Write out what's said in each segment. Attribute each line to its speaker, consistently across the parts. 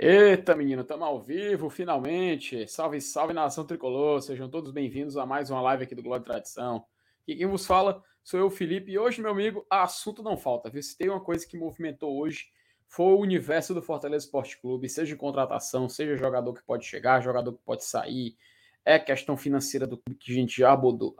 Speaker 1: Eita, menino, estamos ao vivo, finalmente. Salve, salve, nação tricolor. Sejam todos bem-vindos a mais uma live aqui do Glória e Tradição. E quem vos fala sou eu, Felipe. E hoje, meu amigo, assunto não falta. Viu? Se tem uma coisa que movimentou hoje, foi o universo do Fortaleza Esporte Clube, seja contratação, seja jogador que pode chegar, jogador que pode sair. É questão financeira do clube que a gente já abordou,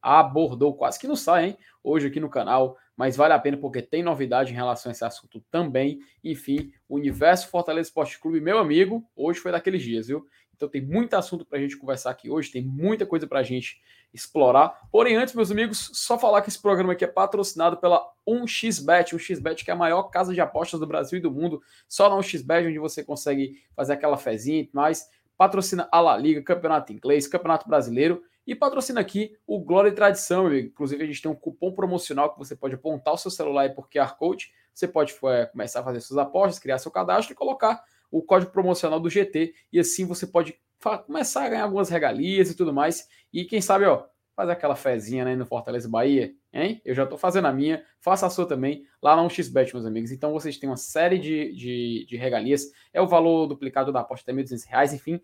Speaker 1: abordou quase que não sai, hein? Hoje aqui no canal mas vale a pena porque tem novidade em relação a esse assunto também. Enfim, o Universo Fortaleza Esporte Clube, meu amigo, hoje foi daqueles dias, viu? Então tem muito assunto para a gente conversar aqui hoje, tem muita coisa para a gente explorar. Porém, antes, meus amigos, só falar que esse programa aqui é patrocinado pela 1xBet, 1xBet que é a maior casa de apostas do Brasil e do mundo, só na 1xBet onde você consegue fazer aquela fezinha e mais. Patrocina a La Liga, Campeonato Inglês, Campeonato Brasileiro e patrocina aqui o Glória e Tradição. Inclusive, a gente tem um cupom promocional que você pode apontar o seu celular e por QR Code. Você pode é, começar a fazer suas apostas, criar seu cadastro e colocar o código promocional do GT. E assim você pode começar a ganhar algumas regalias e tudo mais. E quem sabe, ó, faz aquela fezinha né, no Fortaleza Bahia, hein? Eu já estou fazendo a minha, faça a sua também lá na 1xBet, meus amigos. Então vocês têm uma série de, de, de regalias. É o valor duplicado da aposta até R$ 1.200, enfim.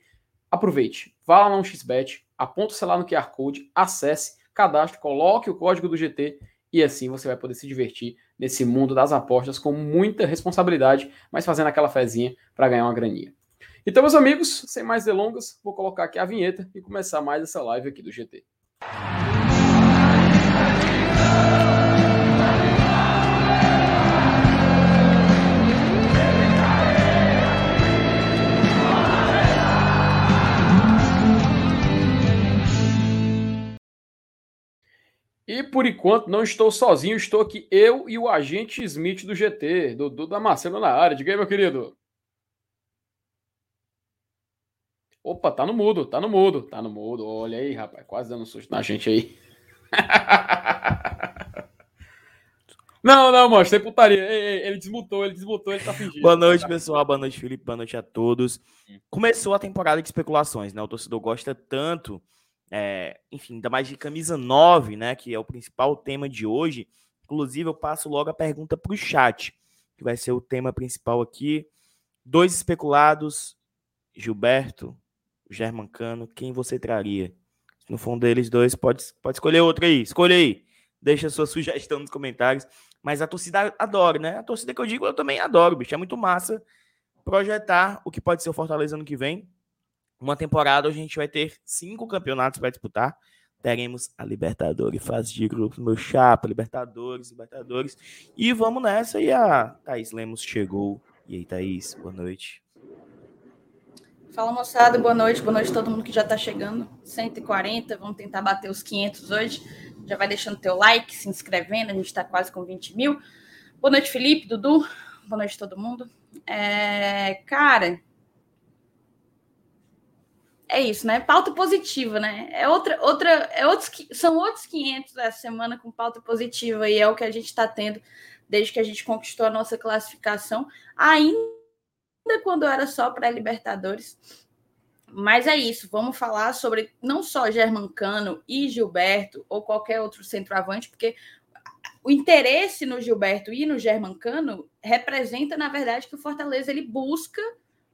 Speaker 1: Aproveite, vá lá no XBet, aponta o celular no QR Code, acesse, cadastre, coloque o código do GT e assim você vai poder se divertir nesse mundo das apostas com muita responsabilidade, mas fazendo aquela fezinha para ganhar uma graninha. Então, meus amigos, sem mais delongas, vou colocar aqui a vinheta e começar mais essa live aqui do GT. E por enquanto não estou sozinho, estou aqui eu e o agente Smith do GT, Dudu Damasceno na área. Diga aí, meu querido. Opa, tá no mudo, tá no mudo, tá no mudo. Olha aí, rapaz, quase dando susto na gente aí. Não, não, mano, sem putaria. Ele desmutou, ele desmutou, ele tá fingindo.
Speaker 2: Boa noite, pessoal. Boa noite, Felipe. Boa noite a todos. Começou a temporada de especulações, né? O torcedor gosta tanto é, enfim, ainda mais de camisa 9, né, que é o principal tema de hoje. Inclusive, eu passo logo a pergunta para o chat, que vai ser o tema principal aqui. Dois especulados, Gilberto, Germancano, quem você traria? Se não for um deles dois, pode, pode escolher outro aí. Escolha aí. Deixa sua sugestão nos comentários. Mas a torcida adora, né? A torcida que eu digo, eu também adoro, bicho. É muito massa projetar o que pode ser o Fortaleza ano que vem uma temporada a gente vai ter cinco campeonatos para disputar. Teremos a Libertadores, fase de grupos, meu chapa, Libertadores, Libertadores. E vamos nessa. E a Thaís Lemos chegou. E aí, Thaís, boa noite.
Speaker 3: Fala moçada, boa noite, boa noite a todo mundo que já está chegando. 140, vamos tentar bater os 500 hoje. Já vai deixando teu like, se inscrevendo, a gente está quase com 20 mil. Boa noite, Felipe, Dudu, boa noite a todo mundo. É, cara, é isso, né? Pauta positiva, né? É outra, outra, é outros, são outros 500 essa semana com pauta positiva e é o que a gente está tendo desde que a gente conquistou a nossa classificação, ainda quando era só para Libertadores. Mas é isso, vamos falar sobre não só Germancano e Gilberto ou qualquer outro centroavante, porque o interesse no Gilberto e no Germancano representa, na verdade, que o Fortaleza ele busca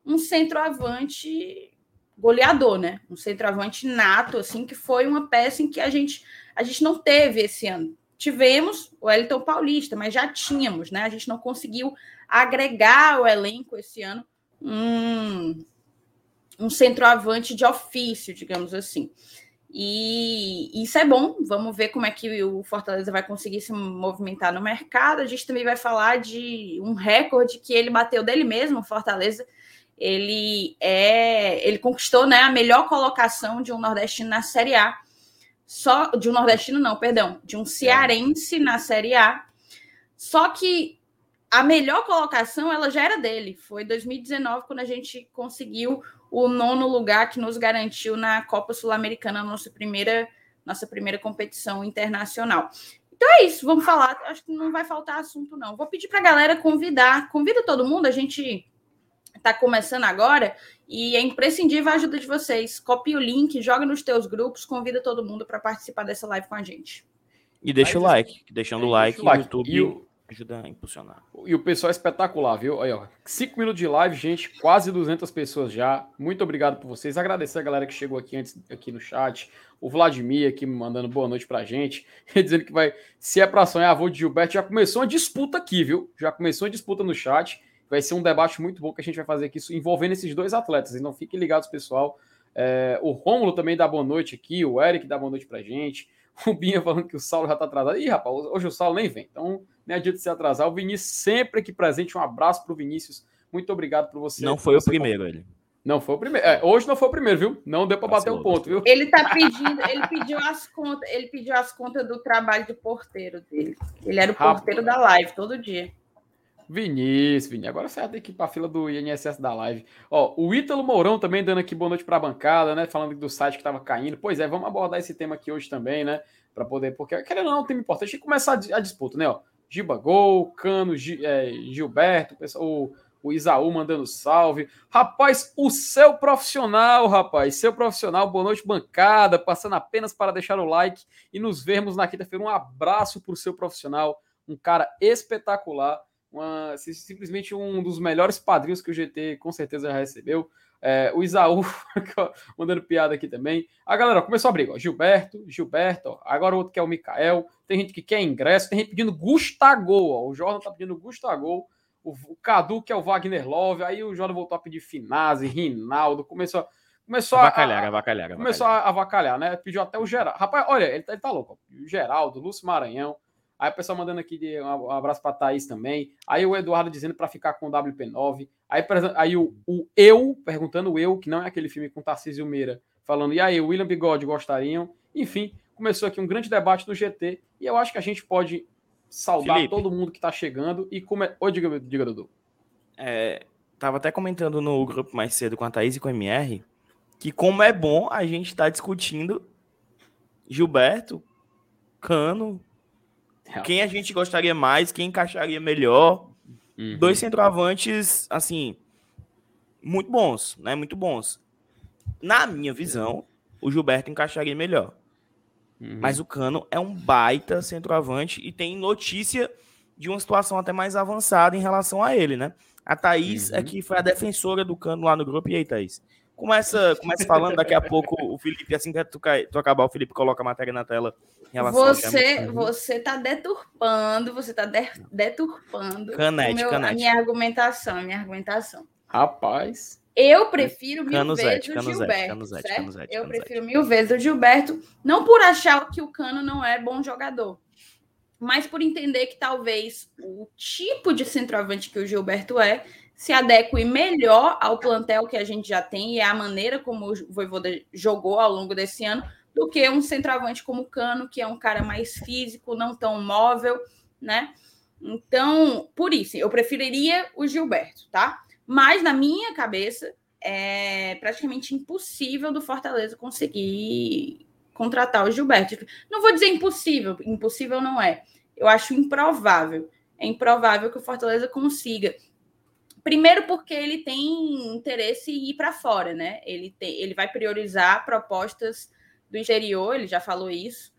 Speaker 3: um centroavante goleador, né? Um centroavante nato, assim, que foi uma peça em que a gente, a gente não teve esse ano. Tivemos o Elton Paulista, mas já tínhamos, né? A gente não conseguiu agregar o elenco esse ano um, um centroavante de ofício, digamos assim. E isso é bom. Vamos ver como é que o Fortaleza vai conseguir se movimentar no mercado. A gente também vai falar de um recorde que ele bateu dele mesmo, Fortaleza, ele é ele conquistou né, a melhor colocação de um nordestino na Série A. Só de um nordestino não, perdão, de um cearense na Série A. Só que a melhor colocação ela já era dele. Foi 2019 quando a gente conseguiu o nono lugar que nos garantiu na Copa Sul-Americana, nossa primeira nossa primeira competição internacional. Então é isso, vamos falar. Acho que não vai faltar assunto não. Vou pedir para a galera convidar, convida todo mundo. A gente está começando agora e é imprescindível a ajuda de vocês. Copie o link, joga nos teus grupos, convida todo mundo para participar dessa live com a gente.
Speaker 2: E deixa Mas, o like, deixando o like no YouTube.
Speaker 1: E o,
Speaker 2: ajuda a impulsionar.
Speaker 1: E o pessoal é espetacular, viu? Aí, ó, cinco minutos de live, gente, quase 200 pessoas já. Muito obrigado por vocês. Agradecer a galera que chegou aqui antes aqui no chat. O Vladimir aqui me mandando boa noite pra gente, dizendo que vai, se é para sonhar, vou de Gilberto. Já começou uma disputa aqui, viu? Já começou uma disputa no chat. Vai ser um debate muito bom que a gente vai fazer aqui envolvendo esses dois atletas. Então fiquem ligados, pessoal. É, o Rômulo também dá boa noite aqui, o Eric dá boa noite pra gente. O Binha falando que o Saulo já tá atrasado. Ih, rapaz, hoje o Saulo nem vem. Então, nem adianta se atrasar. O Vinícius sempre aqui presente. Um abraço pro Vinícius. Muito obrigado por você.
Speaker 2: Não foi
Speaker 1: o
Speaker 2: primeiro, ele.
Speaker 1: Não foi o primeiro. É, hoje não foi o primeiro, viu? Não deu para bater o ponto, viu?
Speaker 3: Ele tá pedindo, ele pediu as contas, ele pediu as contas do trabalho do porteiro dele. Ele era o porteiro da live todo dia.
Speaker 1: Vinícius, Vinícius. Agora que ir para a fila do INSS da live. Ó, o Ítalo Mourão também dando aqui boa noite para a bancada, né? Falando do site que estava caindo. Pois é, vamos abordar esse tema aqui hoje também, né? Para poder, porque querendo ou não, é um tema importante. A gente começar a disputa, né? Ó, Giba Gol, Cano, é, Gilberto, o, o Isaú mandando salve. Rapaz, o seu profissional, rapaz, seu profissional, boa noite, bancada, passando apenas para deixar o like e nos vermos na quinta-feira. Um abraço para o seu profissional, um cara espetacular uma, simplesmente um dos melhores padrinhos que o GT com certeza já recebeu. É, o Isaú mandando piada aqui também. A galera começou a briga. Ó, Gilberto, Gilberto, ó, agora outro que é o Mikael. Tem gente que quer ingresso, tem gente pedindo Gustavo. Ó, o Jordan tá pedindo Gustavo. O, o Cadu, que é o Wagner Love. Aí o Jordan voltou a pedir Finazzi, Rinaldo. Começou, começou
Speaker 2: avacalhar, a, avacalhar,
Speaker 1: Começou a avacalhar, né? Pediu até o Geraldo. Rapaz, olha, ele, tá, ele tá louco. O Geraldo, Lúcio Maranhão. Aí o pessoal mandando aqui de, um abraço para Thaís também. Aí o Eduardo dizendo para ficar com o WP9. Aí, aí o, o Eu, perguntando o Eu, que não é aquele filme com Tarcísio Meira, falando, e aí, William Bigode gostariam? Enfim, começou aqui um grande debate no GT e eu acho que a gente pode saudar Felipe. todo mundo que está chegando e como. Oi, diga, diga Dudu.
Speaker 2: É, tava até comentando no grupo mais cedo com a Thaís e com o MR que como é bom a gente estar tá discutindo Gilberto, Cano, quem a gente gostaria mais, quem encaixaria melhor. Uhum. Dois centroavantes, assim, muito bons, né? Muito bons. Na minha visão, o Gilberto encaixaria melhor. Uhum. Mas o Cano é um baita centroavante e tem notícia de uma situação até mais avançada em relação a ele, né? A Thaís é uhum. é que foi a defensora do Cano lá no grupo. E aí, Thaís? Começa, começa falando, daqui a pouco o Felipe, assim que tu, tu acabar, o Felipe coloca a matéria na tela.
Speaker 3: Você, você tá deturpando, você tá de, deturpando
Speaker 2: canete, meu, canete.
Speaker 3: a minha argumentação, a minha argumentação.
Speaker 1: Rapaz.
Speaker 3: Eu prefiro mil canuzete, vezes o Gilberto, canuzete, certo? Canuzete, eu prefiro mil vezes o Gilberto, não por achar que o Cano não é bom jogador, mas por entender que talvez o tipo de centroavante que o Gilberto é se adeque melhor ao plantel que a gente já tem e à maneira como o Voivoda jogou ao longo desse ano, do que um centroavante como o Cano, que é um cara mais físico, não tão móvel, né? Então, por isso, eu preferiria o Gilberto, tá? Mas na minha cabeça, é praticamente impossível do Fortaleza conseguir contratar o Gilberto. Não vou dizer impossível, impossível não é. Eu acho improvável. É improvável que o Fortaleza consiga Primeiro porque ele tem interesse em ir para fora, né? Ele, tem, ele vai priorizar propostas do exterior, ele já falou isso.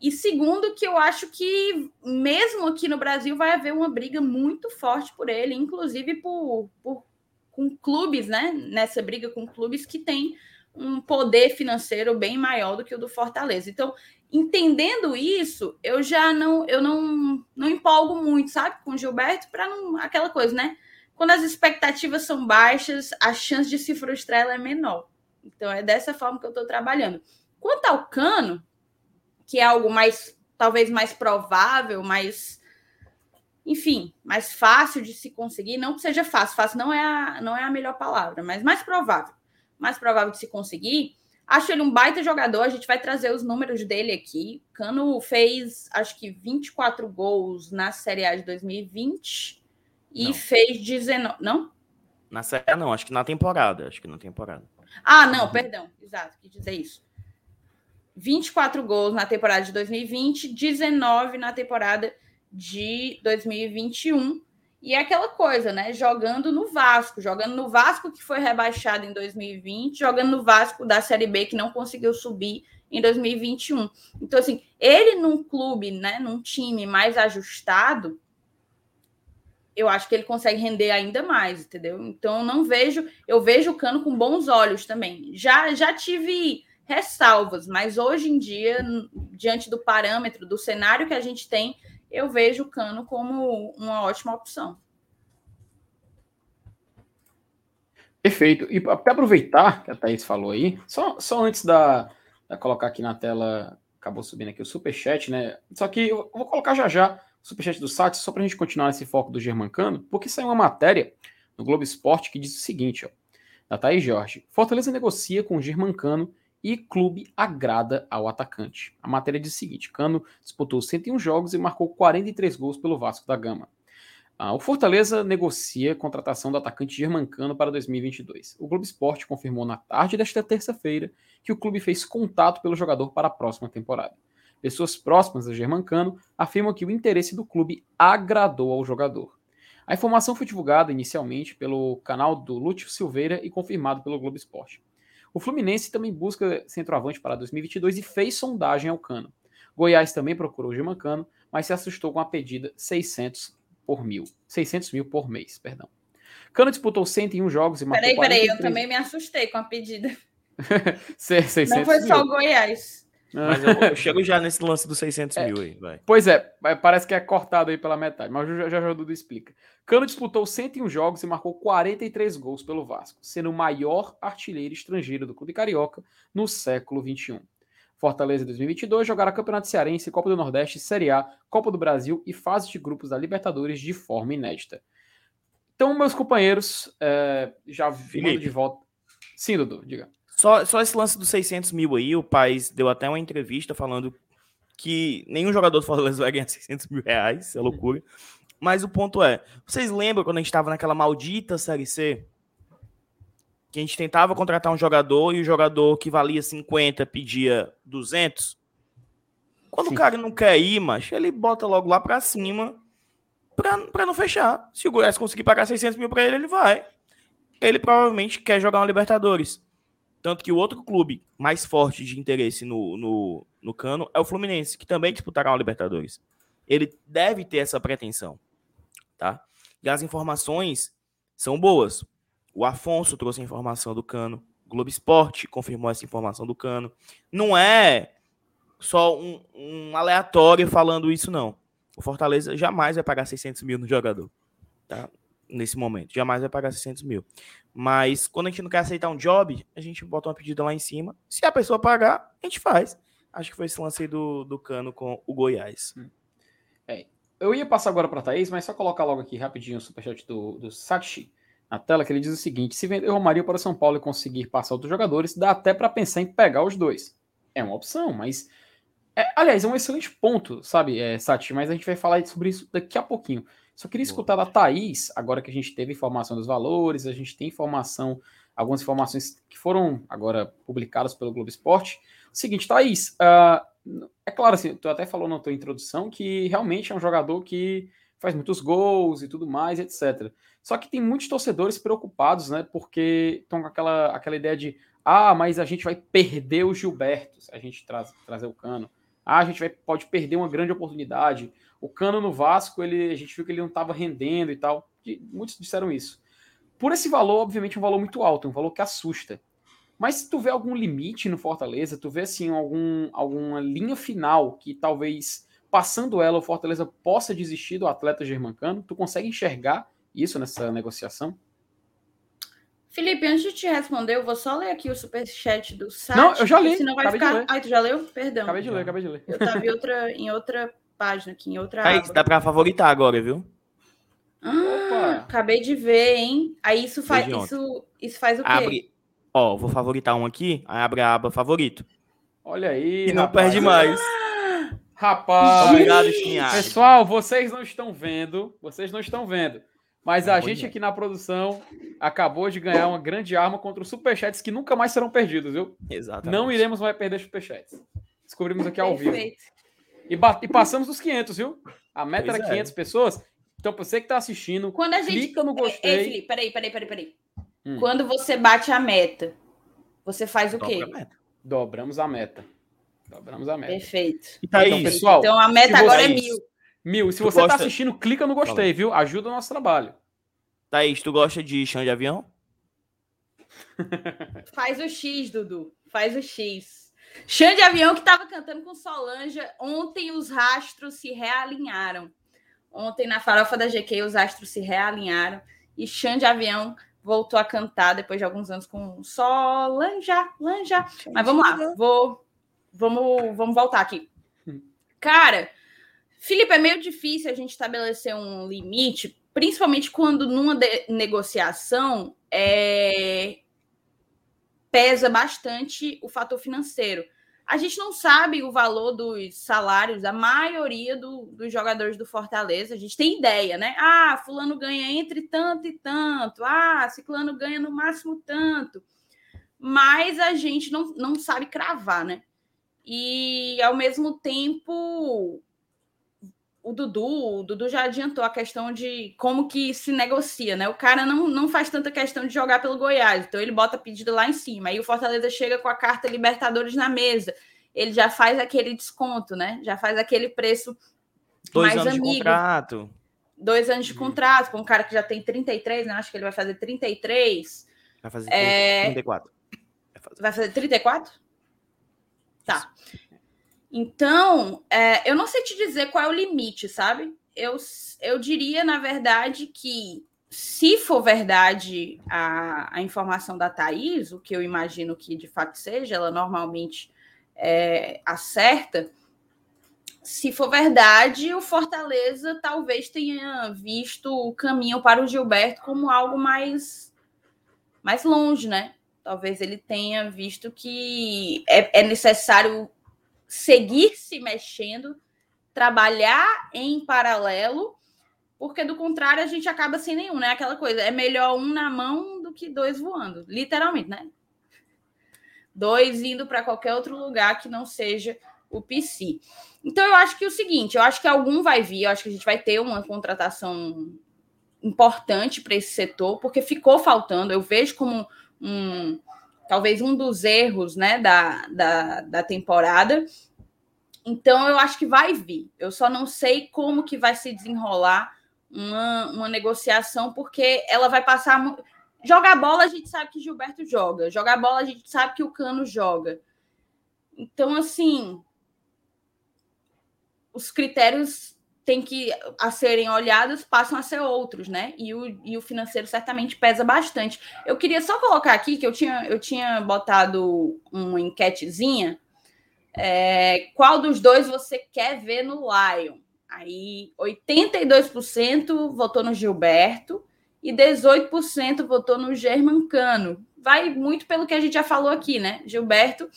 Speaker 3: E segundo, que eu acho que mesmo aqui no Brasil vai haver uma briga muito forte por ele, inclusive por, por com clubes, né? Nessa briga com clubes que têm um poder financeiro bem maior do que o do Fortaleza. Então, entendendo isso, eu já não eu não, não empolgo muito, sabe, com o Gilberto para não aquela coisa, né? Quando as expectativas são baixas, a chance de se frustrar é menor. Então é dessa forma que eu estou trabalhando. Quanto ao cano, que é algo mais, talvez mais provável, mais, enfim, mais fácil de se conseguir, não que seja fácil, fácil não é a, não é a melhor palavra, mas mais provável, mais provável de se conseguir. Acho ele um baita jogador, a gente vai trazer os números dele aqui. Cano fez, acho que 24 gols na Série A de 2020 e não. fez 19. Não?
Speaker 2: Na série, não, acho que na temporada. Acho que na temporada.
Speaker 3: Ah, não, perdão. Exato, quis dizer isso. 24 gols na temporada de 2020, 19 na temporada de 2021. E é aquela coisa, né? Jogando no Vasco, jogando no Vasco que foi rebaixado em 2020, jogando no Vasco da Série B que não conseguiu subir em 2021. Então, assim, ele num clube, né, num time mais ajustado, eu acho que ele consegue render ainda mais, entendeu? Então não vejo, eu vejo o Cano com bons olhos também. Já já tive ressalvas, mas hoje em dia, diante do parâmetro, do cenário que a gente tem, eu vejo o Cano como uma ótima opção.
Speaker 1: Perfeito. E para aproveitar que a Thaís falou aí, só, só antes da, da colocar aqui na tela, acabou subindo aqui o superchat, né? Só que eu vou colocar já já superchat do site, só para a gente continuar nesse foco do Germancano, porque saiu uma matéria no Globo Esporte que diz o seguinte, ó, da Thaís Jorge. Fortaleza negocia com o Germancano e clube agrada ao atacante. A matéria diz o seguinte, Cano disputou 101 jogos e marcou 43 gols pelo Vasco da Gama. Ah, o Fortaleza negocia a contratação do atacante Germancano para 2022. O Globo Esporte confirmou na tarde desta terça-feira que o clube fez contato pelo jogador para a próxima temporada. Pessoas próximas a Germancano afirmam que o interesse do clube agradou ao jogador. A informação foi divulgada inicialmente pelo canal do Lúcio Silveira e confirmado pelo Globo Esporte. O Fluminense também busca centroavante para 2022 e fez sondagem ao Cano. Goiás também procurou o Germancano, mas se assustou com a pedida 600 por mil, 600 mil por mês, perdão. Cano disputou 101 jogos e marcou
Speaker 3: Peraí, peraí, eu também me assustei com a pedida.
Speaker 1: 600
Speaker 3: Não foi só o Goiás.
Speaker 2: Mas eu, eu, chego já nesse lance dos 600 é, mil aí, vai.
Speaker 1: Pois é, parece que é cortado aí pela metade, mas já já, já Dudu explica. Cano disputou 101 jogos e marcou 43 gols pelo Vasco, sendo o maior artilheiro estrangeiro do clube carioca no século XXI. Fortaleza 2022 jogará Campeonato Cearense, Copa do Nordeste, Série A, Copa do Brasil e fase de grupos da Libertadores de forma inédita. Então, meus companheiros, é, já vindo de volta. Sim, Dudu, diga.
Speaker 2: Só, só esse lance dos 600 mil aí, o Paz deu até uma entrevista falando que nenhum jogador do Fortaleza vai ganhar 600 mil reais, é loucura. Mas o ponto é, vocês lembram quando a gente estava naquela maldita Série C? Que a gente tentava contratar um jogador e o jogador que valia 50 pedia 200? Quando Sim. o cara não quer ir, mas ele bota logo lá para cima para não fechar. Se o Goiás conseguir pagar 600 mil para ele, ele vai. Ele provavelmente quer jogar uma Libertadores. Tanto que o outro clube mais forte de interesse no, no, no Cano é o Fluminense, que também disputará uma Libertadores. Ele deve ter essa pretensão, tá? E as informações são boas. O Afonso trouxe a informação do Cano, o Globo Esporte confirmou essa informação do Cano. Não é só um, um aleatório falando isso, não. O Fortaleza jamais vai pagar 600 mil no jogador, tá? Nesse momento, jamais vai pagar 600 mil. Mas quando a gente não quer aceitar um job, a gente bota uma pedida lá em cima. Se a pessoa pagar, a gente faz. Acho que foi esse lance aí do, do Cano com o Goiás. Hum.
Speaker 1: É, eu ia passar agora para Thaís, mas só colocar logo aqui rapidinho o superchat do, do Sachi na tela, que ele diz o seguinte: se vender o Romário para São Paulo e conseguir passar outros jogadores, dá até para pensar em pegar os dois. É uma opção, mas. É, aliás, é um excelente ponto, sabe, é, Sati, mas a gente vai falar sobre isso daqui a pouquinho. Só queria escutar da Thaís, agora que a gente teve informação dos valores, a gente tem informação, algumas informações que foram agora publicadas pelo Globo Esporte. Seguinte, Thaís, uh, é claro, assim, tu até falou na tua introdução que realmente é um jogador que faz muitos gols e tudo mais, etc. Só que tem muitos torcedores preocupados, né? Porque estão com aquela, aquela ideia de ah, mas a gente vai perder o Gilberto se a gente traz, trazer o cano. Ah, a gente vai, pode perder uma grande oportunidade. O Cano no Vasco, ele, a gente viu que ele não estava rendendo e tal. E muitos disseram isso. Por esse valor, obviamente, um valor muito alto, um valor que assusta. Mas se tu vê algum limite no Fortaleza, tu vê assim algum, alguma linha final que talvez passando ela o Fortaleza possa desistir do atleta germancano, tu consegue enxergar isso nessa negociação?
Speaker 3: Felipe, antes de te responder, eu vou só ler aqui o superchat do site.
Speaker 1: Não, eu já li.
Speaker 3: Senão vai ficar. Ai, tu já leu? Perdão.
Speaker 1: Acabei de ler, acabei de ler.
Speaker 3: Eu tava em outra, em outra página aqui, em outra. Aí,
Speaker 2: dá para favoritar agora, viu?
Speaker 3: Ah, acabei de ver, hein? Aí isso faz isso, isso faz o quê?
Speaker 2: Abre, ó, vou favoritar um aqui, aí abre a aba favorito.
Speaker 1: Olha aí.
Speaker 2: E não rapaz. perde mais.
Speaker 1: Rapaz.
Speaker 2: Obrigado, Espinhaço.
Speaker 1: Pessoal, vocês não estão vendo, vocês não estão vendo. Mas a gente aqui na produção acabou de ganhar uma grande arma contra os superchats que nunca mais serão perdidos, viu?
Speaker 2: Exatamente.
Speaker 1: Não iremos mais perder superchats. Descobrimos aqui ao Perfeito. vivo. E, e passamos dos 500, viu? A meta pois era é. 500 pessoas. Então, pra você que tá assistindo,
Speaker 3: Quando a gente...
Speaker 1: clica no gostei. Ei,
Speaker 3: Felipe, peraí, peraí, peraí, peraí. Hum. Quando você bate a meta, você faz o quê?
Speaker 1: A Dobramos a meta. Dobramos a meta.
Speaker 3: Perfeito.
Speaker 1: Então, pessoal,
Speaker 3: então a meta agora é mil.
Speaker 1: Mil. E se
Speaker 2: Tu
Speaker 1: você tá
Speaker 2: gosta-
Speaker 1: assistindo, clica no gostei, viu? Ajuda o nosso trabalho.
Speaker 2: Thaís, tu gosta de chão de avião?
Speaker 3: Faz o X, Dudu. Faz o X. Xande de Avião que estava cantando com Solange. Ontem os rastros se realinharam. Ontem na farofa da GQ os astros se realinharam. E Xande de Avião voltou a cantar depois de alguns anos com Solanja, Lanja. Mas vamos lá, vou, vamos, vamos voltar aqui. Cara, Felipe, é meio difícil a gente estabelecer um limite, principalmente quando numa de- negociação é, pesa bastante o fator financeiro. A gente não sabe o valor dos salários da maioria do- dos jogadores do Fortaleza. A gente tem ideia, né? Ah, fulano ganha entre tanto e tanto. Ah, ciclano ganha no máximo tanto. Mas a gente não, não sabe cravar, né? E, ao mesmo tempo, o Dudu, o Dudu já adiantou a questão de como que se negocia, né? O cara não, não faz tanta questão de jogar pelo Goiás, então ele bota pedido lá em cima. Aí o Fortaleza chega com a carta Libertadores na mesa. Ele já faz aquele desconto, né? Já faz aquele preço
Speaker 2: Dois
Speaker 3: mais
Speaker 2: anos de contrato.
Speaker 3: Dois anos de
Speaker 1: Uhum.
Speaker 3: contrato, com um cara que já tem 33, né? Acho que ele vai fazer 33.
Speaker 2: Vai fazer
Speaker 3: É,
Speaker 2: 34. Vai fazer.
Speaker 3: Vai fazer 34? Tá. Então, é, eu não sei te dizer qual é o limite, sabe? Eu, eu diria, na verdade, que se for verdade a, a informação da Thaís, o que eu imagino que de fato seja, ela normalmente é, acerta. Se for verdade, o Fortaleza talvez tenha visto o caminho para o Gilberto como algo mais, mais longe, né? Talvez ele tenha visto que é, é necessário seguir se mexendo, trabalhar em paralelo, porque do contrário a gente acaba sem nenhum, né? Aquela coisa, é melhor um na mão do que dois voando, literalmente, né? Dois indo para qualquer outro lugar que não seja o PC. Então eu acho que é o seguinte, eu acho que algum vai vir, eu acho que a gente vai ter uma contratação importante para esse setor, porque ficou faltando, eu vejo como um talvez um dos erros né, da, da, da temporada. Então, eu acho que vai vir. Eu só não sei como que vai se desenrolar uma, uma negociação, porque ela vai passar. Jogar bola, a gente sabe que Gilberto joga. Jogar bola, a gente sabe que o Cano joga. Então, assim, os critérios têm que a serem olhados passam a ser outros, né? E o, e o financeiro certamente pesa bastante. Eu queria só colocar aqui que eu tinha, eu tinha botado uma enquetezinha. É, qual dos dois você quer ver no Lion? Aí 82% votou no Gilberto e 18% votou no Germancano. Vai muito pelo que a gente já falou aqui, né? Gilberto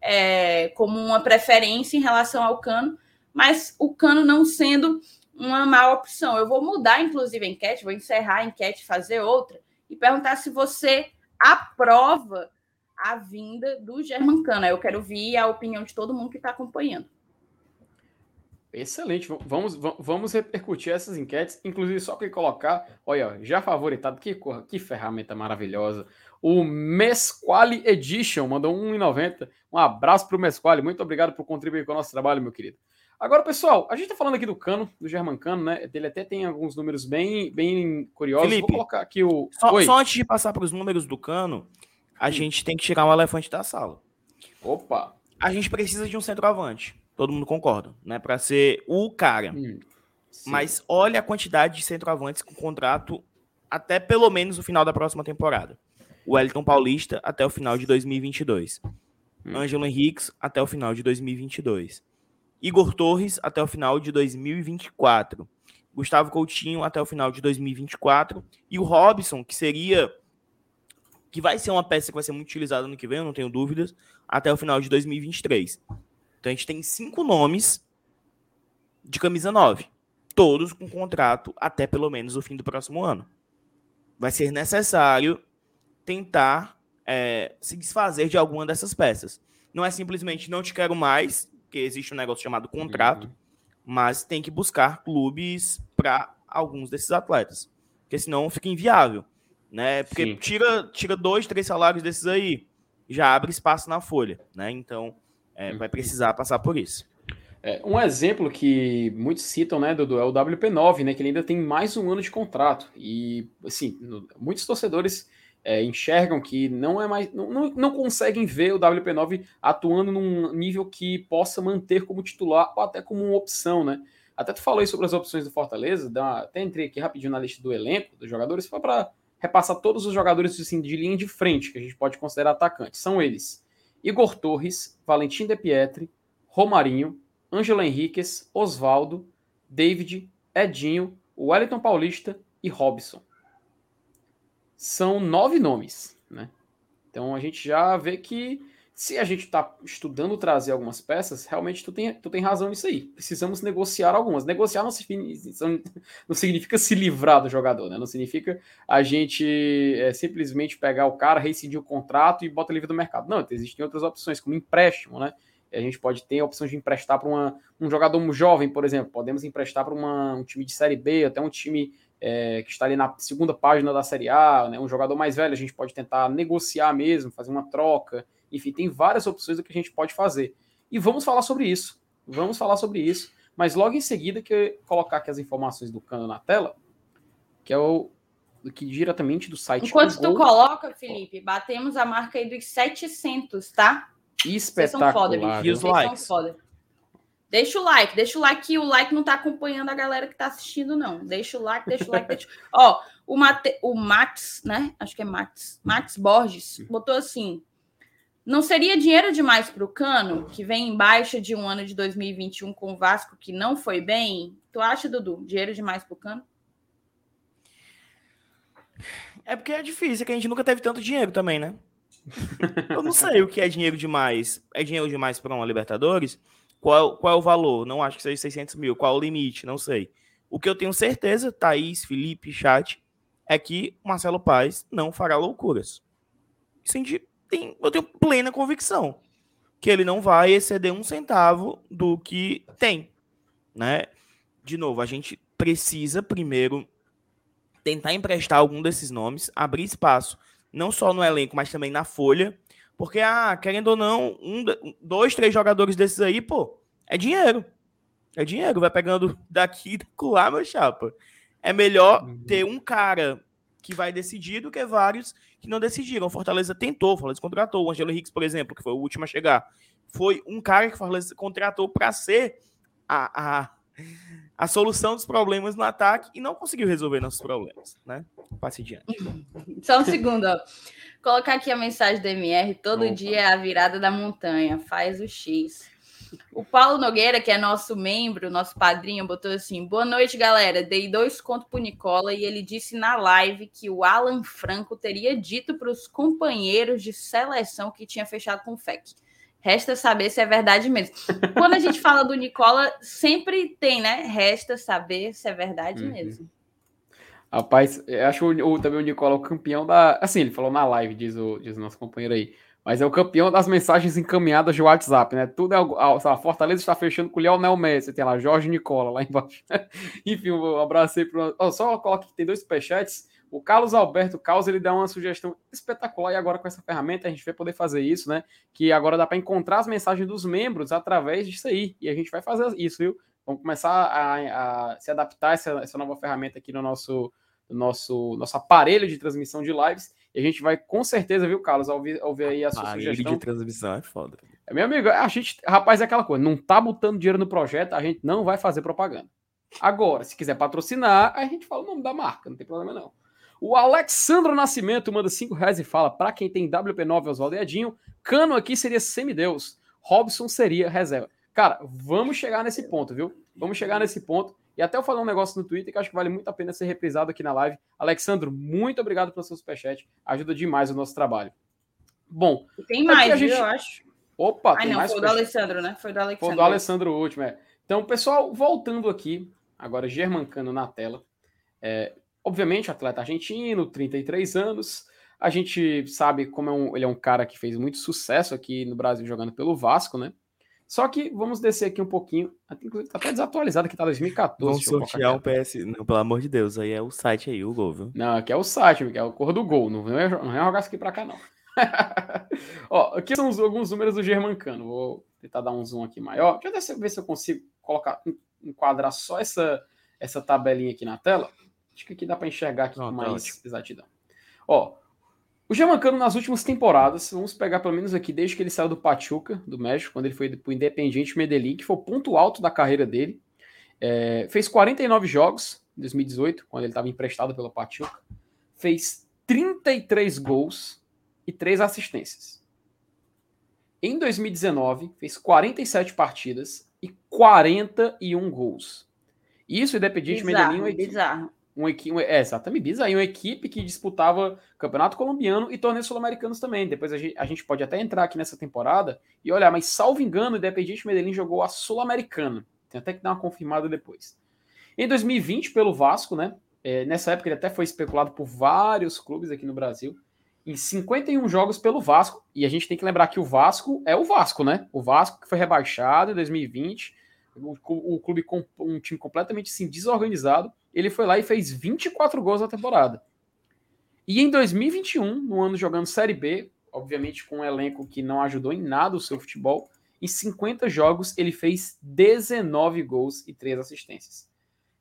Speaker 3: é, como uma preferência em relação ao Cano, mas o Cano não sendo uma má opção. Eu vou mudar, inclusive, a enquete, vou encerrar a enquete, fazer outra, e perguntar se você aprova a vinda do Germancano. Aí Eu quero ouvir a opinião de todo mundo que está acompanhando.
Speaker 1: Excelente. Vamos, va- vamos repercutir essas enquetes. Inclusive, só que colocar, olha, já favoritado, que, que ferramenta maravilhosa. O Mesquale Edition mandou 1,90. Um abraço para o Mesquale. Muito obrigado por contribuir com o nosso trabalho, meu querido. Agora, pessoal, a gente está falando aqui do Cano, do German Cano, né? Ele até tem alguns números bem, bem curiosos.
Speaker 2: Felipe,
Speaker 1: Vou colocar aqui o.
Speaker 2: Só, só antes de passar para os números do cano, a
Speaker 1: Hum.
Speaker 2: gente tem que tirar o elefante da sala.
Speaker 1: Opa.
Speaker 2: A gente precisa de um centroavante. Todo mundo concorda, né? Para ser o cara.
Speaker 1: Hum.
Speaker 2: Mas olha a quantidade de centroavantes com contrato até pelo menos o final da próxima temporada. O Wellington Paulista até o final de 2022.
Speaker 1: Hum.
Speaker 2: Ângelo Henriques até o final de 2022. Igor Torres até o final de 2024. Gustavo Coutinho até o final de 2024. E o Robson, que seria. Que vai ser uma peça que vai ser muito utilizada no que vem, eu não tenho dúvidas, até o final de 2023. Então a gente tem cinco nomes de camisa 9. Todos com contrato até pelo menos o fim do próximo ano. Vai ser necessário tentar é, se desfazer de alguma dessas peças. Não é simplesmente não te quero mais, porque existe um negócio chamado contrato,
Speaker 1: Uhum.
Speaker 2: mas tem que buscar clubes para alguns desses atletas. Porque senão fica inviável. Né? Porque
Speaker 1: Sim.
Speaker 2: tira, tira dois, três salários desses aí, já abre espaço na folha. Né? Então, é, vai precisar passar por isso.
Speaker 1: É, um exemplo que muitos citam, né, Dudu, é o WP9, né, que ele ainda tem mais um ano de contrato. E, assim, muitos torcedores é, enxergam que não é mais. Não, não, não, conseguem ver o WP9 atuando num nível que possa manter como titular ou até como uma opção, né? Até tu falou aí sobre as opções do Fortaleza, dá, até entrei aqui rapidinho na lista do elenco dos jogadores, só para repassar todos os jogadores assim, de linha de frente, que a gente pode considerar atacantes. São eles: Igor Torres, Valentim De Pietri, Romarinho, Ângelo Henriquez, Osvaldo, David, Edinho, Wellington Paulista e Robson. São nove nomes, né? Então a gente já vê que se a gente está estudando trazer algumas peças, realmente tu tem, tu tem razão nisso aí. Precisamos negociar algumas. Negociar não, se, não significa se livrar do jogador, né? Não significa a gente é, simplesmente pegar o cara, rescindir o contrato e bota livre do mercado. Não, existem outras opções, como empréstimo, né? A gente pode ter a opção de emprestar para um jogador jovem, por exemplo. Podemos emprestar para um time de Série B, até um time é, que está ali na segunda página da Série A, né? um jogador mais velho, a gente pode tentar negociar mesmo, fazer uma troca. Enfim, tem várias opções do que a gente pode fazer. E vamos falar sobre isso. Vamos falar sobre isso. Mas logo em seguida que eu colocar aqui as informações do Cano na tela, que é o que diretamente do site.
Speaker 3: Enquanto tu coloca, Felipe, batemos a marca aí dos 700, tá?
Speaker 1: Espetacular. Foda,
Speaker 3: e os likes. Foda. Deixa o like, deixa o like que o like não tá acompanhando a galera que tá assistindo, não. Deixa o like, deixa o like, deixa. Ó, o, Mate... o Max, né? Acho que é Max. Max Borges botou assim: não seria dinheiro demais para o Cano, que vem em baixa de um ano de 2021 com o Vasco que não foi bem? Tu acha, Dudu? Dinheiro demais para o Cano?
Speaker 2: É porque é difícil, é que a gente nunca teve tanto dinheiro também, né? Eu não sei o que é dinheiro demais. É dinheiro demais para uma Libertadores? Qual, qual é o valor? Não acho que seja 600 mil. Qual é o limite? Não sei. O que eu tenho certeza, Thaís, Felipe, chat, é que Marcelo Paes não fará loucuras. Isso tem, eu tenho plena convicção que ele não vai exceder um centavo do que tem, né? De novo, a gente precisa primeiro tentar emprestar algum desses nomes, abrir espaço não só no elenco, mas também na folha. Porque, ah, querendo ou não, um, dois, três jogadores desses aí, pô, é dinheiro. É dinheiro, vai pegando daqui e lá, meu chapa. É melhor uhum. ter um cara que vai decidir do que vários que não decidiram. Fortaleza tentou, Fortaleza contratou. O Angelo Henrique, por exemplo, que foi o último a chegar, foi um cara que Fortaleza contratou para ser a, a, a solução dos problemas no ataque e não conseguiu resolver nossos problemas, né? Passe adiante.
Speaker 3: Só um segundo, ó. Colocar aqui a mensagem do MR, todo Opa. dia é a virada da montanha, faz o X. O Paulo Nogueira, que é nosso membro, nosso padrinho, botou assim: boa noite, galera. Dei dois contos pro Nicola e ele disse na live que o Alan Franco teria dito para os companheiros de seleção que tinha fechado com o FEC. Resta saber se é verdade mesmo. Quando a gente fala do Nicola, sempre tem, né? Resta saber se é verdade uhum. mesmo.
Speaker 1: Rapaz, eu acho o, também o Nicola o campeão da. Assim, ele falou na live, diz o, diz o nosso companheiro aí. Mas é o campeão das mensagens encaminhadas de WhatsApp, né? Tudo é. A Fortaleza está fechando com o Lionel Messi. Tem lá Jorge Nicola lá embaixo. Enfim, um abraço aí para. Oh, só coloque que tem dois superchats. O Carlos Alberto Caos ele dá uma sugestão espetacular e agora com essa ferramenta a gente vai poder fazer isso, né? Que agora dá para encontrar as mensagens dos membros através disso aí e a gente vai fazer isso, viu? Vamos começar a, a se adaptar a essa, essa nova ferramenta aqui no nosso, no nosso, nosso aparelho de transmissão de lives e a gente vai com certeza, viu, Carlos, ouvir, ouvir aí a sua aparelho sugestão.
Speaker 2: de transmissão é foda.
Speaker 1: É, meu amigo, a gente, rapaz, é aquela coisa, não tá botando dinheiro no projeto, a gente não vai fazer propaganda. Agora, se quiser patrocinar, a gente fala o nome da marca, não tem problema não. O Alexandro Nascimento manda 5 reais e fala: para quem tem WP9 Oswaldo Edinho, Cano aqui seria semideus, Robson seria reserva. Cara, vamos chegar nesse ponto, viu? Vamos chegar nesse ponto. E até eu falei um negócio no Twitter que acho que vale muito a pena ser reprisado aqui na live. Alexandro, muito obrigado pelo seu superchat. Ajuda demais o nosso trabalho. Bom.
Speaker 3: Tem mais, gente... eu acho.
Speaker 1: Opa,
Speaker 3: ah, tem não,
Speaker 1: mais
Speaker 3: foi do Alessandro, né? Foi do Alexandro.
Speaker 1: Foi do Alessandro o último, é. Então, pessoal, voltando aqui, agora Germancano na tela. É, Obviamente, atleta argentino, 33 anos. A gente sabe como é um, ele é um cara que fez muito sucesso aqui no Brasil jogando pelo Vasco, né? Só que vamos descer aqui um pouquinho. Inclusive, tá até desatualizado que tá 2014.
Speaker 2: Vamos sortear um PS. Não, pelo amor de Deus, aí é o site aí, o gol, viu?
Speaker 1: Não, aqui é o site, que é o cor do gol. Não é, não é jogar isso aqui pra cá, não. Ó, aqui são alguns números do Germancano. Vou tentar dar um zoom aqui maior. Deixa eu ver se eu consigo colocar, enquadrar só essa, essa tabelinha aqui na tela. Acho que aqui dá para enxergar aqui Não, com tá mais exatidão. Ó, o Germancano nas últimas temporadas, vamos pegar pelo menos aqui desde que ele saiu do Pachuca, do México, quando ele foi para o Independiente Medellín, que foi o ponto alto da carreira dele. É, fez 49 jogos em 2018, quando ele estava emprestado pelo Pachuca. Fez 33 gols e 3 assistências. Em 2019, fez 47 partidas e 41 gols. Isso Independiente
Speaker 3: Medellín... É bizarro
Speaker 1: um equipe, é, exatamente, bizarro, uma equipe que disputava Campeonato Colombiano e torneios sul-americanos também. Depois a gente, a gente, pode até entrar aqui nessa temporada e olhar, mas salvo engano, Independiente Medellín jogou a Sul-Americana. Tem até que dar uma confirmada depois. Em 2020, pelo Vasco, né? É, nessa época ele até foi especulado por vários clubes aqui no Brasil. Em 51 jogos pelo Vasco, e a gente tem que lembrar que o Vasco é o Vasco, né? O Vasco que foi rebaixado em 2020, o, o clube com um time completamente assim, desorganizado ele foi lá e fez 24 gols na temporada. E em 2021, no ano jogando Série B, obviamente com um elenco que não ajudou em nada o seu futebol, em 50 jogos ele fez 19 gols e 3 assistências.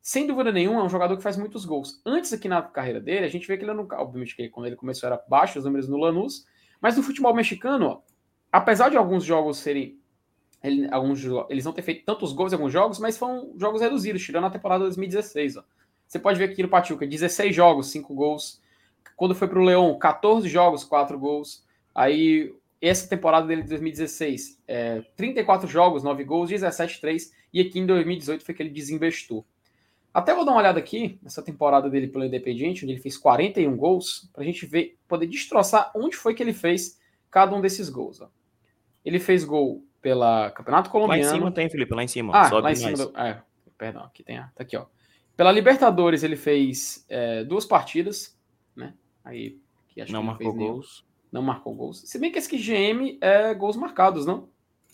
Speaker 1: Sem dúvida nenhuma, é um jogador que faz muitos gols. Antes aqui na carreira dele, a gente vê que ele não, obviamente que quando ele começou era baixo os números no Lanús, mas no futebol mexicano, ó, apesar de alguns jogos serem ele, alguns, eles não ter feito tantos gols em alguns jogos, mas foram jogos reduzidos, tirando a temporada 2016. Ó. Você pode ver aqui no Pachuca, 16 jogos, 5 gols. Quando foi para o Leão, 14 jogos, 4 gols. Aí, essa temporada dele de 2016, é, 34 jogos, 9 gols, 17, 3. E aqui em 2018 foi que ele desinvestou. Até vou dar uma olhada aqui, nessa temporada dele pelo Independiente, onde ele fez 41 gols, para a gente ver, poder destroçar onde foi que ele fez cada um desses gols. Ó. Ele fez gol pela Campeonato Colombiano.
Speaker 2: Lá em cima tem, Felipe, lá em cima.
Speaker 1: Ah, lá em cima. Do, é, perdão, aqui tem, tá aqui, ó. Pela Libertadores, ele fez é, duas partidas, né? Aí,
Speaker 2: não marcou gols.
Speaker 1: Não marcou gols. Se bem que esse GM é gols marcados, não?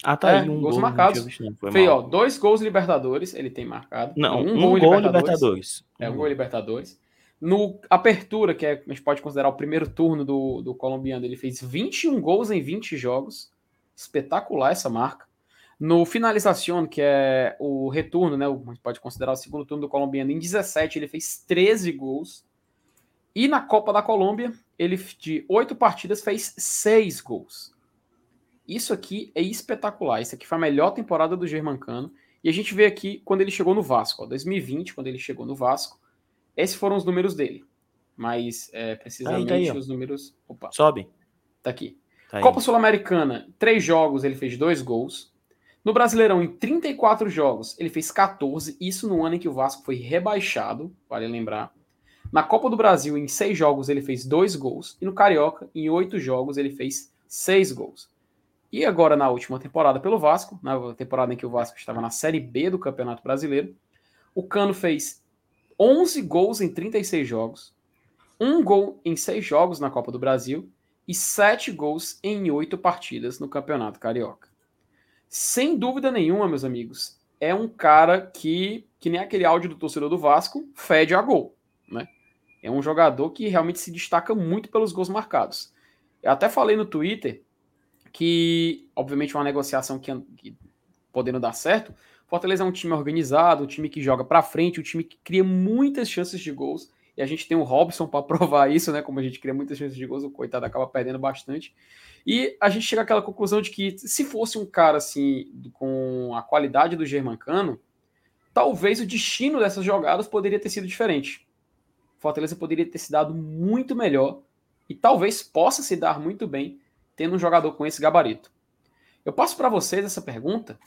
Speaker 2: Ah, tá
Speaker 1: é, aí. Um gols gol, marcados. Fez, ó, dois gols Libertadores, ele tem marcado.
Speaker 2: Não, um, um gol, gol Libertadores. Libertadores.
Speaker 1: É, um gol Libertadores. No Apertura, que é, a gente pode considerar o primeiro turno do, do colombiano, ele fez 21 gols em 20 jogos. Espetacular essa marca. No finalização, que é o retorno, né? A gente pode considerar o segundo turno do colombiano, em 17 ele fez 13 gols. E na Copa da Colômbia, ele de oito partidas fez seis gols. Isso aqui é espetacular. Isso aqui foi a melhor temporada do Germancano. E a gente vê aqui quando ele chegou no Vasco, ó, 2020, quando ele chegou no Vasco. Esses foram os números dele. Mas é, precisamente aí, tá aí, os números.
Speaker 2: Opa. Sobe.
Speaker 1: Tá aqui. Tá Copa Sul-Americana, três jogos, ele fez dois gols. No Brasileirão, em 34 jogos, ele fez 14, isso no ano em que o Vasco foi rebaixado, vale lembrar. Na Copa do Brasil, em 6 jogos, ele fez 2 gols. E no Carioca, em 8 jogos, ele fez 6 gols. E agora, na última temporada pelo Vasco, na temporada em que o Vasco estava na Série B do Campeonato Brasileiro, o Cano fez 11 gols em 36 jogos, 1 gol em 6 jogos na Copa do Brasil e 7 gols em 8 partidas no Campeonato Carioca sem dúvida nenhuma, meus amigos, é um cara que, que nem aquele áudio do torcedor do Vasco, fede a gol, né? É um jogador que realmente se destaca muito pelos gols marcados. Eu até falei no Twitter que, obviamente, uma negociação que, que podendo dar certo, Fortaleza é um time organizado, um time que joga para frente, um time que cria muitas chances de gols. E a gente tem o Robson para provar isso, né? Como a gente cria muitas chances de gols, o coitado acaba perdendo bastante. E a gente chega àquela conclusão de que se fosse um cara assim, com a qualidade do Germancano, talvez o destino dessas jogadas poderia ter sido diferente. Fortaleza poderia ter se dado muito melhor e talvez possa se dar muito bem tendo um jogador com esse gabarito. Eu passo para vocês essa pergunta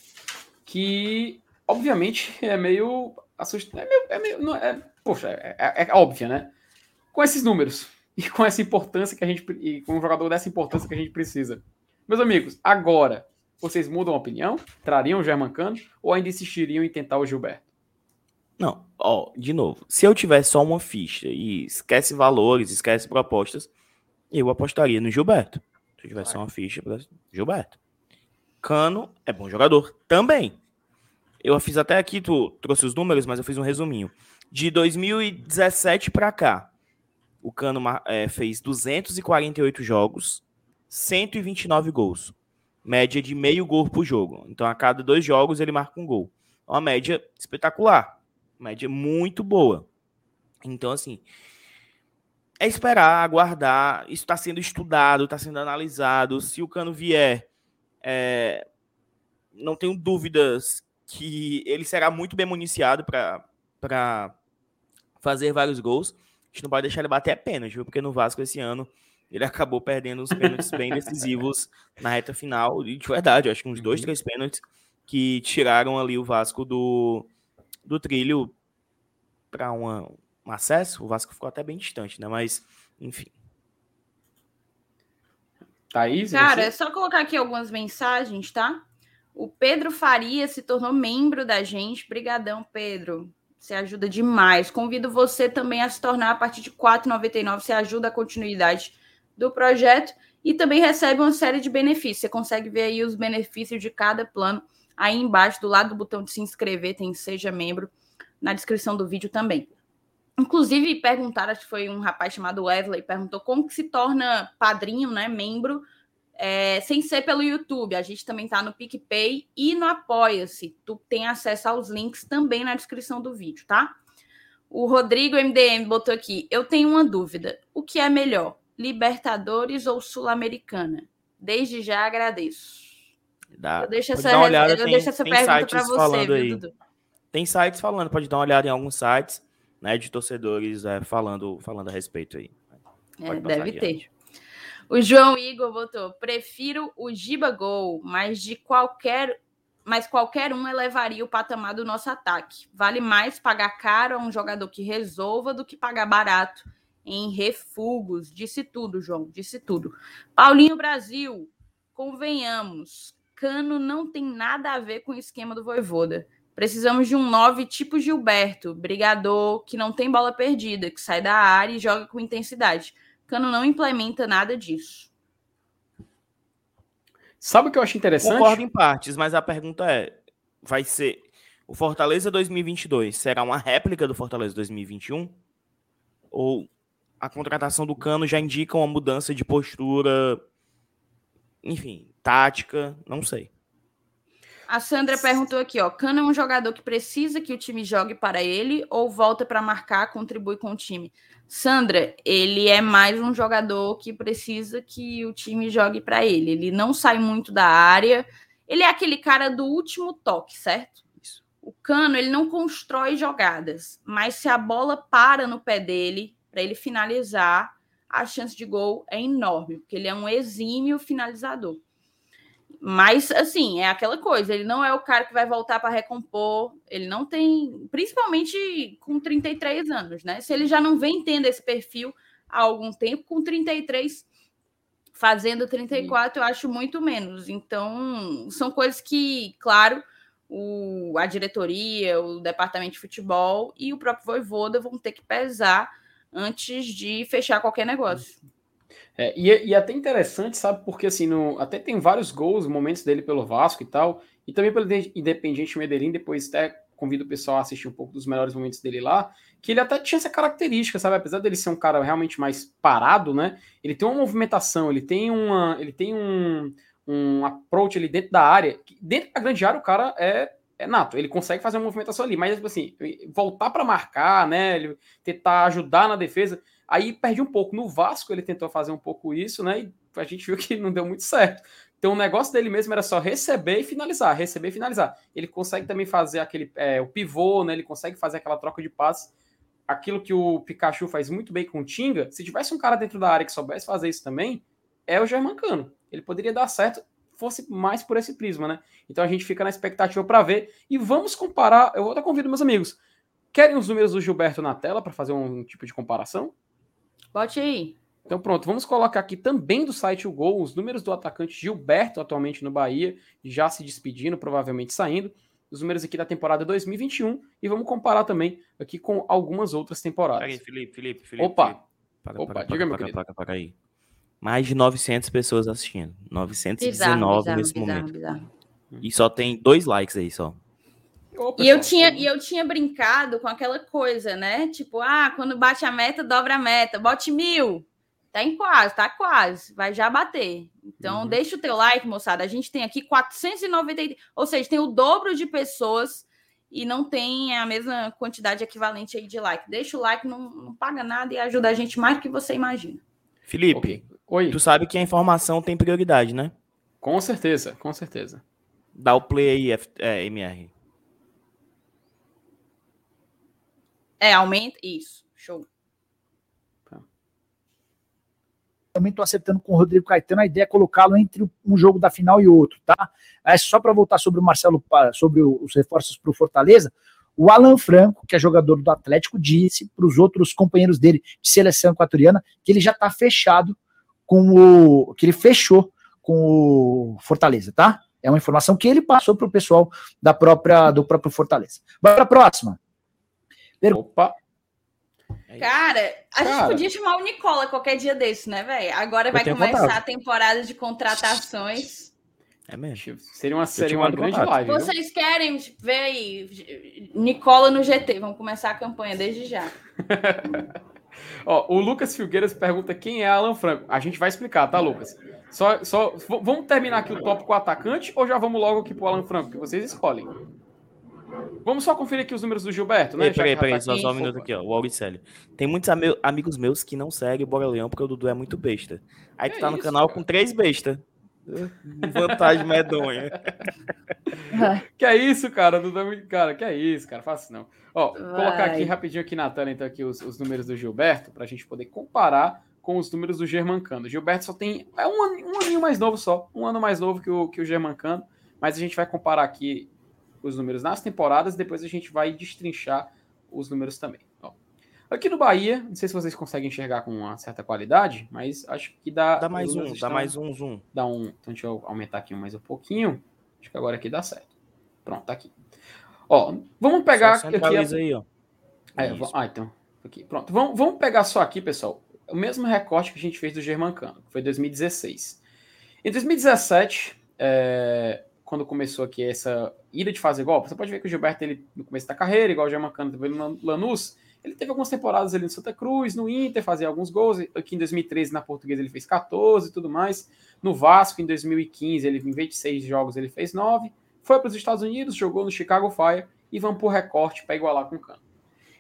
Speaker 1: que, obviamente, é meio assustador. É meio, é meio, não, é, poxa, é, é, é óbvia, né? Com esses números, e com essa importância que a gente e com um jogador dessa importância que a gente precisa. Meus amigos, agora vocês mudam a opinião? Trariam o Germancano ou ainda insistiriam em tentar o Gilberto?
Speaker 2: Não, ó, de novo, se eu tivesse só uma ficha e esquece valores, esquece propostas, eu apostaria no Gilberto. Se eu tivesse só uma ficha, Gilberto. Cano é bom jogador também. Eu fiz até aqui, tu trouxe os números, mas eu fiz um resuminho. De 2017 para cá, o Cano é, fez 248 jogos, 129 gols. Média de meio gol por jogo. Então, a cada dois jogos, ele marca um gol. Uma média espetacular. Média muito boa. Então, assim, é esperar, aguardar. Isso está sendo estudado, está sendo analisado. Se o Cano vier, é, não tenho dúvidas que ele será muito bem municiado para fazer vários gols. A gente não pode deixar ele bater a pênalti, viu? Porque no Vasco esse ano ele acabou perdendo os pênaltis bem decisivos na reta final. E de verdade, acho que uns dois, uhum. três pênaltis que tiraram ali o Vasco do, do trilho para um acesso. O Vasco ficou até bem distante, né? Mas, enfim.
Speaker 3: Thaís? Cara, você? é só colocar aqui algumas mensagens, tá? O Pedro Faria se tornou membro da gente. Brigadão, Pedro. Você ajuda demais. Convido você também a se tornar a partir de R$ 4,99. Você ajuda a continuidade do projeto e também recebe uma série de benefícios. Você consegue ver aí os benefícios de cada plano aí embaixo, do lado do botão de se inscrever, tem Seja Membro, na descrição do vídeo também. Inclusive, perguntaram, acho que foi um rapaz chamado Wesley, perguntou como que se torna padrinho, né, membro, é, sem ser pelo YouTube. A gente também está no PicPay e no Apoia-se. Tu tem acesso aos links também na descrição do vídeo, tá? O Rodrigo MDM botou aqui: Eu tenho uma dúvida. O que é melhor, Libertadores ou Sul-Americana? Desde já agradeço.
Speaker 2: Dá,
Speaker 3: eu deixo essa, olhada, eu tem, deixo essa pergunta para você, viu, Dudu?
Speaker 2: Tem sites falando, pode dar uma olhada em alguns sites, né, de torcedores é, falando, falando a respeito aí.
Speaker 3: É, deve ter. O João Igor botou: prefiro o Giba Gol, mas de qualquer. Mas qualquer um elevaria o patamar do nosso ataque. Vale mais pagar caro a um jogador que resolva do que pagar barato em refugos. Disse tudo, João, disse tudo. Paulinho Brasil, convenhamos, Cano não tem nada a ver com o esquema do Voivoda. Precisamos de um 9 tipo Gilberto, brigador, que não tem bola perdida, que sai da área e joga com intensidade. Cano não implementa nada disso.
Speaker 1: Sabe o que eu acho interessante?
Speaker 2: Concordo em partes, mas a pergunta é: vai ser o Fortaleza 2022 será uma réplica do Fortaleza 2021? Ou a contratação do Cano já indica uma mudança de postura, enfim, tática? Não sei.
Speaker 3: A Sandra perguntou aqui, ó, Cano é um jogador que precisa que o time jogue para ele ou volta para marcar, contribui com o time? Sandra, ele é mais um jogador que precisa que o time jogue para ele. Ele não sai muito da área. Ele é aquele cara do último toque, certo? O Cano, ele não constrói jogadas, mas se a bola para no pé dele para ele finalizar, a chance de gol é enorme, porque ele é um exímio finalizador. Mas, assim, é aquela coisa, ele não é o cara que vai voltar para recompor, ele não tem, principalmente com 33 anos, né? Se ele já não vem tendo esse perfil há algum tempo, com 33, fazendo 34, Sim. eu acho muito menos. Então, são coisas que, claro, o, a diretoria, o departamento de futebol e o próprio Voivoda vão ter que pesar antes de fechar qualquer negócio.
Speaker 1: É, e, é, e é até interessante, sabe? Porque assim, no, até tem vários gols, momentos dele pelo Vasco e tal, e também pelo Independiente Medellín, depois até convido o pessoal a assistir um pouco dos melhores momentos dele lá, que ele até tinha essa característica, sabe? Apesar dele ser um cara realmente mais parado, né? Ele tem uma movimentação, ele tem uma, ele tem um, um approach ali dentro da área. Dentro da grande área o cara é, é nato, ele consegue fazer uma movimentação ali, mas tipo assim, voltar para marcar, né? Ele tentar ajudar na defesa. Aí perde um pouco. No Vasco ele tentou fazer um pouco isso, né? E a gente viu que não deu muito certo. Então o negócio dele mesmo era só receber e finalizar, receber e finalizar. Ele consegue também fazer aquele é, o pivô, né? Ele consegue fazer aquela troca de passes. Aquilo que o Pikachu faz muito bem com o Tinga. Se tivesse um cara dentro da área que soubesse fazer isso também, é o Germancano. Ele poderia dar certo, fosse mais por esse prisma, né? Então a gente fica na expectativa para ver e vamos comparar. Eu até convido meus amigos. Querem os números do Gilberto na tela para fazer um tipo de comparação?
Speaker 3: Bote aí.
Speaker 1: Então pronto, vamos colocar aqui também do site o gol, os números do atacante Gilberto atualmente no Bahia, já se despedindo, provavelmente saindo, os números aqui da temporada 2021 e vamos comparar também aqui com algumas outras temporadas.
Speaker 2: Peraí, Felipe, Felipe, Felipe.
Speaker 1: Opa.
Speaker 2: Felipe. Para, Opa, para, diga para, meu querido. Para, para, aí. Mais de 900 pessoas assistindo. 919 bizarro, bizarro, nesse bizarro, momento. Bizarro. E só tem dois likes aí só.
Speaker 3: E eu, tinha, e eu tinha brincado com aquela coisa, né? Tipo, ah, quando bate a meta, dobra a meta, bote mil. Tá em quase, tá quase. Vai já bater. Então, uhum. deixa o teu like, moçada. A gente tem aqui 490, ou seja, tem o dobro de pessoas e não tem a mesma quantidade equivalente aí de like. Deixa o like, não, não paga nada e ajuda a gente mais do que você imagina.
Speaker 2: Felipe, okay. Oi. tu sabe que a informação tem prioridade, né?
Speaker 1: Com certeza, com certeza.
Speaker 2: Dá o play aí, F, é, MR.
Speaker 3: É, aumenta. Isso, show.
Speaker 4: também estou acertando com o Rodrigo Caetano, a ideia é colocá-lo entre um jogo da final e outro, tá? É só para voltar sobre o Marcelo, sobre os reforços para o Fortaleza, o Alan Franco, que é jogador do Atlético, disse para os outros companheiros dele de seleção equatoriana que ele já está fechado com o. que ele fechou com o Fortaleza, tá? É uma informação que ele passou para o pessoal da própria, do próprio Fortaleza. Bora para a próxima.
Speaker 1: Opa!
Speaker 3: É Cara, a Cara, gente podia chamar o Nicola qualquer dia desse, né, velho? Agora vai começar vontade. a temporada de contratações.
Speaker 1: É mesmo. Seria uma, seria uma grande live.
Speaker 3: Vocês viu? querem ver aí Nicola no GT? Vamos começar a campanha desde já.
Speaker 1: Ó, o Lucas Filgueiras pergunta quem é Alan Franco. A gente vai explicar, tá, Lucas? Só, só vamos terminar aqui o top com o atacante ou já vamos logo aqui pro Alan Franco, que vocês escolhem. Vamos só conferir aqui os números do Gilberto, né?
Speaker 2: Peraí, peraí, tá só, só um minuto aqui, ó. O Auricélio. Tem muitos am amigos meus que não seguem o Bora Leão porque o Dudu é muito besta. Aí que tu tá no canal cara? com três bestas. Vantagem medonha.
Speaker 1: que é isso, cara? Dudu é muito... Cara, que é isso, cara? Faço não. Ó, Vai. colocar aqui rapidinho aqui na tela, então, aqui os, os números do Gilberto, pra gente poder comparar com os números do Germancano. O Gilberto só tem é um, um aninho mais novo só, um ano mais novo que o, que o Germancano, mas a gente vai comparar aqui os números nas temporadas, depois a gente vai destrinchar os números também. Ó. Aqui no Bahia, não sei se vocês conseguem enxergar com uma certa qualidade, mas acho que dá.
Speaker 2: Dá mais um, estão, dá mais um zoom.
Speaker 1: Dá um. Então deixa eu aumentar aqui mais um pouquinho. Acho que agora aqui dá certo. Pronto, tá aqui. Ó, vamos pegar
Speaker 2: só aqui. A... aí, ó.
Speaker 1: É, ah, então. Aqui, pronto. Vamos, vamos pegar só aqui, pessoal, o mesmo recorte que a gente fez do Germancano, que foi 2016. Em 2017, é, quando começou aqui essa ida de fazer golpe, você pode ver que o Gilberto, ele, no começo da carreira, igual o Germancano teve no Lanús, ele teve algumas temporadas ali no Santa Cruz, no Inter, fazia alguns gols. Aqui em 2013, na Portuguesa, ele fez 14 e tudo mais. No Vasco, em 2015, ele em 26 jogos, ele fez 9. Foi para os Estados Unidos, jogou no Chicago Fire e vamos por recorte para igualar com o Cano.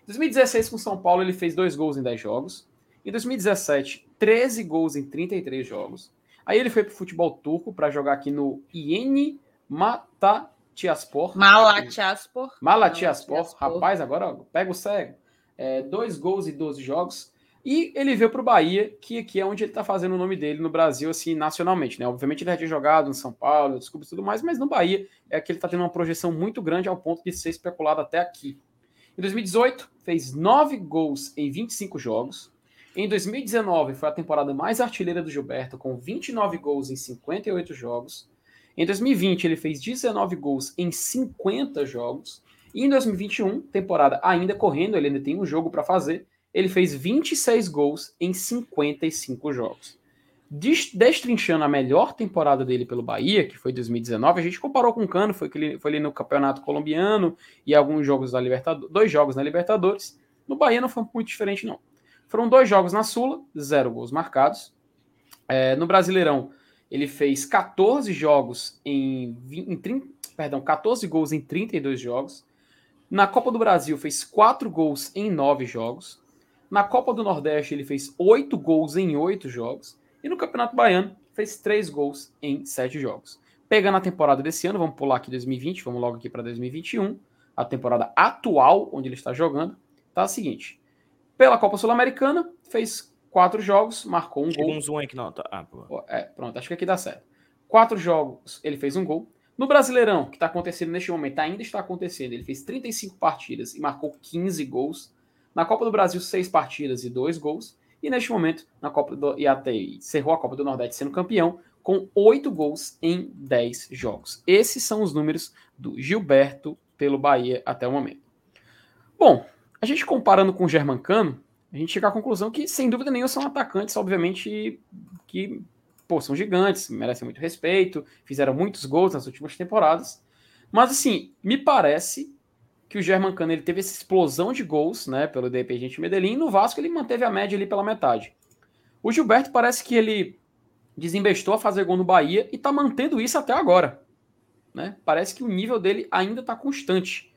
Speaker 1: Em 2016, com São Paulo, ele fez dois gols em 10 jogos. Em 2017, 13 gols em 33 jogos. Aí ele foi para o futebol turco para jogar aqui no Yeni Matatiaspor.
Speaker 3: Malatiaspor.
Speaker 1: Malatiaspor. Rapaz, agora pega o cego. É, dois gols e 12 jogos. E ele veio para o Bahia, que aqui é onde ele está fazendo o nome dele no Brasil, assim, nacionalmente, né? Obviamente ele já tinha jogado no São Paulo, desculpa tudo mais, mas no Bahia é que ele está tendo uma projeção muito grande ao ponto de ser especulado até aqui. Em 2018, fez 9 gols em 25 jogos. Em 2019, foi a temporada mais artilheira do Gilberto, com 29 gols em 58 jogos. Em 2020, ele fez 19 gols em 50 jogos. E em 2021, temporada ainda correndo, ele ainda tem um jogo para fazer, ele fez 26 gols em 55 jogos. Destrinchando a melhor temporada dele pelo Bahia, que foi 2019, a gente comparou com o Cano, foi, ele, foi ali no Campeonato Colombiano e alguns jogos da Libertadores, dois jogos na Libertadores. No Bahia não foi muito diferente, não. Foram dois jogos na Sula, zero gols marcados. É, no Brasileirão, ele fez 14 jogos em, 20, em 30, perdão, 14 gols em 32 jogos. Na Copa do Brasil fez 4 gols em 9 jogos. Na Copa do Nordeste ele fez 8 gols em 8 jogos. E no Campeonato Baiano fez 3 gols em 7 jogos. Pegando a temporada desse ano, vamos pular aqui 2020, vamos logo aqui para 2021. A temporada atual, onde ele está jogando, tá a seguinte. Pela Copa Sul-Americana, fez Quatro jogos, marcou um Chega gol.
Speaker 2: um zoom aqui, não. Tá. Ah,
Speaker 1: é, pronto, acho que aqui dá certo. Quatro jogos, ele fez um gol. No Brasileirão, que está acontecendo neste momento, ainda está acontecendo, ele fez 35 partidas e marcou 15 gols. Na Copa do Brasil, seis partidas e dois gols. E neste momento, na Copa do, e até encerrou a Copa do Nordeste sendo campeão, com oito gols em 10 jogos. Esses são os números do Gilberto pelo Bahia até o momento. Bom, a gente comparando com o Germancano, a gente chega à conclusão que, sem dúvida nenhuma, são atacantes, obviamente, que pô, são gigantes, merecem muito respeito, fizeram muitos gols nas últimas temporadas. Mas, assim, me parece que o Germancano ele teve essa explosão de gols, né, pelo Independente Medellín, e no Vasco ele manteve a média ali pela metade. O Gilberto parece que ele desembestou a fazer gol no Bahia e tá mantendo isso até agora. Né? Parece que o nível dele ainda está constante.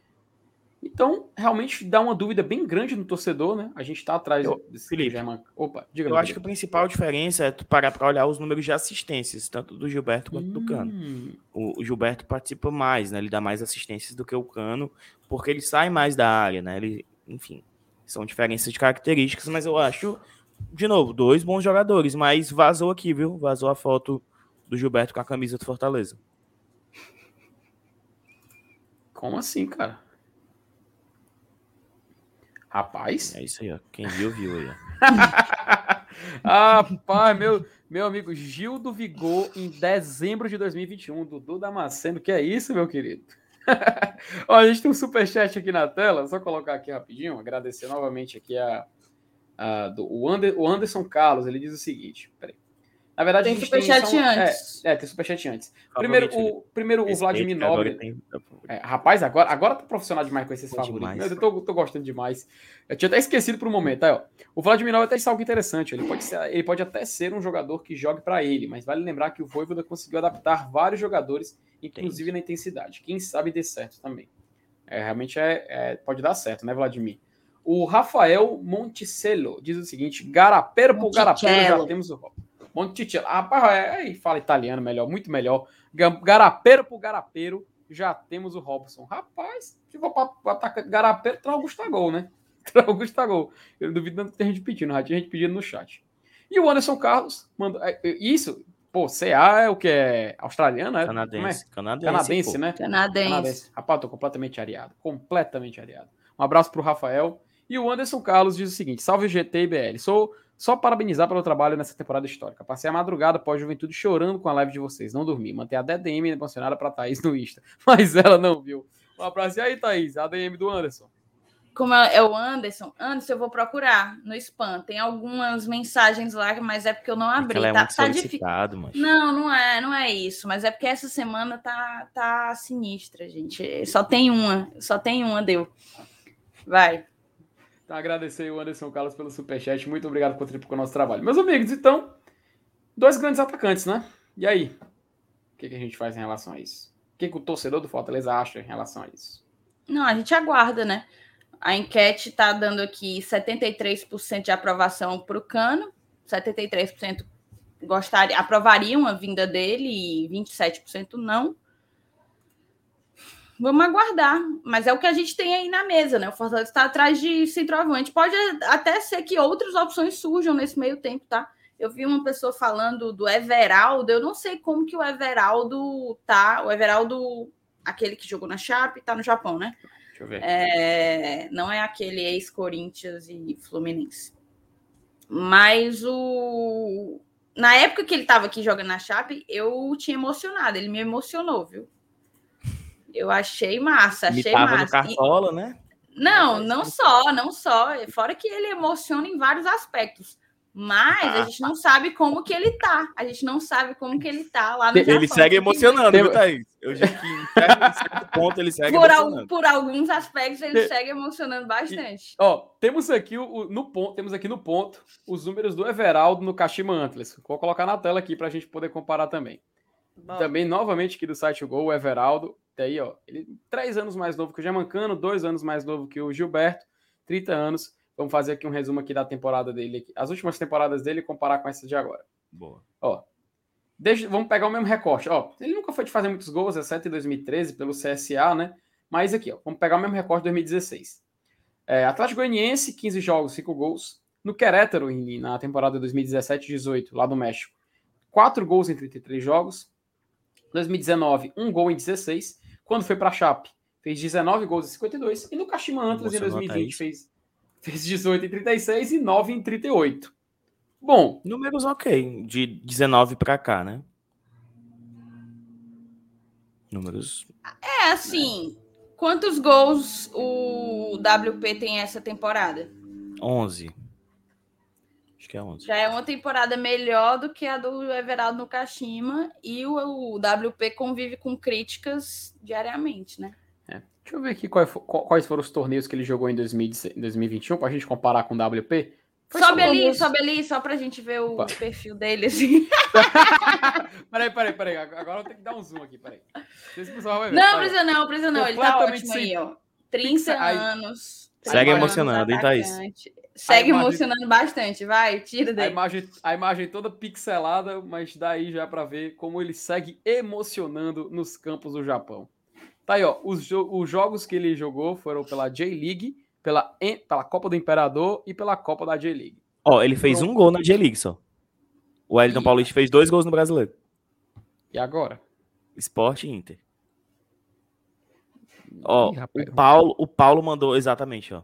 Speaker 1: Então, realmente dá uma dúvida bem grande no torcedor, né? A gente está atrás
Speaker 2: eu,
Speaker 1: desse
Speaker 2: Felipe,
Speaker 1: German. Opa, diga
Speaker 2: Eu acho que a principal diferença é tu parar para olhar os números de assistências, tanto do Gilberto quanto hum. do Cano.
Speaker 1: Hum.
Speaker 2: O, o, Gilberto participa mais, né? Ele dá mais assistências do que o Cano, porque ele sai mais da área, né? Ele, enfim, são diferenças de características, mas eu acho, de novo, dois bons jogadores, mas vazou aqui, viu? Vazou a foto do Gilberto com a camisa do Fortaleza.
Speaker 1: Como assim, cara? Rapaz.
Speaker 2: É isso aí, ó. Quem viu, viu aí.
Speaker 1: Rapaz, meu, meu amigo Gil do Vigor em dezembro de 2021. Dudu Damasceno, que é isso, meu querido? ó, a gente tem um superchat aqui na tela, só colocar aqui rapidinho, agradecer novamente aqui a, a do, o, Ander, o Anderson Carlos, ele diz o seguinte, peraí. Na verdade,
Speaker 3: tem superchat antes.
Speaker 1: É, é, tem superchat antes. Primeiro, o, primeiro o Vladimir Nobre. Tem... É, rapaz, agora, agora tá profissional demais com esses favoritos. eu tô, tô, gostando demais. Eu tinha até esquecido por um momento. Aí, ó. O Vladimir Nobre até disse algo interessante. Ele pode, ser, ele pode até ser um jogador que jogue para ele, mas vale lembrar que o Voivoda conseguiu adaptar vários jogadores, inclusive Entendi. na intensidade. Quem sabe dê certo também. É, realmente é, é, pode dar certo, né, Vladimir? O Rafael Monticello diz o seguinte: Garapero por Garapero, já temos o Monticello. Rapaz, é, fala italiano melhor, muito melhor. Garapeiro por Garapeiro, já temos o Robson. Rapaz, se for para atacar Garapeiro, traz o Gustavo, né? Traz o Gustavo. Eu duvido não ter gente pedindo, já tinha gente pedindo no chat. E o Anderson Carlos mandou. É, é, isso, pô, CA é o que é australiano, é?
Speaker 2: Canadense.
Speaker 1: É? Canadense, Canadense né?
Speaker 3: Canadense. Canadense.
Speaker 1: Rapaz, tô completamente areado. Completamente areado. Um abraço pro Rafael. E o Anderson Carlos diz o seguinte: salve GT e BL. Sou só parabenizar pelo trabalho nessa temporada histórica. Passei a madrugada pós-juventude chorando com a live de vocês. Não dormi. Manter a DDM emocionada para Thaís no Insta. Mas ela não viu. Um abraço. E aí, Thaís? A DM do Anderson.
Speaker 3: Como é o Anderson, Anderson, eu vou procurar no spam. Tem algumas mensagens lá, mas é porque eu não abri.
Speaker 2: Ela é
Speaker 3: tá,
Speaker 2: muito tá difícil.
Speaker 3: Não, não é, não é isso. Mas é porque essa semana tá, tá sinistra, gente. Só tem uma, só tem uma, deu. Vai.
Speaker 1: Então, agradecer o Anderson Carlos pelo superchat. Muito obrigado por contribuir com o nosso trabalho. Meus amigos, então, dois grandes atacantes, né? E aí? O que, que a gente faz em relação a isso? O que, que o torcedor do Fortaleza acha em relação a isso?
Speaker 3: Não, a gente aguarda, né? A enquete está dando aqui 73% de aprovação para o Cano, 73% gostaria, aprovariam a vinda dele e 27% não. Vamos aguardar. Mas é o que a gente tem aí na mesa, né? O Fortaleza está atrás de centroavante. Pode até ser que outras opções surjam nesse meio tempo, tá? Eu vi uma pessoa falando do Everaldo. Eu não sei como que o Everaldo tá. O Everaldo, aquele que jogou na Chape, tá no Japão, né?
Speaker 1: Deixa eu ver.
Speaker 3: É, não é aquele ex-Corinthians e Fluminense. Mas o. Na época que ele estava aqui jogando na Chape, eu tinha emocionado. Ele me emocionou, viu? Eu achei massa, achei massa.
Speaker 2: no Cartola, e... né?
Speaker 3: Não, não só, não só. Fora que ele emociona em vários aspectos. Mas a gente não sabe como que ele tá. A gente não sabe como que ele tá lá no
Speaker 2: Ele
Speaker 3: Japão.
Speaker 2: segue emocionando, viu, Thaís? Eu digo que em certo ponto ele segue
Speaker 3: por
Speaker 2: emocionando.
Speaker 3: Al, por alguns aspectos ele Tem... segue emocionando bastante.
Speaker 1: E, ó, temos aqui o, no ponto, temos aqui no ponto os números do Everaldo no Kashima Antlers. Vou colocar na tela aqui para a gente poder comparar também. Bom. Também novamente aqui do site Gol, o Everaldo aí, ó, ele três anos mais novo que o Germancano, dois anos mais novo que o Gilberto, 30 anos. Vamos fazer aqui um resumo aqui da temporada dele, aqui. as últimas temporadas dele e comparar com essa de agora.
Speaker 2: Boa.
Speaker 1: Ó, deixa, vamos pegar o mesmo recorte. Ó, ele nunca foi de fazer muitos gols, exceto em 2013 pelo CSA, né? Mas aqui, ó, vamos pegar o mesmo recorte de 2016. É, Atlético Goianiense, 15 jogos, 5 gols. No Querétaro, na temporada 2017-18, lá do México, 4 gols em 33 jogos. 2019, 1 gol em 16. Quando foi para a Chape, fez 19 gols em 52. E no Kashima Antlers, em 2020, fez, fez 18 em 36 e 9 em 38. Bom.
Speaker 2: Números ok, de 19 para cá, né? Números.
Speaker 3: É, assim. Quantos gols o WP tem essa temporada?
Speaker 2: 11. Acho que é 11.
Speaker 3: Já é uma temporada melhor do que a do Everaldo no Kashima e o, o WP convive com críticas diariamente, né?
Speaker 1: É. Deixa eu ver aqui quais, quais foram os torneios que ele jogou em 2021 para a gente comparar com o WP. Foi
Speaker 3: sobe ali,
Speaker 1: vamos-
Speaker 3: sobe ali, só pra gente ver o
Speaker 1: Opa.
Speaker 3: perfil dele, assim.
Speaker 1: peraí, peraí, peraí. Agora eu tenho que dar um zoom aqui, peraí. Não se
Speaker 3: precisa não, precisa não. Ele tá ótimo
Speaker 1: sem-
Speaker 3: aí, ó. 30
Speaker 1: Aí-
Speaker 3: anos.
Speaker 2: Segue
Speaker 3: 30 anos,
Speaker 2: emocionando, hein, Thaís?
Speaker 3: Segue
Speaker 1: A imagem-
Speaker 3: emocionando bastante. Vai, tira
Speaker 1: A
Speaker 3: daí.
Speaker 1: imagem, a imagem toda pixelada, mas daí já para ver como ele segue emocionando nos campos do Japão. Tá aí, ó. Os, jo- os jogos que ele jogou foram pela J-League, pela, pela Copa do Imperador e pela Copa da J-League.
Speaker 2: Ó, ele fez um gol na J-League só. O Wellington
Speaker 1: Ih.
Speaker 2: Paulista fez dois gols no Brasileiro.
Speaker 1: E agora?
Speaker 2: Esporte e Inter. Ó,
Speaker 1: Ih, rapaz.
Speaker 2: o Paulo, o Paulo mandou exatamente, ó.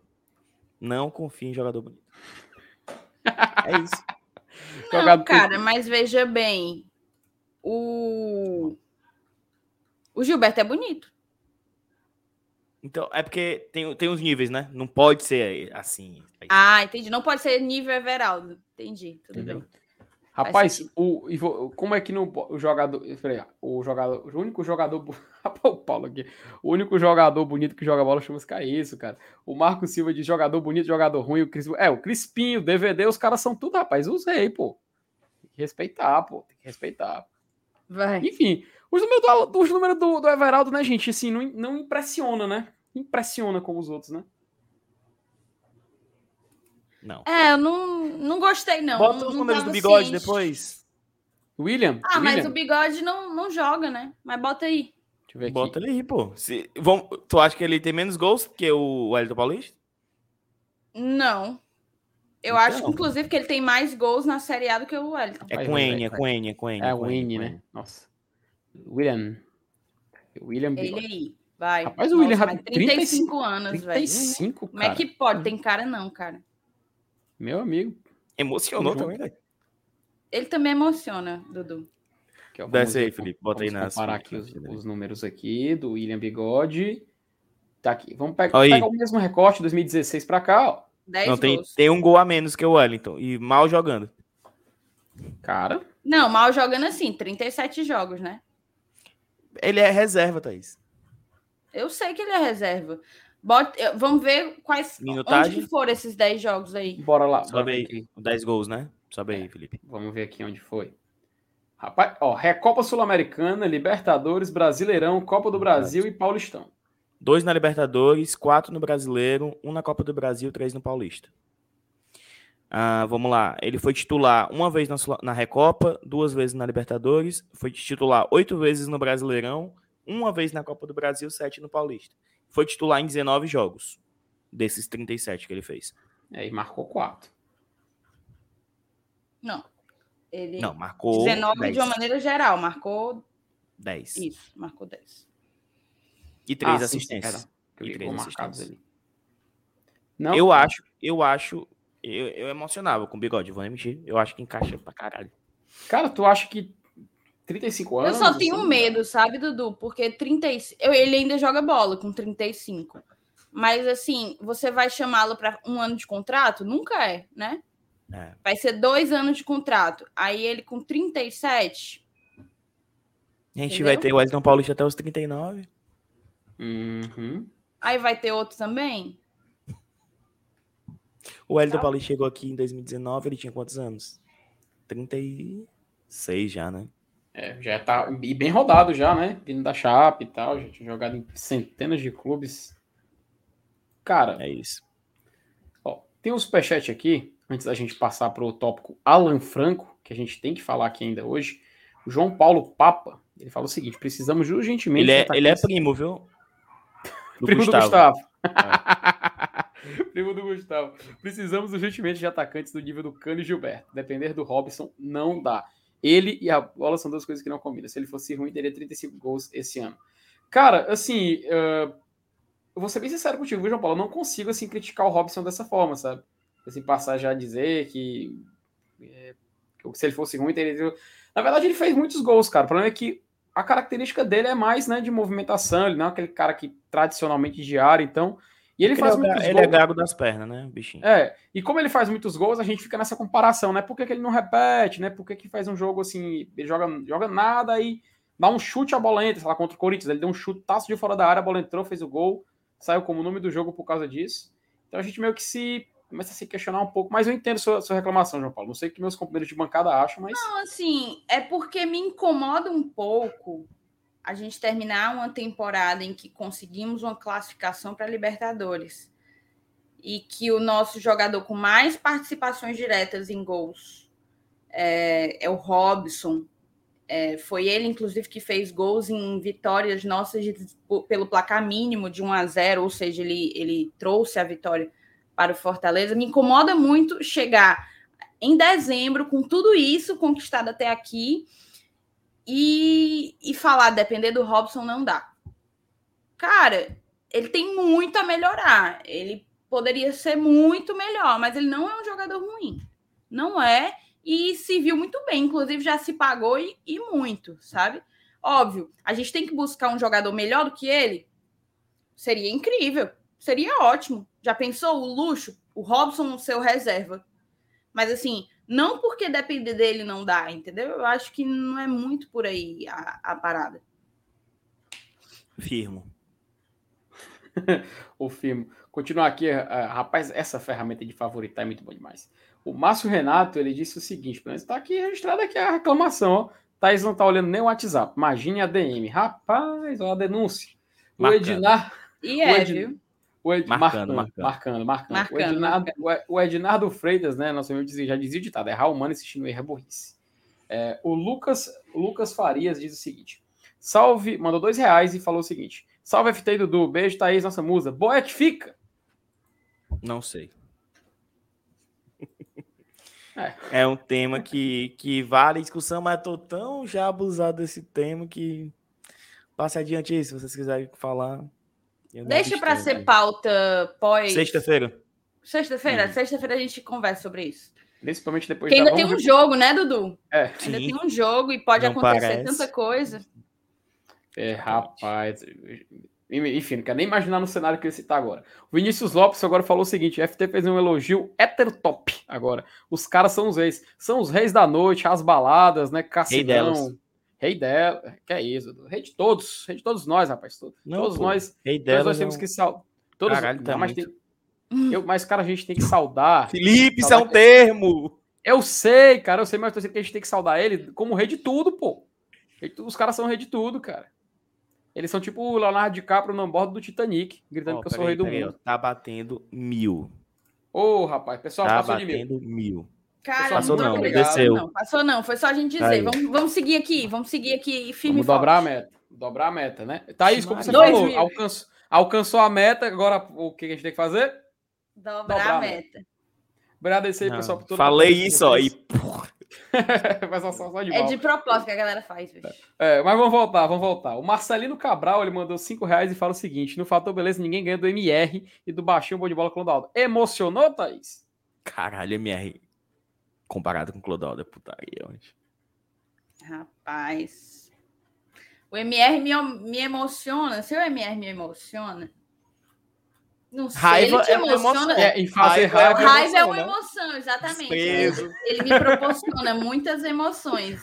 Speaker 2: Não confia em jogador bonito. É isso.
Speaker 3: Não,
Speaker 1: Jogador-
Speaker 3: cara, mas veja bem. O. O Gilberto é bonito.
Speaker 2: Então, é porque tem, tem uns níveis, né? Não pode ser assim.
Speaker 3: Ah, entendi. Não pode ser nível Everaldo. Entendi. Tudo
Speaker 1: Entendeu?
Speaker 3: bem.
Speaker 1: Rapaz, o, como é que não, o jogador, peraí, o jogador, o único jogador, o Paulo aqui, o único jogador bonito que joga bola chama-se é isso, cara. O Marco Silva de jogador bonito, jogador ruim, o Cris, é, o Crispinho, o DVD, os caras são tudo, rapaz, os rei, pô. Tem que respeitar, pô, tem que respeitar.
Speaker 3: Vai.
Speaker 1: Enfim, os números do, os números do, do Everaldo, né, gente, assim, não, não impressiona, né? Impressiona como os outros, né?
Speaker 2: Não.
Speaker 3: É, eu não, não gostei, não.
Speaker 2: Bota
Speaker 3: não,
Speaker 2: os
Speaker 3: não
Speaker 2: números do bigode
Speaker 3: ciente.
Speaker 2: depois.
Speaker 1: William,
Speaker 3: Ah, mas
Speaker 1: William,
Speaker 3: o bigode não, não joga, né? Mas bota aí.
Speaker 1: deixa eu ver aqui.
Speaker 2: Bota ele aí, pô. Se, vamos, tu acha que ele tem menos gols que o Wellington Paulista?
Speaker 3: Não. Eu
Speaker 2: Então.
Speaker 3: acho, inclusive, que ele tem mais gols na Série A do que o Wellington.
Speaker 2: É com N, é com N, é com N.
Speaker 1: É
Speaker 2: com
Speaker 1: o
Speaker 2: N,
Speaker 1: né? Nossa. William. William
Speaker 3: Ele
Speaker 1: Bigode.
Speaker 3: aí. Vai.
Speaker 1: Rapaz, o William
Speaker 3: Nossa, mas
Speaker 1: tem
Speaker 3: 35 anos, velho.
Speaker 1: 35,
Speaker 3: Como é
Speaker 1: cara.
Speaker 3: que pode? Tem cara não, cara.
Speaker 1: Meu amigo.
Speaker 2: Emocionou também, velho.
Speaker 3: Ele também emociona, Dudu.
Speaker 1: Ó,
Speaker 2: Desce aí, Felipe, bota aí nas
Speaker 1: comparar aqui os,
Speaker 2: né?
Speaker 1: os números aqui do William Bigode. Tá aqui. Vamos pe-
Speaker 2: Aí.
Speaker 1: pegar o mesmo recorte 2016 pra cá, ó.
Speaker 3: 10
Speaker 2: Não, tem,
Speaker 3: gols.
Speaker 2: tem um gol a menos que o Wellington. E mal jogando.
Speaker 1: Cara,
Speaker 3: Não, mal jogando assim, 37 jogos, né?
Speaker 2: Ele é reserva, Thaís.
Speaker 3: Eu sei que ele é reserva. Bota, vamos ver quais.
Speaker 2: Minutagem?
Speaker 3: Onde que foram esses 10 jogos aí?
Speaker 1: bora lá.
Speaker 2: Sobe aí.
Speaker 1: aqui.
Speaker 2: 10 gols, né? Sobe aí, Felipe.
Speaker 1: Vamos ver aqui onde foi. Rapaz, ó, Recopa Sul-Americana, Libertadores, Brasileirão, Copa do Brasil e Paulistão.
Speaker 2: Dois na Libertadores, quatro no Brasileiro, um na Copa do Brasil, três no Paulista. Ah, vamos lá. Ele foi titular uma vez na, na Recopa, duas vezes na Libertadores, foi titular oito vezes no Brasileirão, uma vez na Copa do Brasil, sete no Paulista. Foi titular em 19 jogos, desses 37 que ele fez.
Speaker 1: É, e marcou quatro.
Speaker 3: Não. Ele.
Speaker 2: Não, marcou
Speaker 3: 19
Speaker 2: 10.
Speaker 3: de uma maneira geral. Marcou
Speaker 2: 10.
Speaker 3: isso. Marcou 10.
Speaker 2: E três
Speaker 1: Ah,
Speaker 2: assistências.
Speaker 1: sim, Eu
Speaker 2: E três assistências.
Speaker 1: ali. Não,
Speaker 2: Eu acho, eu acho, eu, eu emocionava com o bigode, vou nem mentir. Eu acho que encaixa pra caralho.
Speaker 1: Cara, tu acha que 35
Speaker 3: Eu
Speaker 1: anos?
Speaker 3: só tenho
Speaker 1: assim,
Speaker 3: medo, sabe, Dudu? Porque 35, eu- ele ainda joga bola com 35. Mas assim, você vai chamá-lo para um ano de contrato? Nunca é, né?
Speaker 2: É.
Speaker 3: Vai ser dois anos de contrato. Aí ele com 37.
Speaker 2: A gente
Speaker 3: Entendeu?
Speaker 2: vai ter o Wellington Paulista até os 39.
Speaker 1: Uhum.
Speaker 3: Aí vai ter outro também?
Speaker 2: O Wellington Paulista chegou aqui em 2019, ele tinha quantos anos? 36 já, né?
Speaker 1: É, já tá e bem rodado já, né? Vindo da Chape e tal, já tinha jogado em centenas de clubes. Cara,
Speaker 2: É isso.
Speaker 1: ó, tem um superchat aqui, antes da gente passar para o tópico Alan Franco, que a gente tem que falar aqui ainda hoje. O João Paulo Papa, ele fala o seguinte: precisamos urgentemente.
Speaker 2: Ele é, ele é primo, viu? Do
Speaker 1: Primo
Speaker 2: Gustavo.
Speaker 1: do Gustavo. Primo do Gustavo. Precisamos urgentemente de atacantes do nível do Cano e Gilberto. Depender do Robson não dá. Ele e a bola são duas coisas que não combinam. Se ele fosse ruim, teria 35 gols esse ano. Cara, assim, eh, eu vou ser bem sincero contigo, viu, João Paulo? Eu não consigo, assim, criticar o Robson dessa forma, sabe? Assim, passar já a dizer que, eh, que se ele fosse ruim, teria... Na verdade, ele fez muitos gols, cara. O problema é que a característica dele é mais, né, de movimentação. Ele não é aquele cara que tradicionalmente de área, então... E ele
Speaker 2: Ele,
Speaker 1: faz
Speaker 2: é, o ga-
Speaker 1: muitos
Speaker 2: ele é
Speaker 1: gols.
Speaker 2: gago das pernas, né, bichinho?
Speaker 1: É, e como ele faz muitos gols, a gente fica nessa comparação, né? Por que, que ele não repete, né? Por que, que faz um jogo assim, ele joga, joga nada e dá um chute, a bola entra, sei lá, contra o Corinthians, ele deu um chutaço de fora da área, a bola entrou, fez o gol, saiu como nome do jogo por causa disso. Então a gente meio que se começa a se questionar um pouco, mas eu entendo sua, sua reclamação, João Paulo. Não sei o que meus companheiros de bancada acham, mas.
Speaker 3: Não, assim, é porque me incomoda um pouco a gente terminar uma temporada em que conseguimos uma classificação para Libertadores e que o nosso jogador com mais participações diretas em gols é, é o Robson. É, foi ele, inclusive, que fez gols em vitórias nossas de, pelo placar mínimo de 1 a 0, ou seja, ele, ele trouxe a vitória para o Fortaleza. Me incomoda muito chegar em dezembro com tudo isso conquistado até aqui e, e falar, depender do Robson, não dá. Cara, ele tem muito a melhorar. Ele poderia ser muito melhor, mas ele não é um jogador ruim. Não é. E se viu muito bem, inclusive já se pagou e, e muito, sabe? Óbvio, a gente tem que buscar um jogador melhor do que ele. Seria incrível, seria ótimo. Já pensou o luxo? O Robson, seu reserva. Mas assim, não porque depender dele não dá, entendeu? Eu acho que não é muito por aí a, a parada.
Speaker 2: Firmo.
Speaker 1: o firmo. Continuar aqui, uh, rapaz, essa ferramenta de favoritar é muito bom demais. O Márcio Renato, ele disse o seguinte, está aqui registrado aqui a reclamação, ó. Thaís não tá olhando nem o WhatsApp. Imagine a DM. Rapaz, olha a denúncia. O Ednar...
Speaker 3: E é, Ednar, viu?
Speaker 1: O Ed, marcando, marcando, marcando, marcando. marcando. O, Ednardo, o Ednardo Freitas, né? Nosso amigo já dizia o ditado: errar humano assistindo erro é burrice. É, o Lucas, Lucas Farias diz o seguinte: salve, mandou dois reais e falou o seguinte: salve FT Dudu, beijo, Thaís, nossa musa. Boa é que fica.
Speaker 2: Não sei. É. é um tema que, que vale discussão, mas tô tão já abusado desse tema que passe adiante aí, se vocês quiserem falar.
Speaker 3: Deixa para ser pauta pós.
Speaker 2: Sexta-feira.
Speaker 3: Sexta-feira? Uhum. Sexta-feira a gente conversa sobre isso.
Speaker 1: Principalmente depois
Speaker 3: Porque ainda tem um jogo, né, Dudu?
Speaker 1: É.
Speaker 3: Ainda Sim. tem um jogo e pode não acontecer parece. tanta coisa.
Speaker 1: É, rapaz. Enfim, não quero nem imaginar no cenário que ele citar agora. O Vinícius Lopes agora falou o seguinte: o FT fez um elogio heterotop agora. Os caras são os reis. São os reis da noite, as baladas, né? Cassidão. Rei dela, que é isso, rei de todos, rei de todos nós, rapaz. Todos, não, todos pô, nós,
Speaker 2: rei dela
Speaker 1: nós temos que saudar. Todos,
Speaker 2: Caralho, tá
Speaker 1: mas, tem, eu, mas, cara, a gente tem que saudar.
Speaker 2: Felipe, isso é um termo.
Speaker 1: Eu sei, cara, eu sei, mas eu sei que a gente tem que saudar ele como rei de tudo, pô. Os caras são rei de tudo, cara. Eles são tipo o Leonardo DiCaprio no bordo do Titanic, gritando oh, que eu sou o rei do mundo.
Speaker 2: tá batendo mil.
Speaker 1: Ô, oh, rapaz, pessoal,
Speaker 2: tá passou batendo
Speaker 1: de
Speaker 2: mil. mil.
Speaker 3: Cara, passou não, desceu. Não, passou não, foi só a gente dizer. Vamos, vamos seguir aqui, vamos seguir aqui firme
Speaker 1: Vamos dobrar a meta, dobrar a meta, né? Thaís, como você falou, alcançou, alcançou a meta, agora o que a gente tem que fazer?
Speaker 3: Dobrar, dobrar a meta. meta.
Speaker 1: Obrigado aí, pessoal, por tudo.
Speaker 2: Falei isso, ó, e...
Speaker 1: só, só de
Speaker 3: é de propósito que a galera faz, bicho.
Speaker 1: É, mas vamos voltar, vamos voltar. O Marcelino Cabral, ele mandou 5 reais e fala o seguinte, no Fator Beleza ninguém ganha do MR e do Baixinho Bom de Bola Clodaldo. Emocionou, Thaís?
Speaker 2: Caralho, MR comparado com Clodoaldo é putaria hoje.
Speaker 3: Rapaz. O MR me, me emociona. Se o MR me emociona. Não sei,
Speaker 2: raiva
Speaker 3: ele te
Speaker 2: é
Speaker 3: emociona.
Speaker 1: É, em fazer raiva,
Speaker 3: raiva, raiva é uma emoção, exatamente. Ele, ele, me proporciona muitas emoções.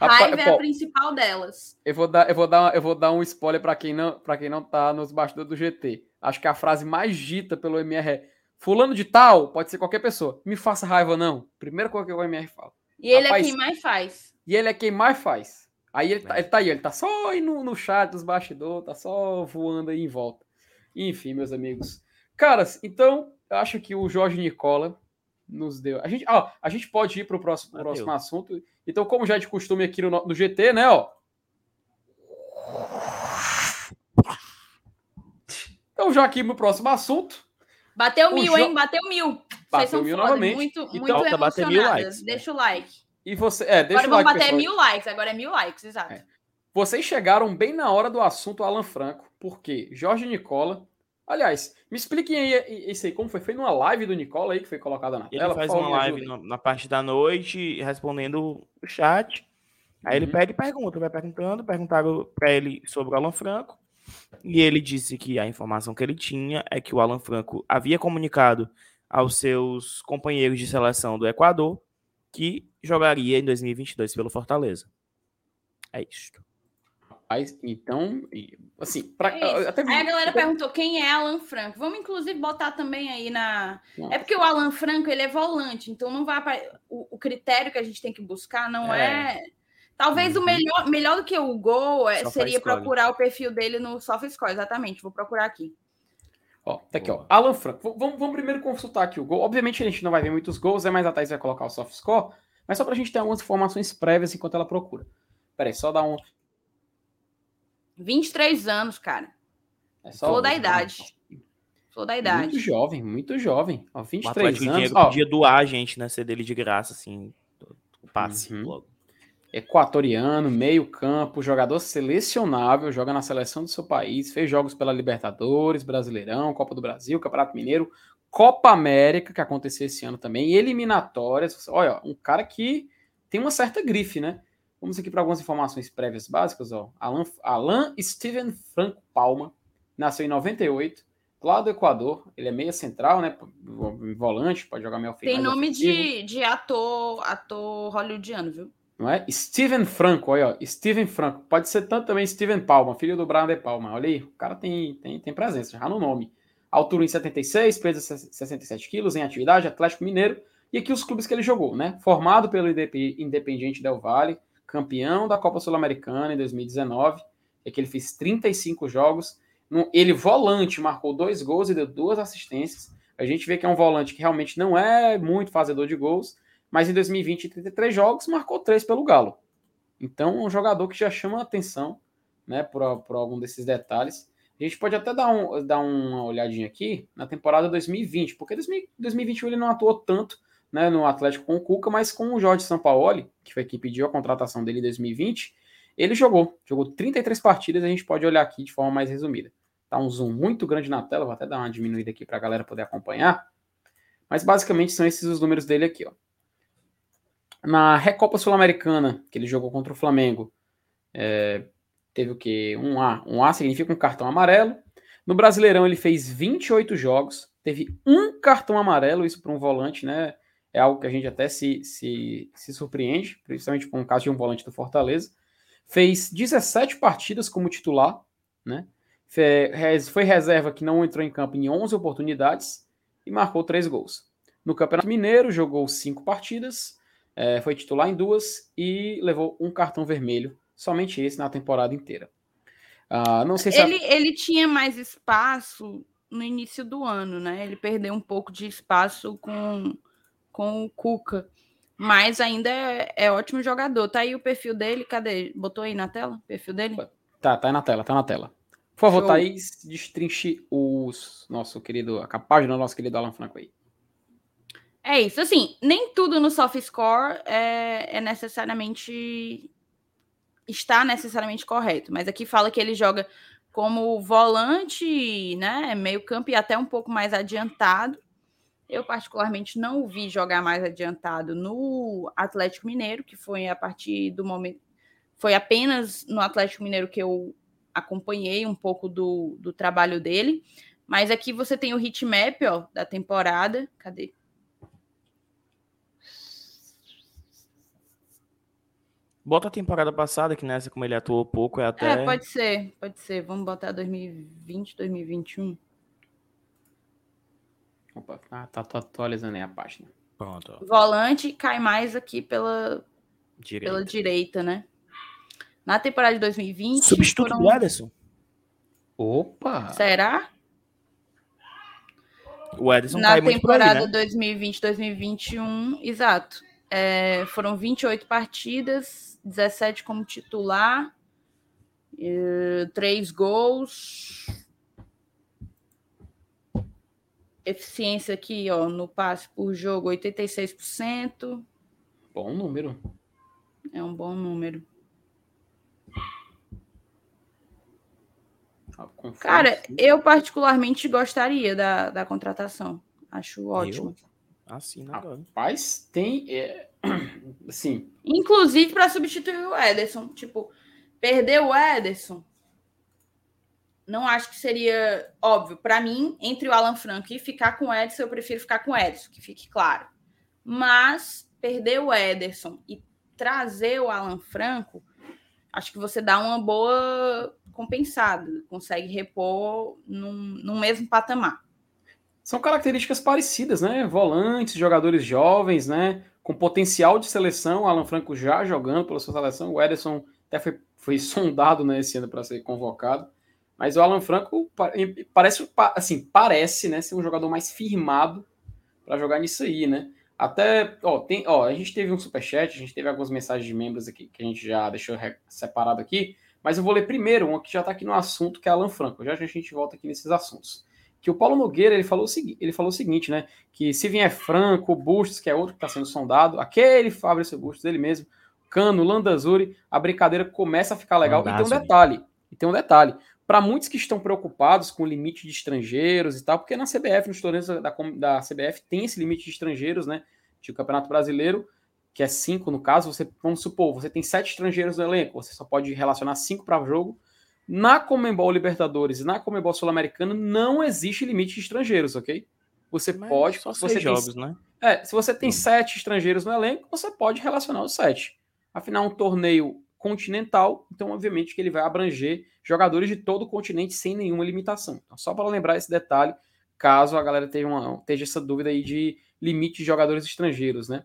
Speaker 3: Raiva é a principal delas.
Speaker 1: Eu vou dar, eu vou dar, eu vou dar um spoiler para quem não, para quem não tá nos bastidores do GT. Acho que a frase mais dita pelo MR é Fulano de tal, pode ser qualquer pessoa. Me faça raiva, não. Primeira coisa que o MR fala.
Speaker 3: E ele é Rapaz, é quem mais faz.
Speaker 1: E ele é quem mais faz. Aí ele tá, ele tá aí, ele tá só aí no, no chat dos bastidores, tá só voando aí em volta. Enfim, meus amigos. Caras, então, eu acho que o Jorge Nicola nos deu. A gente, ó, a gente pode ir para o próximo, próximo assunto. Então, como já é de costume aqui no, no GT, né, ó. Então, já aqui no próximo assunto,
Speaker 3: Bateu mil, jo... hein? Bateu mil.
Speaker 1: Bateu Vocês mil novamente.
Speaker 3: Muito, então, muito bater mil likes. Deixa o like.
Speaker 1: E você, é, deixa
Speaker 3: agora
Speaker 1: o like,
Speaker 3: vamos bater mil likes. Agora é mil likes, exato. É.
Speaker 1: Vocês chegaram bem na hora do assunto Alan Franco, porque Jorge Nicola. Aliás, me expliquem aí isso aí, como foi? Foi numa live do Nicola aí que foi colocada na
Speaker 2: ele
Speaker 1: tela?
Speaker 2: Ele faz uma live na, na parte da noite, respondendo o chat. Aí uhum. ele pede pergunta, vai perguntando, perguntaram para ele sobre o Alan Franco. E ele disse que a informação que ele tinha é que o Alan Franco havia comunicado aos seus companheiros de seleção do Equador que jogaria em 2022 pelo Fortaleza. É isto.
Speaker 1: então, assim, pra,
Speaker 3: é até Aí a galera perguntou quem é Alan Franco. Vamos inclusive botar também aí na. Não. É porque o Alan Franco ele é volante, então não vai o, o, critério que a gente tem que buscar não é. é... Talvez uhum. o melhor, melhor do que o gol é, seria procurar o perfil dele no SofaScore, exatamente. Vou procurar aqui.
Speaker 1: Ó, tá aqui, ó. Alan Franco. Vamos, vamos primeiro consultar aqui o gol. Obviamente a gente não vai ver muitos gols, é mais a Thais vai colocar o soft score, mas só pra gente ter algumas informações prévias enquanto ela procura. Peraí, só dar um.
Speaker 3: 23 anos, cara. É só Flor da idade. Flor da idade.
Speaker 1: Muito jovem, muito jovem. Ó, 23 o anos. Diego
Speaker 2: ó. podia doar a gente, né? Ser dele de graça, assim. O passe uhum. logo.
Speaker 1: Equatoriano, meio campo, jogador selecionável, joga na seleção do seu país, fez jogos pela Libertadores, Brasileirão, Copa do Brasil, Campeonato Mineiro, Copa América, que aconteceu esse ano também, eliminatórias. Olha, um cara que tem uma certa grife, né? Vamos aqui para algumas informações prévias básicas. Ó. Alan, Alan Steven Franco Palma nasceu em 98, lá do Equador. Ele é meia central, né? Volante, pode jogar meio
Speaker 3: Tem nome de, de ator, ator hollywoodiano, viu?
Speaker 1: Não é? Steven Franco, olha, ó. Steven Franco. Pode ser tanto também Steven Palma, filho do Brian De Palma. Olha aí, o cara tem, tem, tem presença, já no nome. Altura em 76, peso 67 quilos, em atividade, Atlético Mineiro. E aqui os clubes que ele jogou, né? Formado pelo Independiente Del Valle, campeão da Copa Sul-Americana em 2019, é que ele fez 35 jogos. Ele, volante, marcou dois gols e deu duas assistências. A gente vê que é um volante que realmente não é muito fazedor de gols, mas em 2020, 33 jogos, marcou três pelo Galo. Então, um jogador que já chama a atenção né, por, por algum desses detalhes. A gente pode até dar, um, dar uma olhadinha aqui na temporada 2020, porque 2021 ele não atuou tanto né, no Atlético com o Cuca, mas com o Jorge Sampaoli, que foi quem pediu a contratação dele em 2020, ele jogou. Jogou 33 partidas, a gente pode olhar aqui de forma mais resumida. Tá um zoom muito grande na tela, vou até dar uma diminuída aqui para a galera poder acompanhar. Mas basicamente são esses os números dele aqui. Ó. Na Recopa Sul-Americana, que ele jogou contra o Flamengo, é, teve o quê? Um A. Um A significa um cartão amarelo. No Brasileirão ele fez 28 jogos, teve um cartão amarelo, isso para um volante, né? é algo que a gente até se, se, se surpreende, principalmente com o caso de um volante do Fortaleza. Fez 17 partidas como titular, né? Foi reserva que não entrou em campo em 11 oportunidades e marcou 3 gols. No Campeonato Mineiro, jogou 5 partidas, é, foi titular em duas e levou um cartão vermelho, somente esse na temporada inteira.
Speaker 3: Uh, não sei se ele, a... ele tinha mais espaço no início do ano, né? Ele perdeu um pouco de espaço com com o Cuca. Mas ainda é, é, ótimo jogador. Tá aí o perfil dele, cadê? Botou aí na tela o perfil dele?
Speaker 1: Tá, tá aí na tela, tá na tela. Por favor, Show. Thaís, destrinche os nosso querido, a página do nosso querido Alan Franco aí.
Speaker 3: É isso, assim, nem tudo no soft score é, é necessariamente está necessariamente correto, mas aqui fala que ele joga como volante, né, meio campo e até um pouco mais adiantado, eu, particularmente, não o vi jogar mais adiantado no Atlético Mineiro, que foi a partir do momento. Foi apenas no Atlético Mineiro que eu acompanhei um pouco do, do trabalho dele. Mas aqui você tem o hitmap ó, da temporada. Cadê?
Speaker 2: Bota a temporada passada, que nessa, como ele atuou pouco, é até.
Speaker 3: É, pode ser, pode ser. Vamos botar 2020, 2021.
Speaker 1: Opa, ah, tá, tá atualizando aí a página.
Speaker 3: Pronto. Volante cai mais aqui pela direita, pela direita né? Na temporada de 2020.
Speaker 2: Substituto foram... do Ederson?
Speaker 1: Opa!
Speaker 3: Será?
Speaker 2: O Ederson
Speaker 3: Na cai temporada né? 2020-2021, exato. É, foram 28 partidas, 17 como titular, 3 gols, Eficiência aqui, ó, no passe por jogo, 86%.
Speaker 1: Bom número.
Speaker 3: É um bom número. Cara, eu particularmente gostaria da, da contratação. Acho ótimo.
Speaker 2: Assina agora.
Speaker 1: Rapaz, tem. É, assim.
Speaker 3: Inclusive para substituir o Ederson. Tipo, perder o Ederson não acho que seria óbvio. Para mim, entre o Alan Franco e ficar com o Edson, eu prefiro ficar com o Edson, que fique claro. Mas perder o Ederson e trazer o Alan Franco, acho que você dá uma boa compensada, consegue repor num, num mesmo patamar.
Speaker 1: São características parecidas, né? Volantes, jogadores jovens, né? Com potencial de seleção. Alan Franco já jogando pela sua seleção. O Ederson até foi, foi sondado né, esse ano para ser convocado. Mas o Alan Franco parece, assim, parece né, ser um jogador mais firmado para jogar nisso aí, né? Até, ó, tem, ó, a gente teve um superchat, a gente teve algumas mensagens de membros aqui que a gente já deixou separado aqui, mas eu vou ler primeiro uma que já está aqui no assunto, que é Alan Franco. Já, já a gente volta aqui nesses assuntos. Que o Paulo Nogueira ele falou, o ele falou o seguinte, né? Que se vier Franco, Bustos, que é outro que está sendo sondado, aquele Fabrício Bustos, ele mesmo, Cano, Landazuri, a brincadeira começa a ficar legal. E tem um detalhe, e tem um detalhe para muitos que estão preocupados com o limite de estrangeiros e tal, porque na CBF, nos torneios da, da CBF, tem esse limite de estrangeiros, né? De o Campeonato Brasileiro, que é cinco no caso, você, vamos supor, você tem sete estrangeiros no elenco, você só pode relacionar cinco para jogo. Na Comembol Libertadores e na Comembol Sul-Americana não existe limite de estrangeiros, ok? Você Mas pode.
Speaker 2: Só
Speaker 1: você
Speaker 2: tem, jogos, né?
Speaker 1: É, se você tem hum. sete estrangeiros no elenco, você pode relacionar os sete. Afinal, um torneio continental, então obviamente que ele vai abranger jogadores de todo o continente sem nenhuma limitação. Então, só para lembrar esse detalhe, caso a galera tenha, uma, tenha essa dúvida aí de limite de jogadores estrangeiros, né?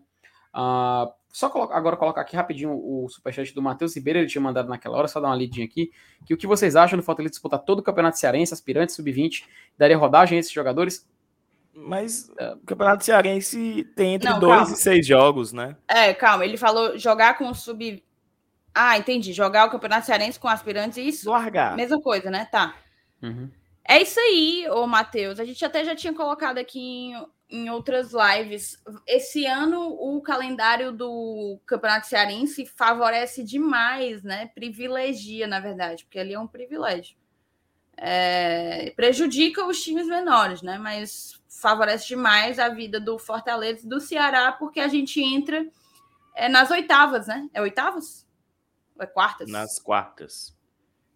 Speaker 1: Uh, só agora colocar aqui rapidinho o superchat do Matheus Ribeiro, ele tinha mandado naquela hora, só dar uma lidinha aqui, que o que vocês acham do Fortaleza disputar todo o Campeonato Cearense, aspirante, sub-20, daria rodagem a esses jogadores?
Speaker 2: Mas uh, o Campeonato Cearense tem entre Não, dois calma. e seis jogos, né?
Speaker 3: É, calma, ele falou jogar com o sub ah, entendi. Jogar o Campeonato Cearense com aspirantes, isso.
Speaker 2: Largar.
Speaker 3: Mesma coisa, né? Tá. Uhum. É isso aí, ô Matheus. A gente até já tinha colocado aqui em, em outras lives. Esse ano, o calendário do Campeonato Cearense favorece demais, né? Privilegia, na verdade, porque ali é um privilégio. É, prejudica os times menores, né? Mas favorece demais a vida do Fortaleza e do Ceará, porque a gente entra é, nas oitavas, né? É oitavas? É quartas?
Speaker 2: Nas quartas.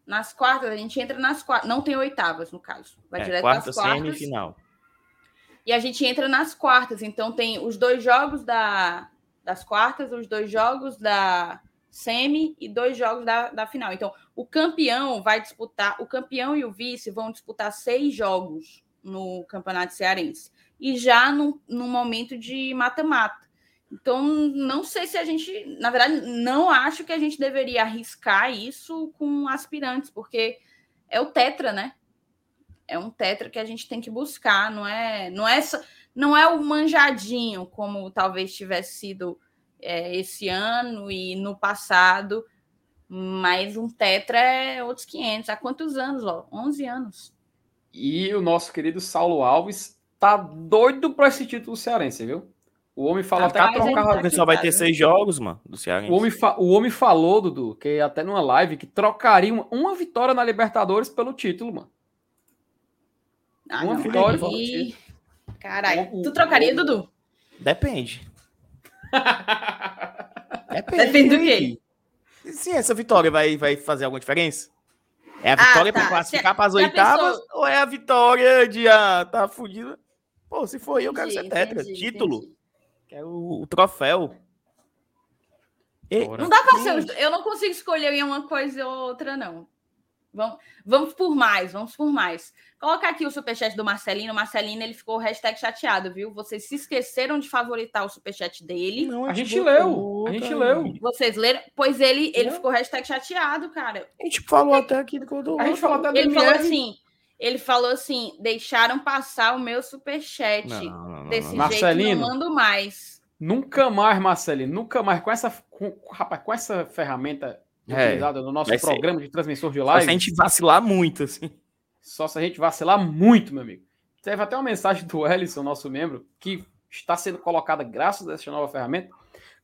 Speaker 3: Nas quartas, a gente entra nas quartas. Não tem oitavas, no caso. Vai
Speaker 2: é,
Speaker 3: direto
Speaker 2: quarta,
Speaker 3: nas quartas.
Speaker 2: semifinal.
Speaker 3: E a gente entra nas quartas. Então tem os dois jogos da, das quartas, os dois jogos da semi e dois jogos da, da final. Então, o campeão vai disputar, o campeão e o vice vão disputar seis jogos no Campeonato Cearense. E já no, no momento de mata-mata. Então, não sei se a gente, na verdade, não acho que a gente deveria arriscar isso com aspirantes, porque é o tetra, né? É um tetra que a gente tem que buscar, não é, não é, não é o manjadinho como talvez tivesse sido é, esse ano e no passado, mas um tetra é outros 500. Há quantos anos, ó? 11 anos.
Speaker 1: E o nosso querido Saulo Alves tá doido para esse título cearense, viu? O homem falou
Speaker 2: até que trocar. Porque só vai ter seis jogos, mano, do Ceará.
Speaker 1: O homem, fa... o homem falou, Dudu, que até numa live, que trocaria uma, uma vitória na Libertadores pelo título, mano.
Speaker 3: Ah, uma não, vitória pelo título. Caralho. Tu trocaria, Dudu?
Speaker 2: Depende.
Speaker 3: Depende. Depende do quê?
Speaker 2: Sim, essa vitória vai, vai fazer alguma diferença? É a vitória ah, tá. para classificar para as oitavas pensou... ou é a vitória de ah, tá fudido? Pô, se for eu, eu quero ser tetra. Entendi, Título. Entendi. Quero o, o troféu.
Speaker 3: E... Não dá para ser. Eu não consigo escolher uma coisa ou outra, não. Vamos, vamos por mais, vamos por mais. Coloca aqui o superchat do Marcelino. Marcelino, ele ficou hashtag chateado, viu? Vocês se esqueceram de favoritar o superchat dele.
Speaker 1: Não, a, gente leu. A gente leu.
Speaker 3: Vocês leram? Pois ele, ele ficou hashtag chateado, cara.
Speaker 2: A gente falou até aqui do
Speaker 1: A gente falou até do
Speaker 3: Ele falou assim: ele falou assim: deixaram passar o meu superchat. Não, não, não, Desse Marcelino, jeito não mando mais.
Speaker 1: Nunca mais, Marcelino, nunca mais. Com essa, com, rapaz, com essa ferramenta é, utilizada no nosso programa ser. de transmissão de live.
Speaker 2: Só se a gente vacilar muito, assim.
Speaker 1: Só se a gente vacilar muito, meu amigo. Teve até uma mensagem do Ellison, nosso membro, que está sendo colocada graças a essa nova ferramenta.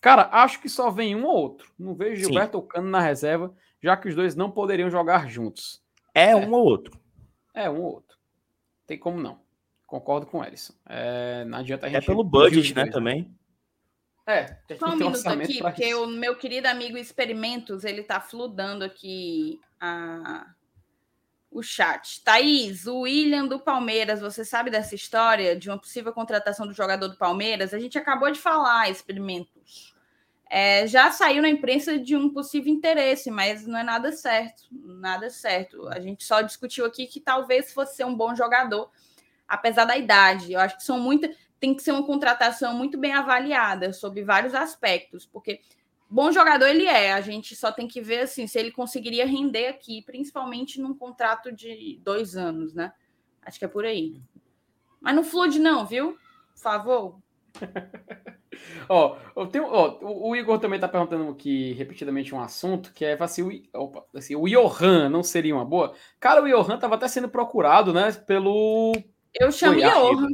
Speaker 1: Cara, acho que só vem um ou outro. Não vejo Gilberto ou Cano na reserva, já que os dois não poderiam jogar juntos.
Speaker 2: É, é. um ou outro.
Speaker 1: É, um ou outro. Tem como não. Concordo com o Ellison. É, não adianta a
Speaker 2: gente. É pelo budget, né, também.
Speaker 3: É, tem Só um minuto aqui, porque isso. o meu querido amigo Experimentos, ele tá fludando aqui a... o chat. Thaís, o William do Palmeiras, você sabe dessa história de uma possível contratação do jogador do Palmeiras? A gente acabou de falar, Experimentos. É, já saiu na imprensa de um possível interesse, mas não é nada certo, nada certo. A gente só discutiu aqui que talvez fosse ser um bom jogador, apesar da idade. Eu acho que são muitas, tem que ser uma contratação muito bem avaliada sobre vários aspectos, porque bom jogador ele é. A gente só tem que ver assim se ele conseguiria render aqui, principalmente num contrato de dois anos, né? Acho que é por aí. Mas não flood, não, viu? Por favor.
Speaker 1: ó, eu tenho, ó, o Igor também tá perguntando aqui repetidamente um assunto que é assim, o, opa, assim, o Johan não seria uma boa? Cara, o Johan tava até sendo procurado, né, pelo
Speaker 3: Eu chamo Johan.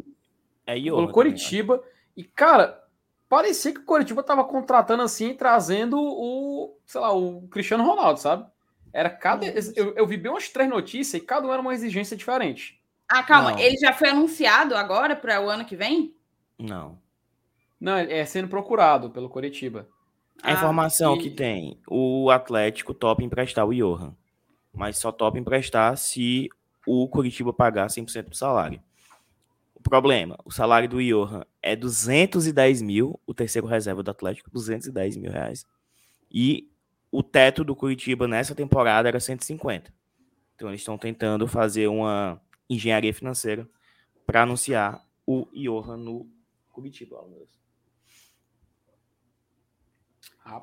Speaker 2: É Johan.
Speaker 1: Pelo Coritiba. E cara, parecia que o Coritiba tava contratando assim, trazendo o, sei lá, o Cristiano Ronaldo, sabe? Era cada eu, eu vi bem umas três notícias e cada uma era uma exigência diferente.
Speaker 3: Ah, calma, não. ele já foi anunciado agora para o ano que vem?
Speaker 2: Não.
Speaker 1: Não, é sendo procurado pelo Coritiba.
Speaker 2: A informação e... que tem, o Atlético topa emprestar o Johan. Mas só topa emprestar se o Coritiba pagar 100% do salário. O problema, o salário do Johan é 210 mil, o terceiro reserva do Atlético, 210 mil reais. E o teto do Curitiba nessa temporada era 150. Então eles estão tentando fazer uma engenharia financeira para anunciar o Johan no Curitiba.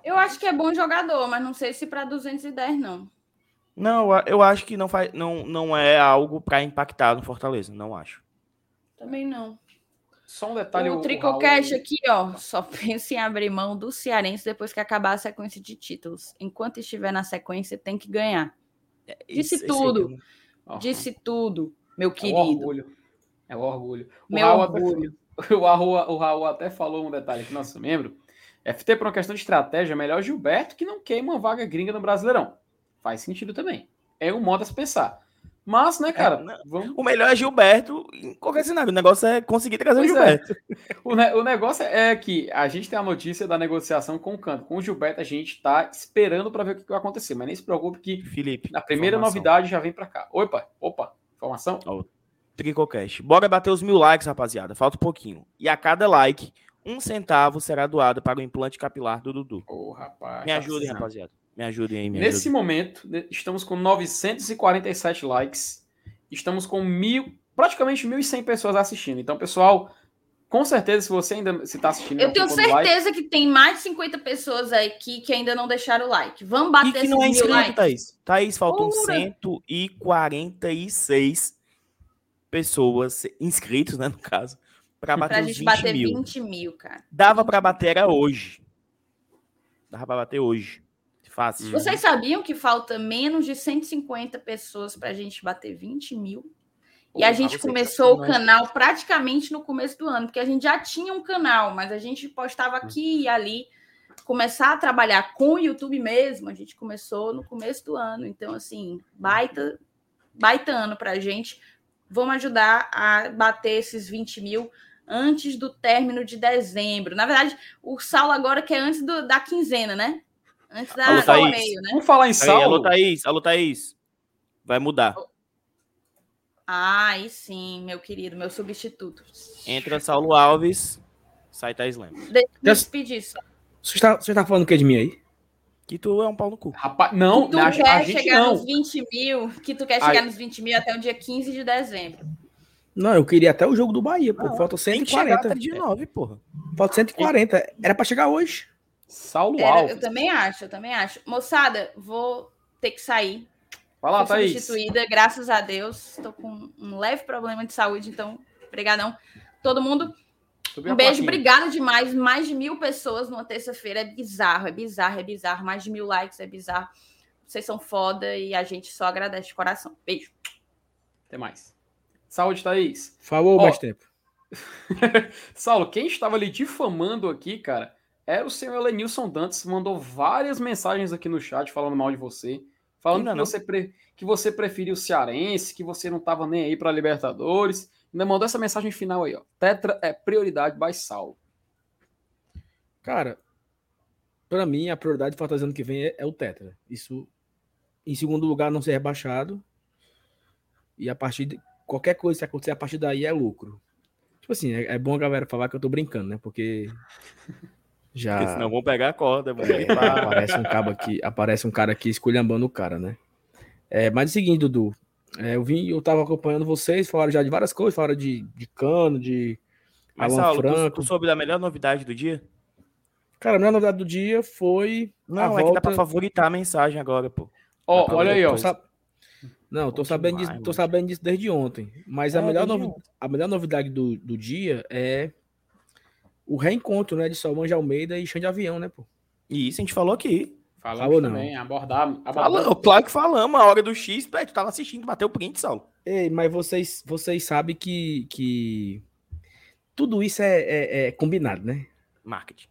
Speaker 3: Eu acho que é bom jogador, mas não sei se para 210 não.
Speaker 2: Não, eu acho que não, faz, não, não é algo para impactar no Fortaleza, não acho.
Speaker 3: Também não.
Speaker 1: Só um detalhe.
Speaker 3: O, o Tricocast aqui, ó, só pensa em abrir mão do Cearense depois que acabar a sequência de títulos. Enquanto estiver na sequência, tem que ganhar. É, Disse esse, tudo. Esse Disse tudo, meu querido. É o
Speaker 1: orgulho. É o orgulho.
Speaker 3: O meu Raul orgulho.
Speaker 1: Até, o, Raul, o Raul até falou um detalhe aqui, nosso membro. FT, por uma questão de estratégia, é melhor Gilberto que não queima uma vaga gringa no Brasileirão. Faz sentido também. É um modo a se pensar. Mas, né, cara? É,
Speaker 2: vamos... O melhor é Gilberto em qualquer cenário. O negócio é conseguir trazer pois o é. Gilberto.
Speaker 1: É. O, ne o, negócio é que a gente tem a notícia da negociação com o Canto. Com o Gilberto, a gente está esperando para ver o que vai acontecer. Mas nem se preocupe que
Speaker 2: Felipe,
Speaker 1: a primeira informação. novidade já vem para cá. Opa, opa, informação?
Speaker 2: Oh, Tricocast. Bora bater os mil likes, rapaziada. Falta um pouquinho. E a cada like, um centavo será doado para o implante capilar do Dudu.
Speaker 1: Ô, oh, rapaz.
Speaker 2: Me ajudem, tá rapaziada. Me ajudem aí, me
Speaker 1: Nesse ajudem. momento, estamos com 947 likes. Estamos com mil, praticamente 1.100 pessoas assistindo. Então, pessoal, com certeza, se você ainda está assistindo...
Speaker 3: Eu tenho certeza like, que tem mais de 50 pessoas aqui que ainda não deixaram o like. Vamos bater e que não é inscrito, likes.
Speaker 2: Thaís. Thaís, faltam Pura. 146 pessoas inscritos, né, no caso para bater pra gente bater mil.
Speaker 3: 20 mil, cara.
Speaker 2: Dava para bater era hoje. Dava para bater hoje. Fácil.
Speaker 3: Vocês sabiam que falta menos de 150 pessoas para a gente bater 20 mil? E a gente começou o canal praticamente no começo do ano, porque a gente já tinha um canal, mas a gente postava hum. aqui e ali. Começar a trabalhar com o YouTube mesmo, a gente começou no começo do ano. Então, assim, baita, baita ano para a gente. Vamos ajudar a bater esses 20 mil antes do término de dezembro. Na verdade, o Saulo agora que é antes do, da quinzena, né? Antes da
Speaker 2: alô, Thaís. meio,
Speaker 1: né? Vamos falar em Saulo. Aí,
Speaker 2: alô, Thaís. Alô, Thaís. Vai mudar.
Speaker 3: Ah, aí sim, meu querido, meu substituto.
Speaker 2: Entra Saulo Alves, sai Thaís Lemos.
Speaker 3: De despedir só.
Speaker 4: Você está, você está falando o que de mim aí?
Speaker 2: Que tu é um pau no cu.
Speaker 1: Rapaz, não,
Speaker 3: que tu a, quer a chegar não. nos 20 mil, que tu quer chegar aí. nos 20 mil até o dia 15 de dezembro.
Speaker 4: Não, eu queria até o jogo do Bahia, pô. Falta 140.
Speaker 2: Tem de 9, porra.
Speaker 4: Falta 140. Era para chegar hoje.
Speaker 1: Saulo Era, Alves.
Speaker 3: Eu também acho, eu também acho. Moçada, vou ter que sair.
Speaker 1: Vai lá, Thaís.
Speaker 3: substituída, graças a Deus. Estou com um leve problema de saúde, então, obrigadão. Todo mundo, um beijo, obrigada demais. Mais de mil pessoas numa terça-feira. É bizarro, é bizarro, é bizarro. Mais de mil likes, é bizarro. Vocês são foda e a gente só agradece de coração. Beijo.
Speaker 1: Até mais. Saúde, Thaís.
Speaker 4: Falou, mais tempo.
Speaker 1: Saulo, quem estava ali difamando aqui, cara, era o senhor Elenilson Dantes. Mandou várias mensagens aqui no chat falando mal de você. Falando que você, pre... que você preferia o Cearense, que você não estava nem aí para Libertadores. Ainda mandou essa mensagem final aí, ó. Tetra é prioridade by Saulo.
Speaker 4: Cara, para mim, a prioridade do Fortaleza ano que vem é, é o Tetra. Isso, em segundo lugar, não ser rebaixado. E a partir de qualquer coisa que acontecer a partir daí é lucro. Tipo assim, é, é bom a galera falar que eu tô brincando, né? Porque
Speaker 2: Já. Porque senão vão pegar a corda. Vão é,
Speaker 5: aparece um cabo aqui, aparece um cara aqui esculhambando o cara, né? É, mas é o seguinte, Dudu. É, eu vim, eu tava acompanhando vocês, falaram já de várias coisas, falaram de, de cano, de.
Speaker 2: Mas, Alan Saulo, Franco. Tu, tu soube da melhor novidade do dia?
Speaker 5: Cara, a melhor novidade do dia foi.
Speaker 2: Não, é volta... que dá pra favoritar a mensagem agora, pô.
Speaker 1: Ó, oh, olha aí, ó.
Speaker 5: Não, tô sabendo, demais, disso, tô sabendo disso desde ontem. Mas é, a, melhor novi... a melhor novidade do, do dia é o reencontro, né, de Salmão Almeida e Xande Avião, né, pô?
Speaker 2: E isso a gente falou aqui.
Speaker 1: Falamos falou também, não. abordar. abordar.
Speaker 2: Falou, claro que falamos, a hora do X, pé, tu tava assistindo, bateu o print, Saulo.
Speaker 5: Ei, mas vocês, vocês sabem que, que tudo isso é, é, é combinado, né?
Speaker 2: Marketing.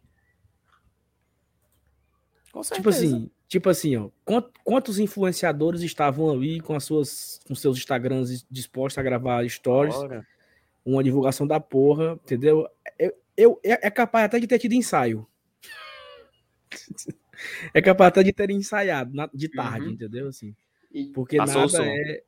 Speaker 5: Com tipo certeza. Tipo assim, tipo assim, ó, quantos influenciadores estavam ali com as suas, com seus Instagrams dispostos a gravar stories, uma divulgação da porra, entendeu? Eu, eu, é, é capaz até de ter tido ensaio. é capaz até de ter ensaiado de tarde, uhum. entendeu? Assim, porque passou nada é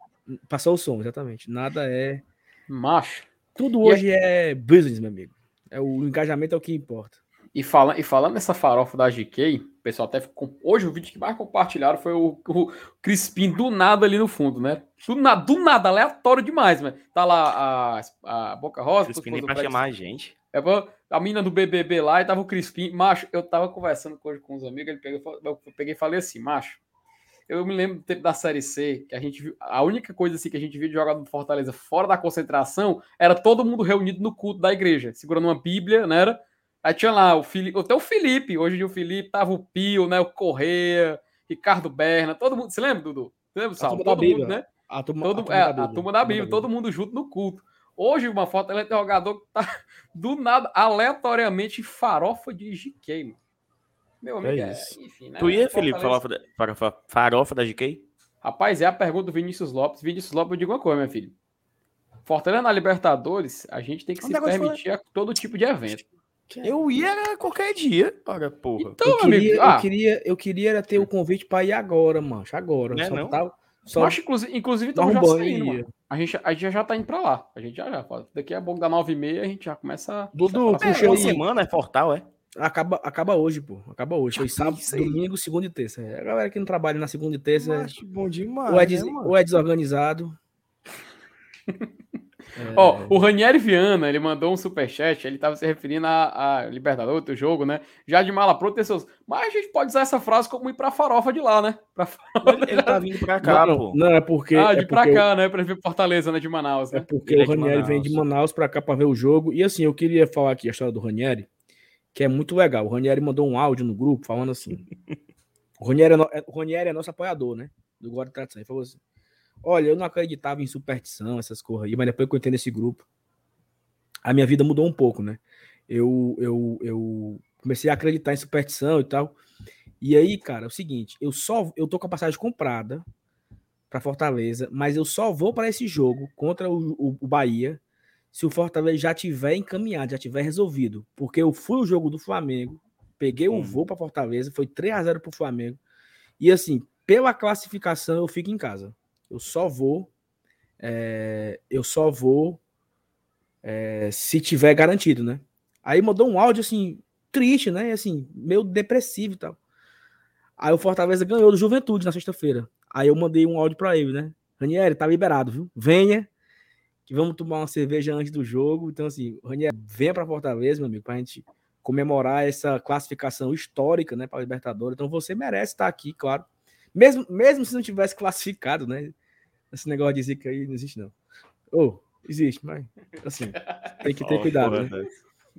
Speaker 5: passou o som, exatamente. Nada é
Speaker 1: macho.
Speaker 5: Tudo hoje é... é business, meu amigo. É o engajamento é o que importa.
Speaker 1: E, fala, e falando nessa farofa da GK, o pessoal até ficou. Hoje o vídeo que mais compartilharam foi o, o Crispim do nada ali no fundo, né? Do, na, do nada, aleatório demais, mas tá lá a, a Boca Rosa.
Speaker 2: Crispim nem pra chamar a gente.
Speaker 1: É, a mina do BBB lá e tava o Crispim. Macho, eu tava conversando hoje com os amigos, ele pegou, eu peguei e falei assim, macho. Eu me lembro do tempo da Série C, que a gente viu, a única coisa assim que a gente viu de jogador do Fortaleza fora da concentração era todo mundo reunido no culto da igreja, segurando uma Bíblia, né? Era? Aí tinha lá o Felipe, até o Felipe, hoje o Felipe, tava o Pio, né? O Correia, Ricardo Berna, todo mundo. Você lembra, Dudu? Você lembra, Sal? Todo
Speaker 5: Bíblia,
Speaker 1: mundo, né?
Speaker 5: A turma,
Speaker 1: todo, a turma, é, da, Bíblia. A turma da Bíblia, todo mundo junto no culto. Hoje, uma foto ela é jogador que tá do nada, aleatoriamente, farofa de GK, mano. Meu amigo, é,
Speaker 2: é enfim, né? Tu ia, Felipe, farofa da, farofa, farofa da GK?
Speaker 1: Rapaz, é a pergunta do Vinícius Lopes. Vinícius Lopes, eu digo uma coisa, meu filho. Fortaleza na Libertadores, a gente tem que Onde se permitir a todo tipo de evento.
Speaker 2: Eu ia qualquer dia. Olha, porra.
Speaker 5: Então, eu, queria, amigo, ah, eu, queria, eu queria ter o convite para ir agora, mano. Agora.
Speaker 1: Não é só não? Tá, só... Acho, inclusive, inclusive estamos já saindo. A gente, a gente já tá indo pra lá. A gente já já. Daqui a pouco da 9h30 a gente já começa.
Speaker 2: Dudu, puxa é, aí. semana é Fortal, é?
Speaker 5: Acaba, acaba hoje, pô. Acaba hoje. Foi sábado, domingo, segunda e terça. É, a galera que não trabalha na segunda e terça.
Speaker 2: Macho, bom demais.
Speaker 5: Ou é, des... né, ou é desorganizado.
Speaker 1: É... Ó, o Ranieri Viana, ele mandou um superchat, ele tava se referindo a, a Libertadores, outro jogo, né? Já de mala pronta, seus... mas a gente pode usar essa frase como ir pra farofa de lá, né? Pra
Speaker 2: ele, ele tá vindo pra cá,
Speaker 5: não,
Speaker 2: pô.
Speaker 5: Não, é porque...
Speaker 1: Ah, de
Speaker 5: é
Speaker 1: pra cá, eu... né? Pra ver Fortaleza, né? De Manaus, né?
Speaker 5: É porque ele o Ranieri vem de Manaus pra cá pra ver o jogo. E assim, eu queria falar aqui a história do Ranieri, que é muito legal. O Ranieri mandou um áudio no grupo falando assim... o, Ranieri é no... É, o Ranieri é nosso apoiador, né? Do Guarda Tradição. Ele falou assim... Olha, eu não acreditava em superstição, essas coisas aí, mas depois que eu entrei nesse grupo, a minha vida mudou um pouco, né? Eu, eu, eu comecei a acreditar em superstição e tal. E aí, cara, é o seguinte, eu só eu tô com a passagem comprada para Fortaleza, mas eu só vou para esse jogo contra o, o, o, Bahia se o Fortaleza já tiver encaminhado, já tiver resolvido, porque eu fui o jogo do Flamengo, peguei o um voo para Fortaleza, foi 3 a 0 pro Flamengo. E assim, pela classificação eu fico em casa. Eu só vou. É, eu só vou é, se tiver garantido, né? Aí mandou um áudio assim, triste, né? Assim, meio depressivo e tal. Aí o Fortaleza ganhou do Juventude na sexta-feira. Aí eu mandei um áudio para ele, né? Ranieri, tá liberado, viu? Venha, que vamos tomar uma cerveja antes do jogo. Então, assim, Ranieri, venha para Fortaleza, meu amigo, pra gente comemorar essa classificação histórica, né, para Libertadores. Então você merece estar aqui, claro. Mesmo, mesmo se não tivesse classificado, né? Esse negócio de zica aí não existe, não. Ou, oh, existe, mas assim, tem que ter cuidado, né?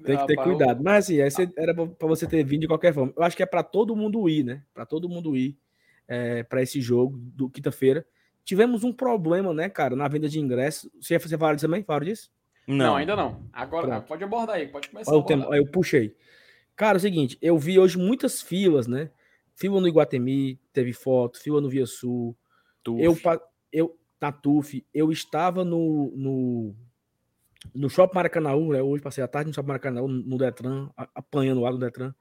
Speaker 5: Tem que ter cuidado. Mas assim, era para você ter vindo de qualquer forma. Eu acho que é para todo mundo ir, né? Para todo mundo ir é, para esse jogo do quinta-feira. Tivemos um problema, né, cara, na venda de ingressos. Você ia fazer falar disso também? Fala disso?
Speaker 1: Não. não, ainda não. Agora Pronto. pode abordar aí, pode começar.
Speaker 5: Olha o tema, eu puxei. Cara, é o seguinte, eu vi hoje muitas filas, né? Fila no Iguatemi, teve foto, fila no Via Sul. Eu, eu, na TUF, eu estava no, no, no Shopping Maracanãú, né? Hoje passei a tarde no Shopping Maracanãú, no Detran, apanhando lá do Detran.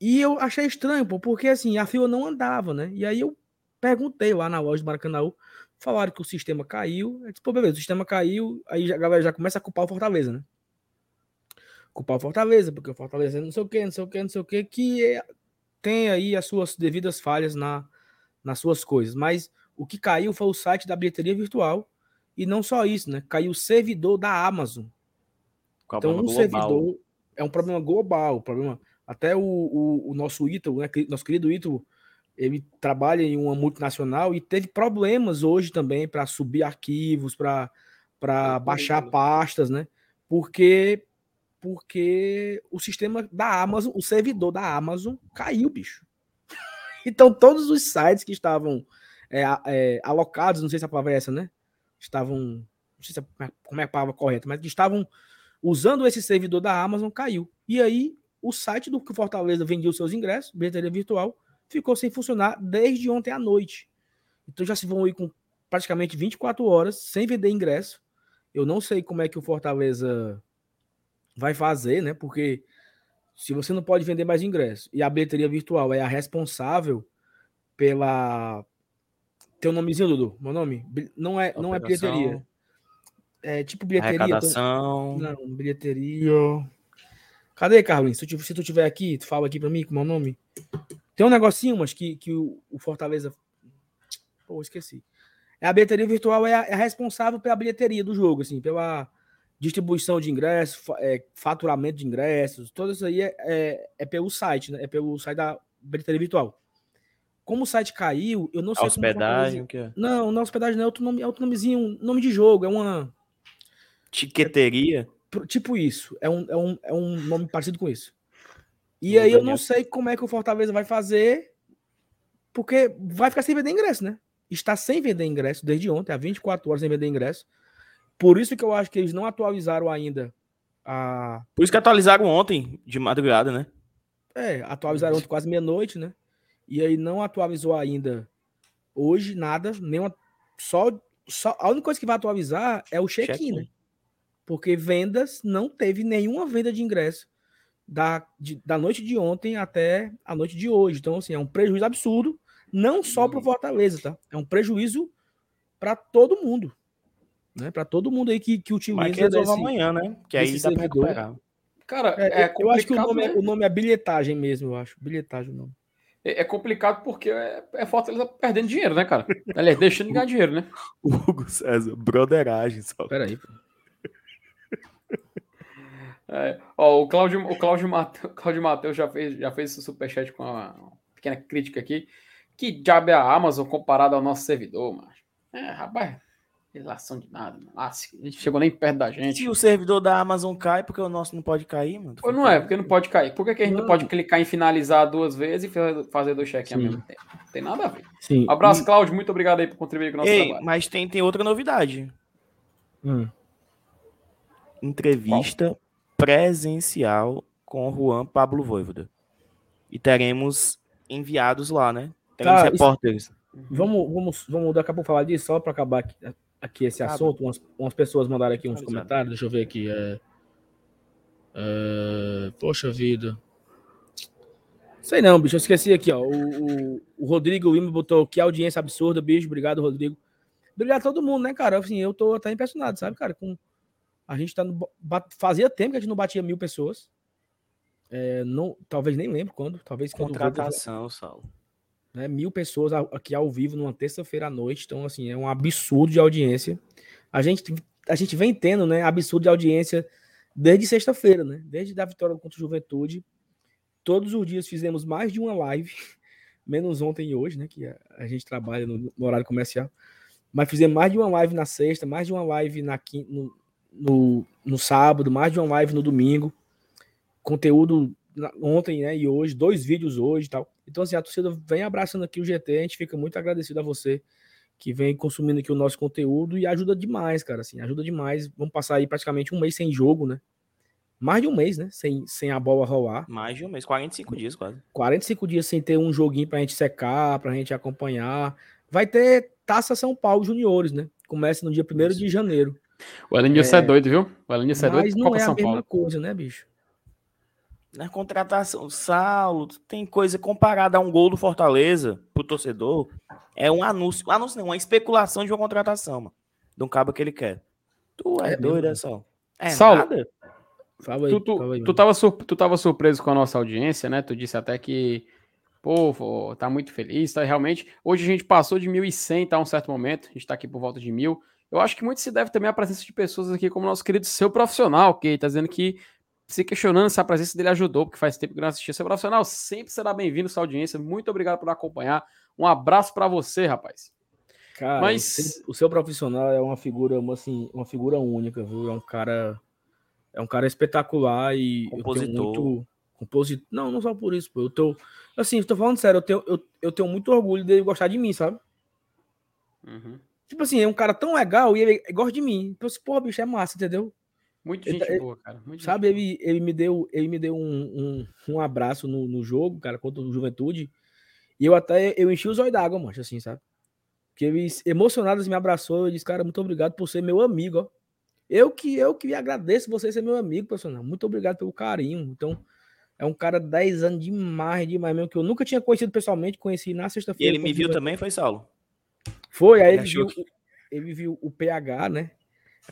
Speaker 5: E eu achei estranho, pô, porque assim, a fila não andava, né? E aí eu perguntei lá na loja do Maracanãú, falaram que o sistema caiu. Eu disse, pô, beleza, o sistema caiu, aí a galera já começa a culpar o Fortaleza, né? culpar o Fortaleza, porque o Fortaleza é não sei o que, não sei o que, não sei o que, que é, tem aí as suas devidas falhas na, nas suas coisas. Mas o que caiu foi o site da bilheteria virtual. E não só isso, né? Caiu o servidor da Amazon. então, um global. servidor é um problema global. Problema... Até o, o, o nosso Ítalo, né? nosso querido Ítalo, ele trabalha em uma multinacional e teve problemas hoje também para subir arquivos, para baixar pastas, né? Porque porque o sistema da Amazon, o servidor da Amazon caiu, bicho. Então todos os sites que estavam é, é, alocados, não sei se a palavra é essa, né? Estavam, não sei se é, como é a palavra correta, mas que estavam usando esse servidor da Amazon caiu. E aí o site do que Fortaleza vendia os seus ingressos, bilheteria virtual, ficou sem funcionar desde ontem à noite. Então já se vão ir com praticamente 24 horas sem vender ingresso. Eu não sei como é que o Fortaleza vai fazer, né? Porque se você não pode vender mais ingresso e a bilheteria virtual é a responsável pela tem um nomezinho, Dudu? Meu nome? Não é, não é bilheteria. É tipo bilheteria.
Speaker 2: Arrecadação.
Speaker 5: Tô... Não, bilheteria. Cadê, Carlinhos? Se tu, se tu tiver aqui, tu fala aqui pra mim com o meu nome. Tem um negocinho, mas que, que o, o Fortaleza. Pô, esqueci. É a bilheteria virtual é a, é a, responsável pela bilheteria do jogo, assim, pela distribuição de ingressos, é, faturamento de ingressos, tudo isso aí é, é, é, pelo site, né? É pelo site da bilheteria virtual. Como o site caiu, eu não sei.
Speaker 2: hospedagem, o que é?
Speaker 5: Não, não é hospedagem, não é outro, nome, é outro nomezinho, nome de jogo, é uma.
Speaker 2: Tiqueteria?
Speaker 5: tipo isso. É um, é, um, é um nome parecido com isso. E aí eu não sei como é que o Fortaleza vai fazer, porque vai ficar sem vender ingresso, né? Está sem vender ingresso desde ontem, há 24 horas sem vender ingresso. Por isso que eu acho que eles não atualizaram ainda a.
Speaker 2: Por isso que atualizaram ontem, de madrugada, né?
Speaker 5: É, atualizaram ontem quase meia-noite, né? E aí não atualizou ainda hoje nada, nenhuma. Só, só a única coisa que vai atualizar é o check-in, check né? Porque vendas não teve nenhuma venda de ingresso da, de, da noite de ontem até a noite de hoje. Então, assim, é um prejuízo absurdo, não só para o Fortaleza, tá? É um prejuízo para todo mundo. Né? Para todo mundo aí que, que utiliza. Mas que
Speaker 2: resolve amanhã, né? Que aí dá para recuperar.
Speaker 5: Cara, é, é eu acho que o nome, é, né? o nome é bilhetagem mesmo, eu acho. Bilhetagem o nome.
Speaker 1: É, é complicado porque é, é Fortaleza perdendo dinheiro, né, cara? Aliás, deixando de ganhar dinheiro, né?
Speaker 2: Hugo César, broderagem só.
Speaker 5: Peraí, pô.
Speaker 1: É, ó, o Cláudio, o Cláudio, Mateus, Cláudio Mateus já fez, já fez esse superchat com uma, pequena crítica aqui. Que diabo é a Amazon comparado ao nosso servidor, mano? É, rapaz, relação de nada, mano. Ah, a gente chegou nem perto da gente.
Speaker 2: Se o servidor da Amazon cai, porque o nosso não pode cair, mano?
Speaker 1: Ou não é, porque não pode cair. Por que, que a gente não. não pode clicar em finalizar duas vezes e fazer dois check-in ao mesmo tempo? Não tem nada a ver.
Speaker 5: Sim.
Speaker 1: Um abraço, Cláudio. Muito obrigado aí por contribuir com o nosso
Speaker 2: Ei,
Speaker 1: trabalho.
Speaker 2: Mas tem, tem outra novidade.
Speaker 5: Hum.
Speaker 2: Entrevista Qual? presencial com o Juan Pablo Voivoda. E teremos enviados lá, né? Teremos Cara, repórteres. Isso...
Speaker 5: Vamos, vamos, vamos daqui a pouco falar disso, só para acabar aqui, aqui esse Cabe. assunto. Umas, umas, pessoas mandaram aqui uns comentários, deixa eu ver aqui. É... É... Poxa vida. Sei não, bicho, eu esqueci aqui, ó. O, o, o Rodrigo Lima botou que audiência absurda, bicho. Obrigado, Rodrigo. Obrigado a todo mundo, né, cara? Assim, eu tô até impressionado, sabe, cara? Com a gente tá no, fazia tempo que a gente não batia mil pessoas. É, não, talvez nem lembro quando. Talvez
Speaker 2: contratação, quando Saulo.
Speaker 5: Né, mil pessoas aqui ao vivo numa terça-feira à noite. Então, assim, é um absurdo de audiência. A gente, a gente vem tendo, né, absurdo de audiência desde sexta-feira, né? Desde a vitória contra o Juventude. Todos os dias fizemos mais de uma live, menos ontem e hoje, né? Que a, gente trabalha no, no, horário comercial. Mas fizemos mais de uma live na sexta, mais de uma live na no, no, no sábado, mais de uma live no domingo, conteúdo ontem né, e hoje, dois vídeos hoje e tal. Então, assim, a torcida vem abraçando aqui o GT, a gente fica muito agradecido a você que vem consumindo aqui o nosso conteúdo e ajuda demais, cara, assim, ajuda demais. Vamos passar aí praticamente um mês sem jogo, né? Mais de um mês, né? Sem, sem a bola rolar.
Speaker 2: Mais de um mês, 45 dias quase.
Speaker 5: 45 dias sem ter um joguinho pra gente secar, pra gente acompanhar. Vai ter Taça São Paulo Juniores, né? Começa no dia 1 de janeiro.
Speaker 1: O Elenilson é... é doido, viu? O Elenilson é doido.
Speaker 5: Mas não é São a mesma Paulo. coisa, né, bicho?
Speaker 2: Na contratação, Saulo, tem coisa comparada a um gol do Fortaleza pro torcedor. É um anúncio. Um anúncio não, uma especulação de uma contratação, mano. De um cabo que ele quer. Tu é, é doido, é só. É
Speaker 1: Saulo, nada? Fala aí, tu, tu, fala aí, tu, tava tu tava surpreso com a nossa audiência, né? Tu disse até que, pô, tá muito feliz, tá? Realmente, hoje a gente passou de 1.100, tá? Um certo momento, a gente tá aqui por volta de mil. Eu acho que muito se deve também à presença de pessoas aqui, como o nosso querido seu profissional, que tá dizendo que se questionando se a presença dele ajudou, porque faz tempo que não assistia. Seu profissional sempre será bem-vindo sua audiência. Muito obrigado por acompanhar. Um abraço para você, rapaz.
Speaker 5: Cara, Mas... o seu profissional é uma figura, assim, uma figura única, viu? É um cara, é um cara espetacular e
Speaker 2: compositor.
Speaker 5: muito compositor. Não, não só por isso, pô. Eu tô, assim, tô falando sério, eu tenho, eu, eu tenho muito orgulho dele gostar de mim, sabe? Uhum. Tipo assim, é um cara tão legal e ele gosta de mim. Então, assim, pô, bicho, é massa, entendeu?
Speaker 1: Muito gente ele, boa, cara. Muito
Speaker 5: sabe, ele, ele me deu, ele me deu um, um, um abraço no, no jogo, cara, contra o Juventude. E eu até eu enchi os olhos d'água, mano, assim, sabe? Que ele, emocionado, me abraçou e disse, cara, muito obrigado por ser meu amigo, ó. Eu que eu que agradeço você ser meu amigo, personal. Muito obrigado pelo carinho. Então, é um cara 10 anos demais, demais mesmo, que eu nunca tinha conhecido pessoalmente, conheci na sexta-feira.
Speaker 2: E ele me viu também, foi Saulo?
Speaker 5: Foi, aí ele, ele viu, que... ele viu o PH, né?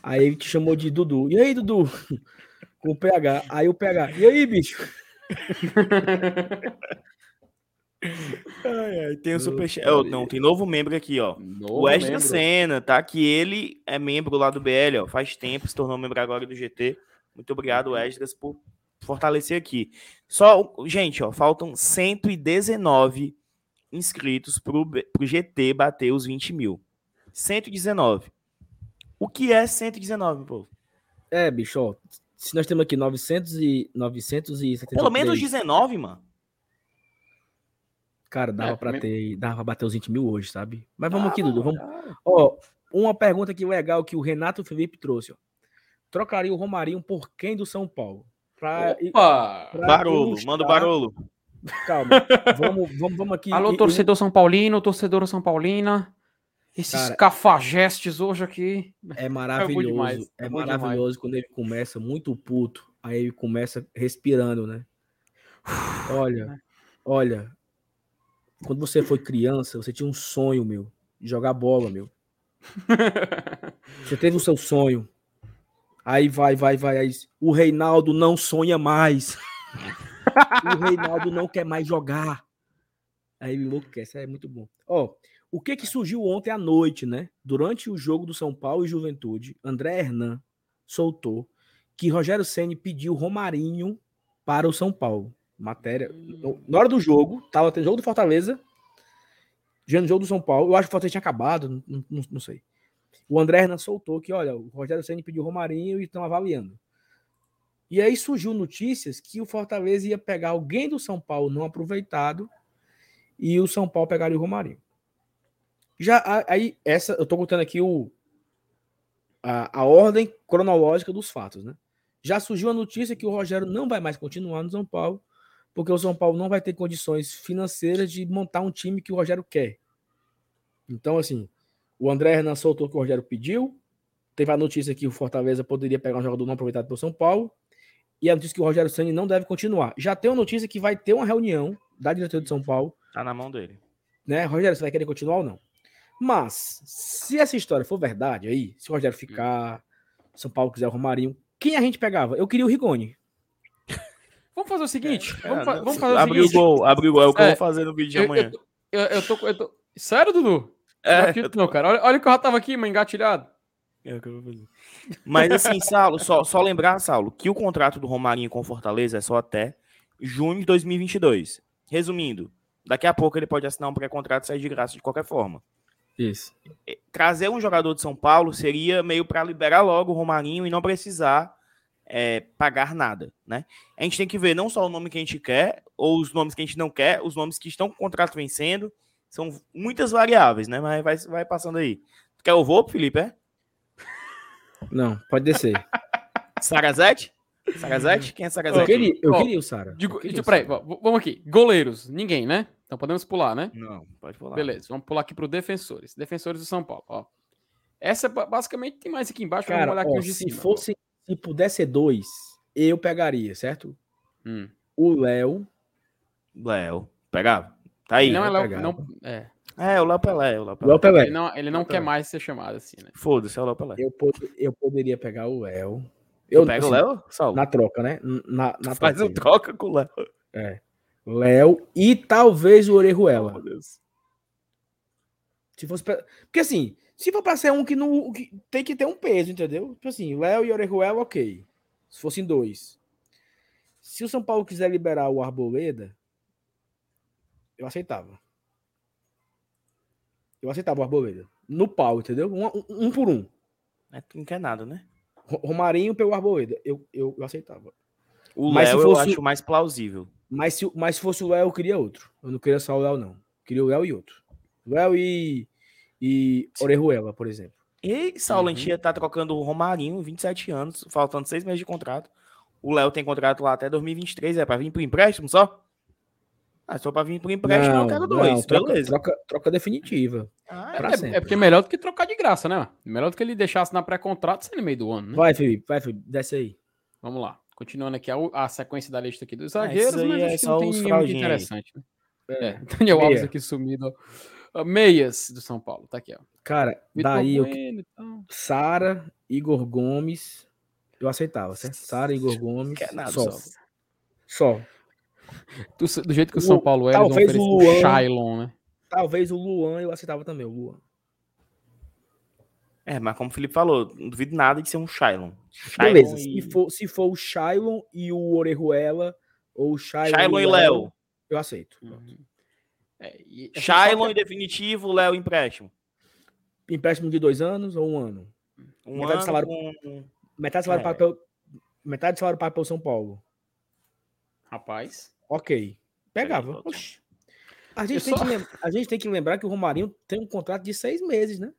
Speaker 5: Aí ele te chamou de Dudu. E aí, Dudu? Com o PH. Aí o PH. E aí, bicho?
Speaker 2: ai, ai, tem o superchat. Oh, não, tem novo membro aqui, ó. Novo o Extra Senna, tá? Que ele é membro lá do BL, ó. Faz tempo, se tornou membro agora do GT. Muito obrigado, Esdras, por fortalecer aqui. Só, gente, ó, faltam 119 inscritos pro, pro GT bater os 20 mil. 119. O que é 119, pô?
Speaker 5: É, bicho, ó, se nós temos aqui 900 e 973...
Speaker 2: Pelo menos 19, mano.
Speaker 5: Cara, dava é, pra ter, dava pra bater os 20 mil hoje, sabe? Mas vamos ah, aqui, Dudu, vamos... Ó, uma pergunta aqui legal que o Renato Felipe trouxe, ó. Trocaria o Romarinho por quem do São Paulo?
Speaker 2: Pra, Opa! Pra barolo, manda o barolo.
Speaker 5: Calma, vamos, vamos, vamos aqui.
Speaker 1: Alô, torcedor São Paulino, torcedor São Paulina. Esses Cara, cafajestes hoje aqui.
Speaker 5: É maravilhoso. É, é maravilhoso demais. quando ele começa muito puto. Aí ele começa respirando, né? Olha, olha. Quando você foi criança, você tinha um sonho, meu, de jogar bola, meu. Você teve o seu sonho. Aí vai, vai, vai. Aí, o Reinaldo não sonha mais. o Reinaldo não quer mais jogar. Aí me enlouquece, é muito bom. Ó, o que que surgiu ontem à noite, né? Durante o jogo do São Paulo e Juventude, André Hernan soltou que Rogério Ceni pediu Romarinho para o São Paulo. Matéria. Hum. Na hora do jogo, tava tendo jogo do Fortaleza, já no jogo do São Paulo. Eu acho que o Fortaleza tinha acabado, não, não, não sei. O André Hernan soltou que, olha, o Rogério Ceni pediu Romarinho e estão avaliando. E aí surgiu notícias que o Fortaleza ia pegar alguém do São Paulo não aproveitado e o São Paulo pegaria o Romarinho. Já aí, essa, eu tô contando aqui o, a, a ordem cronológica dos fatos, né? Já surgiu a notícia que o Rogério não vai mais continuar no São Paulo, porque o São Paulo não vai ter condições financeiras de montar um time que o Rogério quer. Então, assim, o André Hernan soltou o que o Rogério pediu. Teve a notícia que o Fortaleza poderia pegar um jogador não aproveitado pelo São Paulo. E a notícia que o Rogério Sanni não deve continuar. Já tem uma notícia que vai ter uma reunião da diretoria de São Paulo.
Speaker 2: Tá na mão dele.
Speaker 5: Né? Rogério, você vai querer continuar ou não? Mas, se essa história for verdade aí, se o Rogério ficar, São Paulo quiser o Romarinho, quem a gente pegava? Eu queria o Rigoni.
Speaker 1: Vamos fazer o seguinte.
Speaker 2: É,
Speaker 1: vamos,
Speaker 2: fa vamos, fazer o abre seguinte. o gol, abre o gol. É o que é, eu vou fazer no vídeo de amanhã.
Speaker 1: Eu, eu, eu, tô, eu tô. Sério, Dudu? É. Não, não, cara. Olha, olha que eu já tava aqui, mas engatilhado.
Speaker 2: É o que eu vou fazer. Mas assim, Saulo, só, só lembrar, Saulo, que o contrato do Romarinho com Fortaleza é só até junho de 2022. Resumindo, daqui a pouco ele pode assinar um pré-contrato e sair de graça de qualquer forma.
Speaker 5: Isso.
Speaker 2: É, trazer um jogador de São Paulo seria meio para liberar logo o Romarinho e não precisar é, pagar nada, né? A gente tem que ver não só o nome que a gente quer, ou os nomes que a gente não quer, os nomes que estão com o contrato vencendo. São muitas variáveis, né? Mas vai, vai passando aí. Tu quer o voo, Felipe, é?
Speaker 5: Não, pode descer.
Speaker 2: Sarazete? Sarazete? Quem é Sarazete?
Speaker 5: Eu queria, eu queria o Sara.
Speaker 1: Digo, queria peraí, vamos aqui. Goleiros, ninguém, né? Então podemos pular, né?
Speaker 2: Não, pode pular.
Speaker 1: Beleza, vamos pular aqui para defensores. Defensores do São Paulo, ó. Essa basicamente tem mais aqui embaixo.
Speaker 5: Cara, olhar aqui ó, se cima, fosse, se pudesse ser dois, eu pegaria, certo? Hum. O Léo.
Speaker 2: Léo. Pegava. Tá aí.
Speaker 1: Não
Speaker 2: é
Speaker 1: Léo. Não, é.
Speaker 2: É, o Léo Pelé. O Léo
Speaker 5: Pelé. Pelé.
Speaker 1: Ele não, ele não quer mais ser chamado assim, né?
Speaker 2: Foda-se, é o Léo Pelé.
Speaker 5: Eu, eu poderia pegar o Léo.
Speaker 2: Eu pego o Léo,
Speaker 5: Saulo? Na troca, né? Na, na
Speaker 2: Faz um troca com o Léo.
Speaker 5: É. Léo e talvez o Orejuela. Oh, se fosse pra... Porque assim, se for pra ser um que não. Que tem que ter um peso, entendeu? Tipo assim, Léo e Orejuela, ok. Se fossem dois. Se o São Paulo quiser liberar o Arboleda, eu aceitava. Eu aceitava o Arboleda. No pau, entendeu? Um, um, um por um.
Speaker 2: É, tu não quer nada, né?
Speaker 5: Romarinho pelo Arboleda. Eu, eu, eu aceitava.
Speaker 2: O Léo fosse... eu acho mais plausível.
Speaker 5: Mas se, mas se fosse o Léo, eu queria outro. Eu não queria só o Léo, não. Eu queria o Léo e outro. Léo e, e Orejuela, por exemplo.
Speaker 2: E Saulo, uhum. a gente ia estar tá trocando o Romarinho, 27 anos, faltando seis meses de contrato. O Léo tem contrato lá até 2023, é para vir por empréstimo só? Ah, só para vir por empréstimo não, eu quero dois. Não,
Speaker 5: troca, beleza. Troca, troca definitiva.
Speaker 1: Ah, é, é, porque é melhor do que trocar de graça, né? Melhor do que ele deixasse na pré-contrato sem no meio do ano, né?
Speaker 5: Vai, Felipe, vai, Felipe, desce aí.
Speaker 1: Vamos lá. Continuando aqui a, a sequência da lista aqui dos ah, zagueiros, ah, mas é acho que não tem nenhum interessante. Né? É, é Daniel Alves aqui sumido. Uh, meias do São Paulo, tá aqui, ó.
Speaker 5: Cara, Vitor daí eu... Então. Sara, Igor Gomes, eu aceitava, certo? Sara, Igor Gomes,
Speaker 2: Quer nada, só.
Speaker 5: Só.
Speaker 1: Do, do, jeito que o São Paulo é, talvez
Speaker 5: o Luan, Shailon, né? Talvez o Luan eu aceitava também, o Luan.
Speaker 2: É, mas como o Felipe falou, não duvido nada de ser um Shailon.
Speaker 5: Beleza, e... se, for, se for o Shailon e o Orejuela, ou o Shailon,
Speaker 2: Shailon e Léo,
Speaker 5: eu aceito.
Speaker 2: Uhum. É, e, Shailon que... em definitivo, Léo empréstimo.
Speaker 5: Empréstimo de dois anos ou um ano?
Speaker 2: Um metade ano. Salário, com...
Speaker 5: Metade do salário é. para metade do salário para o São Paulo.
Speaker 1: Rapaz.
Speaker 5: Ok. Pegava. A gente, tem só... que a gente tem que lembrar que o Romarinho tem um contrato de seis meses, né?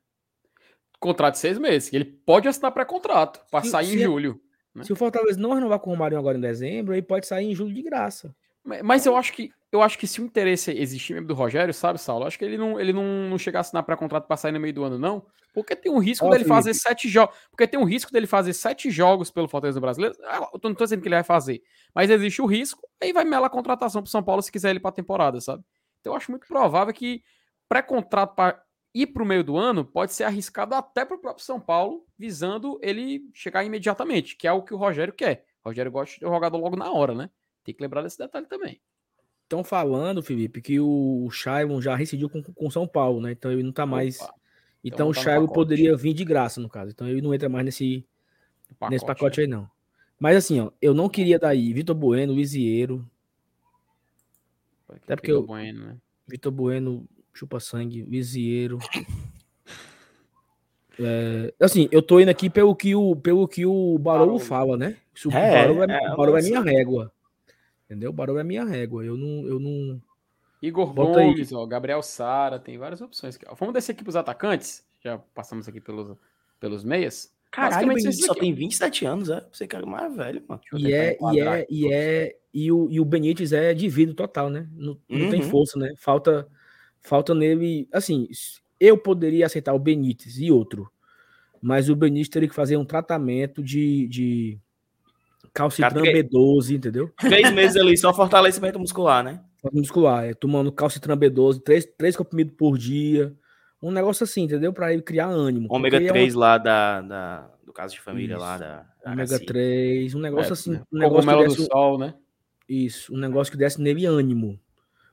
Speaker 1: Contrato de seis meses. Ele pode assinar pré-contrato para sair em julho.
Speaker 5: Né? Se o Fortaleza não renovar com o Romarinho agora em dezembro, ele pode sair em julho de graça.
Speaker 1: Mas eu acho que eu acho que se o interesse existir mesmo do Rogério, sabe, Saulo? Acho que ele não, ele não, não chegar a assinar pré-contrato para sair no meio do ano, não. Porque tem um risco dele fazer sete jogos. Porque tem um risco dele fazer sete jogos pelo Fortaleza Brasileiro. Ah, eu não tô dizendo que ele vai fazer. Mas existe o risco, aí vai melar a contratação pro São Paulo se quiser ele pra temporada, sabe? Então eu acho muito provável que pré-contrato para ir para o meio do ano pode ser arriscado até para o próprio São Paulo, visando ele chegar imediatamente, que é o que o Rogério quer. O Rogério gosta de jogador logo na hora, né? Tem que lembrar desse detalhe também.
Speaker 5: Estão falando, Felipe, que o Shailon já rescindiu com o São Paulo, né? Então ele não tá mais. Opa. Então, então o tá Shailon poderia vir de graça, no caso. Então ele não entra mais nesse pacote, nesse pacote né? aí, não. Mas assim, ó, eu não queria daí Vitor Bueno, Lisieiro. Até porque Vitor Bueno, né? Vitor Bueno chupa sangue, Lisieiro. É, assim, eu tô indo aqui pelo que o, pelo que o Barolo fala, né? O é, Barolo é, é, Barolo é minha régua. Entendeu? O Barolo é minha régua. Eu não. Eu não...
Speaker 1: Igor Bota Gomes, ó, Gabriel Sara, tem várias opções aqui. Vamos descer aqui pros atacantes. Já passamos aqui pelos, pelos meias.
Speaker 2: Caralho, mas só tem 27 anos, é? Você quer mais velho, mano.
Speaker 5: E é, e é, e é, e o, e o Benítez é de vida total, né? Não, não uhum. tem força, né? Falta, falta nele, assim, eu poderia aceitar o Benítez e outro, mas o Benítez teria que fazer um tratamento de, de calcitran B12, entendeu?
Speaker 2: Três meses ali, só fortalecimento muscular, né?
Speaker 5: Muscular, é, tomando calcitran B12, três, três comprimidos por dia, um negócio assim, entendeu? Para ele criar ânimo.
Speaker 2: Ômega 3 é lá da, da, do caso de família
Speaker 5: Isso.
Speaker 2: lá da.
Speaker 5: Ômega 3, um negócio é, assim. Um negócio
Speaker 1: que desse, do sol, né?
Speaker 5: Isso, um negócio que desse nele ânimo.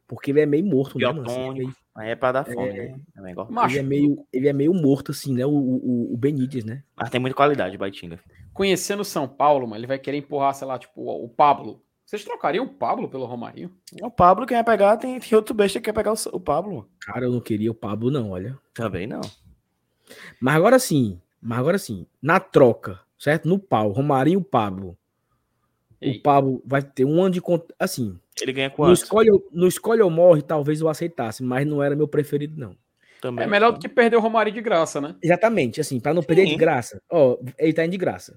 Speaker 5: Porque ele é meio morto
Speaker 2: mesmo. Assim, meio... É para dar fome, é... né?
Speaker 5: É ele, é meio, ele é meio morto, assim, né? O, o, o Benítez, né?
Speaker 2: Mas tem muita qualidade, Baitinga.
Speaker 1: Conhecendo São Paulo, mano, ele vai querer empurrar, sei lá, tipo, o Pablo. Vocês trocariam o Pablo pelo Romarinho?
Speaker 2: O Pablo quem vai pegar, tem, tem outro besta que quer pegar o, o, Pablo.
Speaker 5: Cara, eu não queria o Pablo, não, olha.
Speaker 2: Também não.
Speaker 5: Mas agora sim, mas agora sim, na troca, certo? No pau, Romarinho e o Pablo. Ei. O Pablo vai ter um ano de conta. Assim,
Speaker 2: ele ganha quanto?
Speaker 5: No escolhe, no escolhe ou morre, talvez eu aceitasse, mas não era meu preferido, não.
Speaker 1: Também. É melhor do que perder o Romário de graça, né?
Speaker 5: Exatamente, assim, para não Sim. perder de graça. Ó, ele tá indo de graça.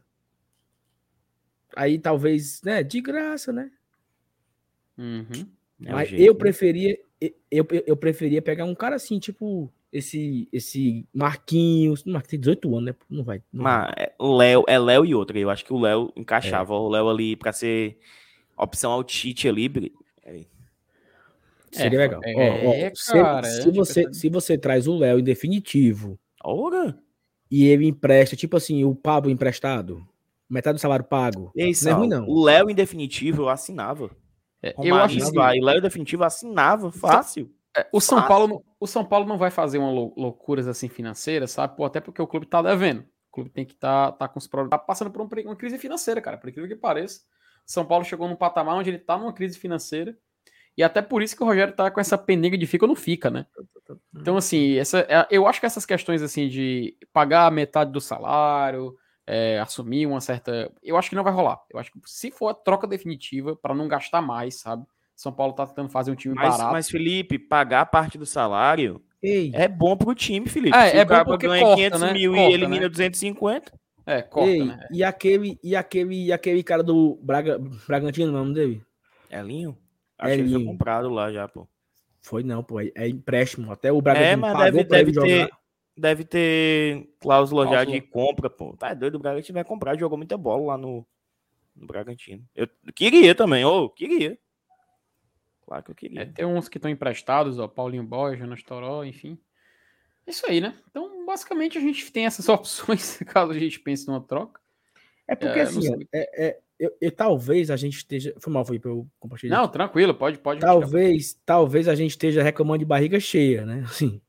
Speaker 5: Aí talvez, né, de graça, né?
Speaker 1: Uhum.
Speaker 5: É mas jeito, eu né? preferia, eu, eu preferia pegar um cara assim, tipo, esse esse Marquinhos, Marquinhos tem 18 anos, né? Não vai. Não
Speaker 2: mas vai. É, Léo é Léo e outro. Eu acho que o Léo encaixava é. o Léo ali para ser opção ao Tite ali. É.
Speaker 5: Seria é, legal. É, ó, ó, cara, se, se você, se você traz o Léo em definitivo
Speaker 2: Ora.
Speaker 5: e ele empresta, tipo assim, o Pablo emprestado, Metade do salário pago.
Speaker 2: Ei,
Speaker 5: não é ruim, não.
Speaker 2: O Léo, em definitivo, eu assinava.
Speaker 1: É, eu acho
Speaker 2: que
Speaker 1: assim,
Speaker 2: vai. Léo, em definitivo, assinava. Fácil.
Speaker 1: É, o, São Paulo, o São Paulo não vai fazer uma lou loucuras assim financeiras, sabe? Pô, até porque o clube tá devendo. O clube tem que estar tá, tá com os problemas. Tá passando por uma crise financeira, cara. Por incrível que pareça. São Paulo chegou num patamar onde ele tá numa crise financeira. E até por isso que o Rogério tá com essa peninga de fica ou não fica, né? Então, assim, essa, é, eu acho que essas questões assim de pagar metade do salário, é, assumir uma certa. Eu acho que não vai rolar. Eu acho que se for a troca definitiva, para não gastar mais, sabe? São Paulo tá tentando fazer um time
Speaker 2: mas,
Speaker 1: barato.
Speaker 2: Mas, Felipe, pagar parte do salário
Speaker 5: Ei.
Speaker 2: é bom pro time, Felipe.
Speaker 1: É, se é bom porque
Speaker 2: ganha
Speaker 1: corta,
Speaker 2: 500
Speaker 1: né?
Speaker 2: mil
Speaker 1: corta,
Speaker 2: e elimina
Speaker 1: né?
Speaker 2: 250.
Speaker 1: É, corta,
Speaker 5: Ei,
Speaker 1: né?
Speaker 5: E aquele, e aquele, e aquele cara do Braga, Bragantino, não dele?
Speaker 2: Elinho? Acho que ele foi comprado lá já, pô.
Speaker 5: Foi não, pô. É, é empréstimo. Até o Bragantino
Speaker 2: É, mas
Speaker 5: pagou
Speaker 2: deve,
Speaker 5: pra ele
Speaker 2: deve ter.
Speaker 5: jogar.
Speaker 2: Deve ter cláusula já
Speaker 1: Cláusula.
Speaker 2: de compra, pô. Tá doido, o Bragantino vai comprar, jogou muita bola lá no, no Bragantino. Eu queria também, ô, queria. Claro que eu queria.
Speaker 1: É, tem uns que estão emprestados, ó, Paulinho Boy, Jonas Toró, enfim. É Isso aí, né? Então, basicamente, a gente tem essas opções, caso a gente pense numa troca.
Speaker 5: É porque
Speaker 1: É,
Speaker 5: assim, é, é, eu, eu- talvez a gente esteja. Foi mal, foi pra eu compartilhar.
Speaker 1: Não, tranquilo, pode, pode.
Speaker 5: talvez, talvez a gente esteja reclamando de barriga cheia, né? Assim,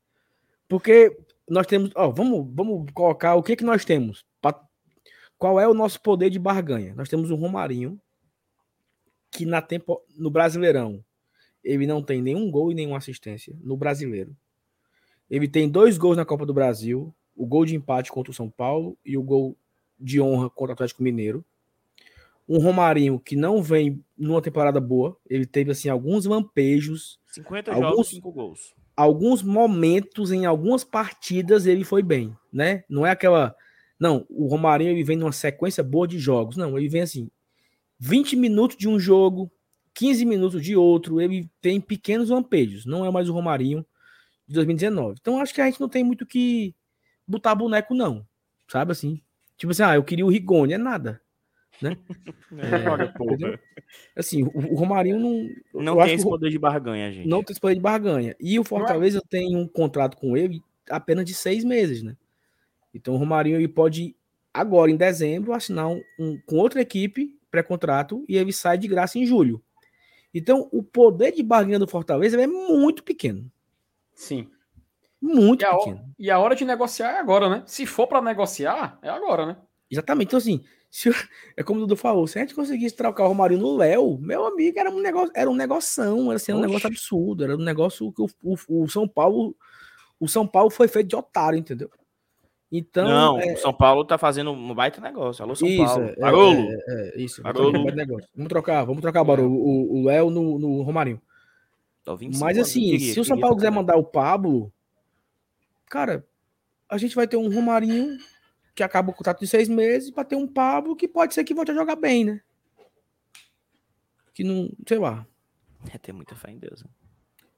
Speaker 5: porque nós temos, ó, vamos, vamos colocar o que que nós temos. Pa- Qual é o nosso poder de barganha? Nós temos o Romarinho que na tempo no Brasileirão ele não tem nenhum gol e nenhuma assistência no Brasileiro. Ele tem dois gols na Copa do Brasil, o gol de empate contra o São Paulo e o gol de honra contra o Atlético Mineiro. Um Romarinho que não vem numa temporada boa, ele teve assim alguns lampejos,
Speaker 2: 50
Speaker 5: Alguns-
Speaker 2: jogos, 5 gols.
Speaker 5: Alguns momentos em algumas partidas ele foi bem, né? Não é aquela não, o Romarinho ele vem numa sequência boa de jogos. Não, ele vem assim, 20 minutos de um jogo, 15 minutos de outro, ele tem pequenos lampejos. Não é mais o Romarinho de 2019. Então acho que a gente não tem muito que botar boneco não, sabe assim? Tipo assim, ah, eu queria o Rigoni, é nada.
Speaker 2: É, olha, porra.
Speaker 5: entendeu? Assim, o, o Romarinho não
Speaker 2: Não tem esse poder de barganha, gente.
Speaker 5: não tem esse poder de barganha. E o Fortaleza tem um contrato com ele apenas de seis meses, né? Então o Romarinho ele pode, agora em dezembro, assinar um, um- com outra equipe, pré-contrato, e ele sai de graça em julho. Então o poder de barganha do Fortaleza é muito pequeno.
Speaker 1: Sim.
Speaker 5: Muito
Speaker 1: E a,
Speaker 5: pequeno.
Speaker 1: hora, e a hora de negociar é agora, né? Se for para negociar, é agora, né?
Speaker 5: Exatamente. Então, assim, se é como o Dudu falou, se a gente conseguisse trocar o Romarinho no Léo, meu amigo, era um negócio, era um negoção, era assim, um
Speaker 1: Oxe.
Speaker 5: negócio absurdo, era um negócio que o, o- o São Paulo, o São Paulo foi feito de otário, entendeu? Então,
Speaker 2: não,
Speaker 5: é,
Speaker 2: o São Paulo tá fazendo um baita negócio. Alô, São
Speaker 5: isso,
Speaker 2: Paulo.
Speaker 5: é,
Speaker 2: Barolo.
Speaker 5: é, é, isso. vamos
Speaker 2: Barolo.
Speaker 5: Vamos trocar, vamos trocar, Barolo, o o Léo no, no Romarinho.
Speaker 2: Tô 25
Speaker 5: Mas assim,
Speaker 2: queria,
Speaker 5: se o São Paulo quiser mandar o Pablo, cara, a gente vai ter um Romarinho que acaba o contrato de seis meses para ter um Pablo que pode ser que volte a jogar bem, né? Que não, sei lá.
Speaker 2: É ter muita fé em Deus. né?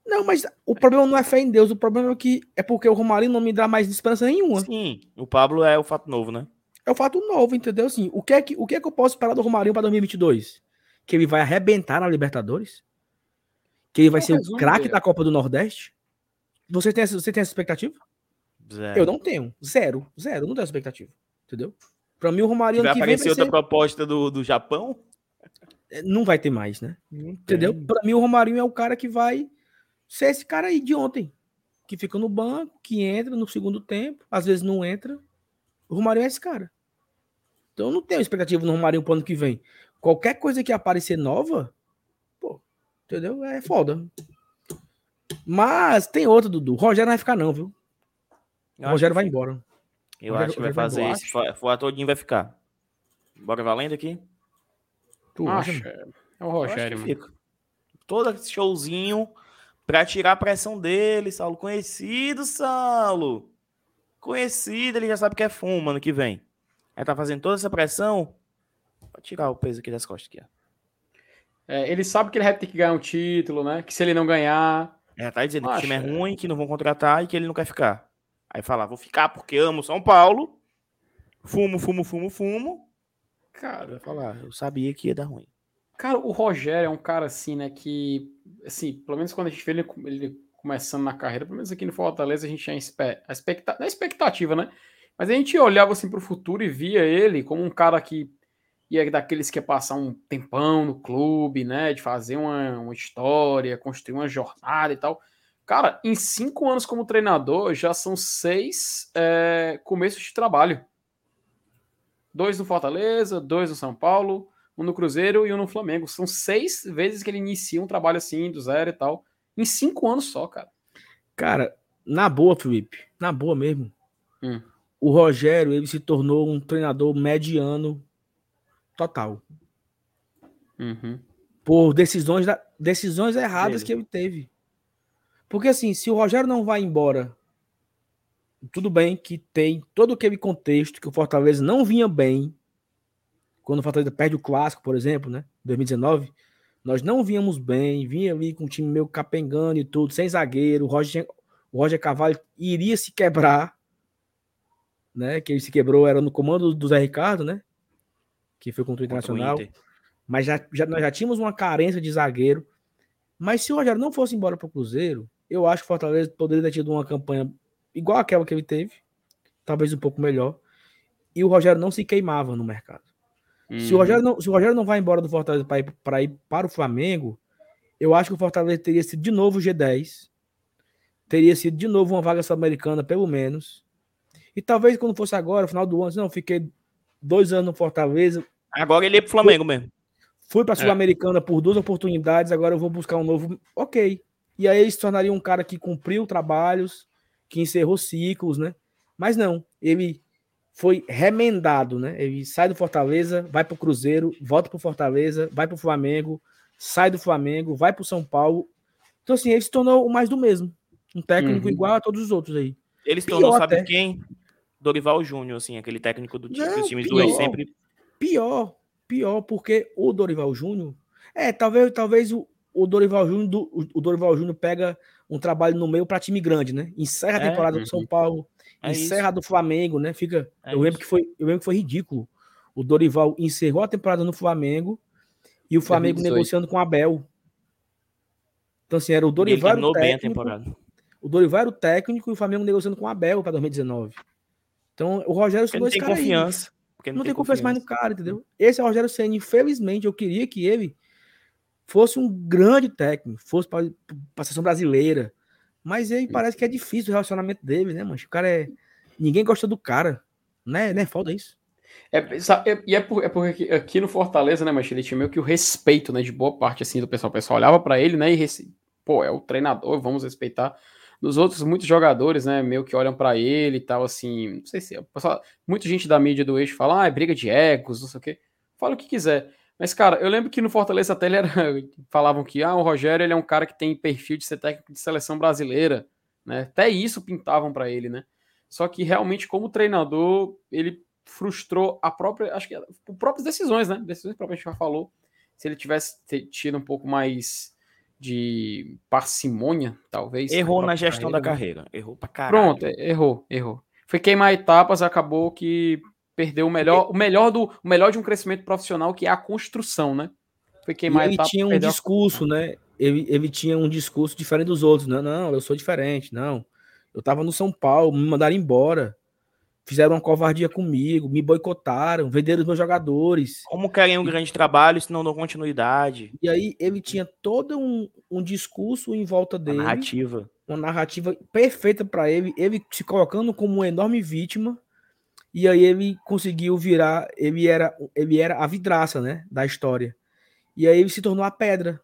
Speaker 5: Não, mas o problema não é fé em Deus, o problema é que é porque o Romarinho não me dá mais esperança nenhuma.
Speaker 2: Sim, o Pablo é o fato novo, né?
Speaker 5: É o fato novo, entendeu? Assim, o que é que, o que, é que eu posso esperar do Romarinho para 2022? Que ele vai arrebentar na Libertadores? Que ele vai
Speaker 1: É
Speaker 5: ser o craque da Copa do Nordeste? Você tem, essa, você tem essa expectativa?
Speaker 2: Zero.
Speaker 5: Eu não tenho. Zero. Zero. Não tenho expectativa. Entendeu? Pra mim, o Romarinho
Speaker 2: Vai aparecer
Speaker 5: vai
Speaker 2: outra
Speaker 5: ser-
Speaker 2: proposta do, do Japão?
Speaker 5: não vai ter mais, né? Entendeu? Pra mim, o Romarinho é o cara que vai ser esse cara aí de ontem. Que fica no banco, que entra no segundo tempo, às vezes não entra. O Romarinho é esse cara. Então eu não tenho expectativa no Romarinho pro ano que vem. Qualquer coisa que aparecer nova, pô, entendeu? É foda. Mas tem outra, Dudu. O Rogério não vai ficar, não, viu?
Speaker 2: Eu
Speaker 5: O
Speaker 2: acho
Speaker 5: Rogério vai embora.
Speaker 2: Eu
Speaker 5: Rogério-
Speaker 2: acho que vai
Speaker 5: vai
Speaker 2: fazer
Speaker 5: embora.
Speaker 2: isso. For, for todinho vai ficar. Bora valendo aqui?
Speaker 5: Tu
Speaker 1: Acho,
Speaker 5: acha?
Speaker 1: é o
Speaker 2: Eu acho
Speaker 1: Rogério,
Speaker 2: que
Speaker 1: mano.
Speaker 2: fica. Todo esse showzinho pra tirar a pressão dele, Saulo. Conhecido, Saulo. Conhecido, ele já sabe que é fumo ano que vem. Aí tá fazendo toda essa pressão. Vou tirar o peso aqui das costas aqui, ó.
Speaker 1: É, ele sabe que ele vai ter que ganhar um título, né? Que se ele não ganhar.
Speaker 2: É, tá dizendo que o time é
Speaker 1: Acha.
Speaker 2: ruim, que não vão contratar e que ele não quer ficar. Aí fala, vou ficar porque amo São Paulo. Fumo, fumo, fumo, fumo.
Speaker 1: Cara,
Speaker 2: falar, eu sabia que ia dar ruim.
Speaker 1: Cara, o Rogério é um cara assim, né? Que, assim, pelo menos quando a gente vê ele, ele começando na carreira, pelo menos aqui no Fortaleza, a gente tinha espe- a expecta, não é expectativa, né? Mas a gente olhava assim pro futuro e via ele como um cara que é daqueles que quer passar um tempão no clube, né? De fazer uma, uma história, construir uma jornada e tal. Cara, em cinco anos como treinador, já são seis é, começos de trabalho. Dois no Fortaleza, dois no São Paulo, um no Cruzeiro e um no Flamengo. São seis vezes que ele inicia um trabalho assim, do zero e tal. Em cinco anos só, cara.
Speaker 5: Cara, na boa, Felipe, na boa mesmo. Hum. O Rogério, ele se tornou um treinador mediano total. Uhum. Por decisões, decisões erradas que ele teve. Porque assim, se o Rogério não vai embora, tudo bem que tem todo aquele contexto que o Fortaleza não vinha bem. Quando o Fortaleza perde o clássico, por exemplo, né? 2019, nós não vínhamos bem, vinha ali com o time meio capengando e tudo, sem zagueiro, o Roger, o Roger Cavalho iria se quebrar, né? Que ele se quebrou era no comando do Zé Ricardo, né? Que foi contra o Internacional. Contra o mas já, já, nós já tínhamos uma carência de zagueiro. Mas se o Rogério não fosse embora para o Cruzeiro, eu acho que o Fortaleza poderia ter tido uma campanha igual aquela que ele teve, talvez um pouco melhor, e o Rogério não se queimava no mercado. Uhum. Se, o Rogério não, se o Rogério não vai embora do Fortaleza para ir, para ir para o Flamengo, eu acho que o Fortaleza teria sido de novo o G10, teria sido de novo uma vaga sul-americana, pelo menos. E talvez quando fosse agora, no final do ano, não, fiquei dois anos no Fortaleza.
Speaker 2: Agora ele ia para o Flamengo
Speaker 5: fui,
Speaker 2: mesmo.
Speaker 5: Fui para a é. Sul-Americana é. por duas oportunidades, agora eu vou buscar um novo. Ok. E aí ele se tornaria um cara que cumpriu trabalhos, que encerrou ciclos, né? Mas não, ele foi remendado, né? Ele sai do Fortaleza, vai para o Cruzeiro, volta para o Fortaleza, vai para o Flamengo, sai do Flamengo, vai para o São Paulo. Então, assim, ele se tornou o mais do mesmo. Um técnico uhum. igual a todos os outros aí.
Speaker 2: Ele se tornou, pior sabe até. quem? Dorival Júnior, assim, aquele técnico do time, dos times pior, do sempre.
Speaker 5: Pior, pior, porque o Dorival Júnior. É, talvez, talvez o, o Dorival Júnior, do, o Dorival Júnior pega um trabalho no meio para time grande, né? Encerra a é, temporada é, do São uhum. Paulo, é encerra isso. do Flamengo, né? Fica, é eu lembro isso. que foi, eu lembro que foi ridículo. O Dorival encerrou a temporada no Flamengo e o Flamengo negociando com o Abel. Então assim, era o Dorival era o técnico. O Dorival era o técnico e o Flamengo negociando com o Abel para 2019. Então, o Rogério
Speaker 2: não tem confiança.
Speaker 5: Não, não, tem confiança mais no cara, entendeu? Esse é o Rogério Senna. Infelizmente, eu queria que ele fosse um grande técnico, fosse para a seleção brasileira. Mas aí parece que é difícil o relacionamento dele, né, mano? O cara é. Ninguém gosta do cara. Né? Não é falta isso.
Speaker 1: É, é, e é, por, é porque aqui, aqui no Fortaleza, né, mas ele tinha meio que o respeito, né, de boa parte, assim, do pessoal. O pessoal olhava para ele, né, e, rece... pô, é o treinador, vamos respeitar. Nos outros, muitos jogadores, né, meio que olham para ele e tal, assim, não sei se, pessoal, muita gente da mídia do eixo fala, ah, é briga de egos, não sei o quê. Fala o que quiser. Mas, cara, eu lembro que no Fortaleza até ele era, falavam que ah, o Rogério ele é um cara que tem perfil de ser técnico de seleção brasileira, né? Até isso pintavam para ele, né? Só que realmente, como treinador, ele frustrou a própria, acho que por próprias decisões, né? Decisões próprias a gente já falou. Se ele tivesse tido um pouco mais de parcimônia, talvez.
Speaker 2: Errou na gestão carreira, da né? carreira. Errou pra caralho.
Speaker 1: Pronto, errou, errou. Foi queimar etapas, acabou que perdeu o melhor, o melhor do o melhor de um crescimento profissional que é a construção, né?
Speaker 5: Foi queimar ele etapa, tinha um discurso, a... né? Ele, ele tinha um discurso diferente dos outros, não, não, eu sou diferente, não. Eu tava no São Paulo, me mandaram embora. Fizeram uma covardia comigo, me boicotaram, venderam os meus jogadores.
Speaker 2: Como querem um grande trabalho se não dão continuidade?
Speaker 5: E aí ele tinha todo um, um discurso em volta dele.
Speaker 2: Uma narrativa.
Speaker 5: Uma narrativa perfeita para ele, ele se colocando como uma enorme vítima e aí ele conseguiu virar, ele era, ele era a vidraça, né, da história. E aí ele se tornou a pedra.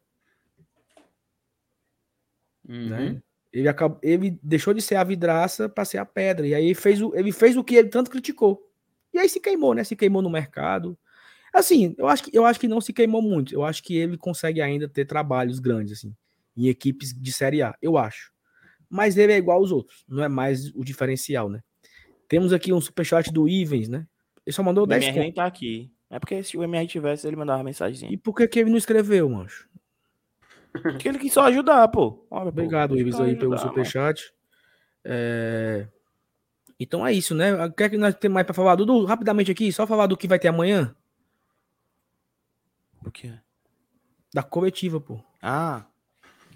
Speaker 5: Uhum. Né? Ele, acabou, ele deixou de ser a vidraça para ser a pedra. E aí ele fez, o, ele fez o que ele tanto criticou. E aí se queimou, né? Se queimou no mercado. Assim, eu acho que, eu acho que não se queimou muito. Eu acho que ele consegue ainda ter trabalhos grandes, assim, em equipes de Série A. Eu acho. Mas ele é igual aos outros. Não é mais o diferencial, né? Temos aqui um superchat do Ivens, né? Ele só mandou 10
Speaker 2: O MR nem tá aqui. É porque se o MR tivesse, ele mandava mensagem.
Speaker 5: E por que, que ele não escreveu, mancho?
Speaker 2: Porque ele quis só ajudar, pô.
Speaker 5: Olha, Obrigado, Ivens, aí, ajudar, pelo superchat. É... Então é isso, né? O que é que nós temos mais pra falar? Dudu, rapidamente aqui, só falar do que vai ter amanhã.
Speaker 2: O quê?
Speaker 5: Da coletiva, pô.
Speaker 2: Ah.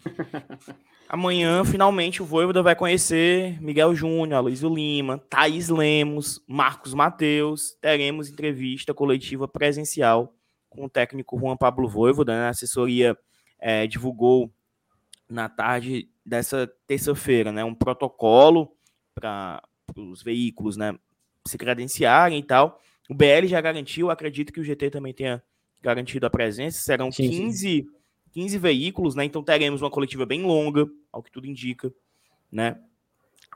Speaker 2: Amanhã, finalmente, o Voivoda vai conhecer Miguel Júnior, Aloysio Lima, Thaís Lemos, Marcos Mateus. Teremos entrevista coletiva presencial com o técnico Juan Pablo Voivoda. Né? A assessoria é, divulgou na tarde dessa terça-feira né? um protocolo para os veículos né? se credenciarem e tal. O BL já garantiu, acredito que o GT também tenha garantido a presença. Serão sim, 15 sim 15 veículos, né? Então teremos uma coletiva bem longa, ao que tudo indica, né?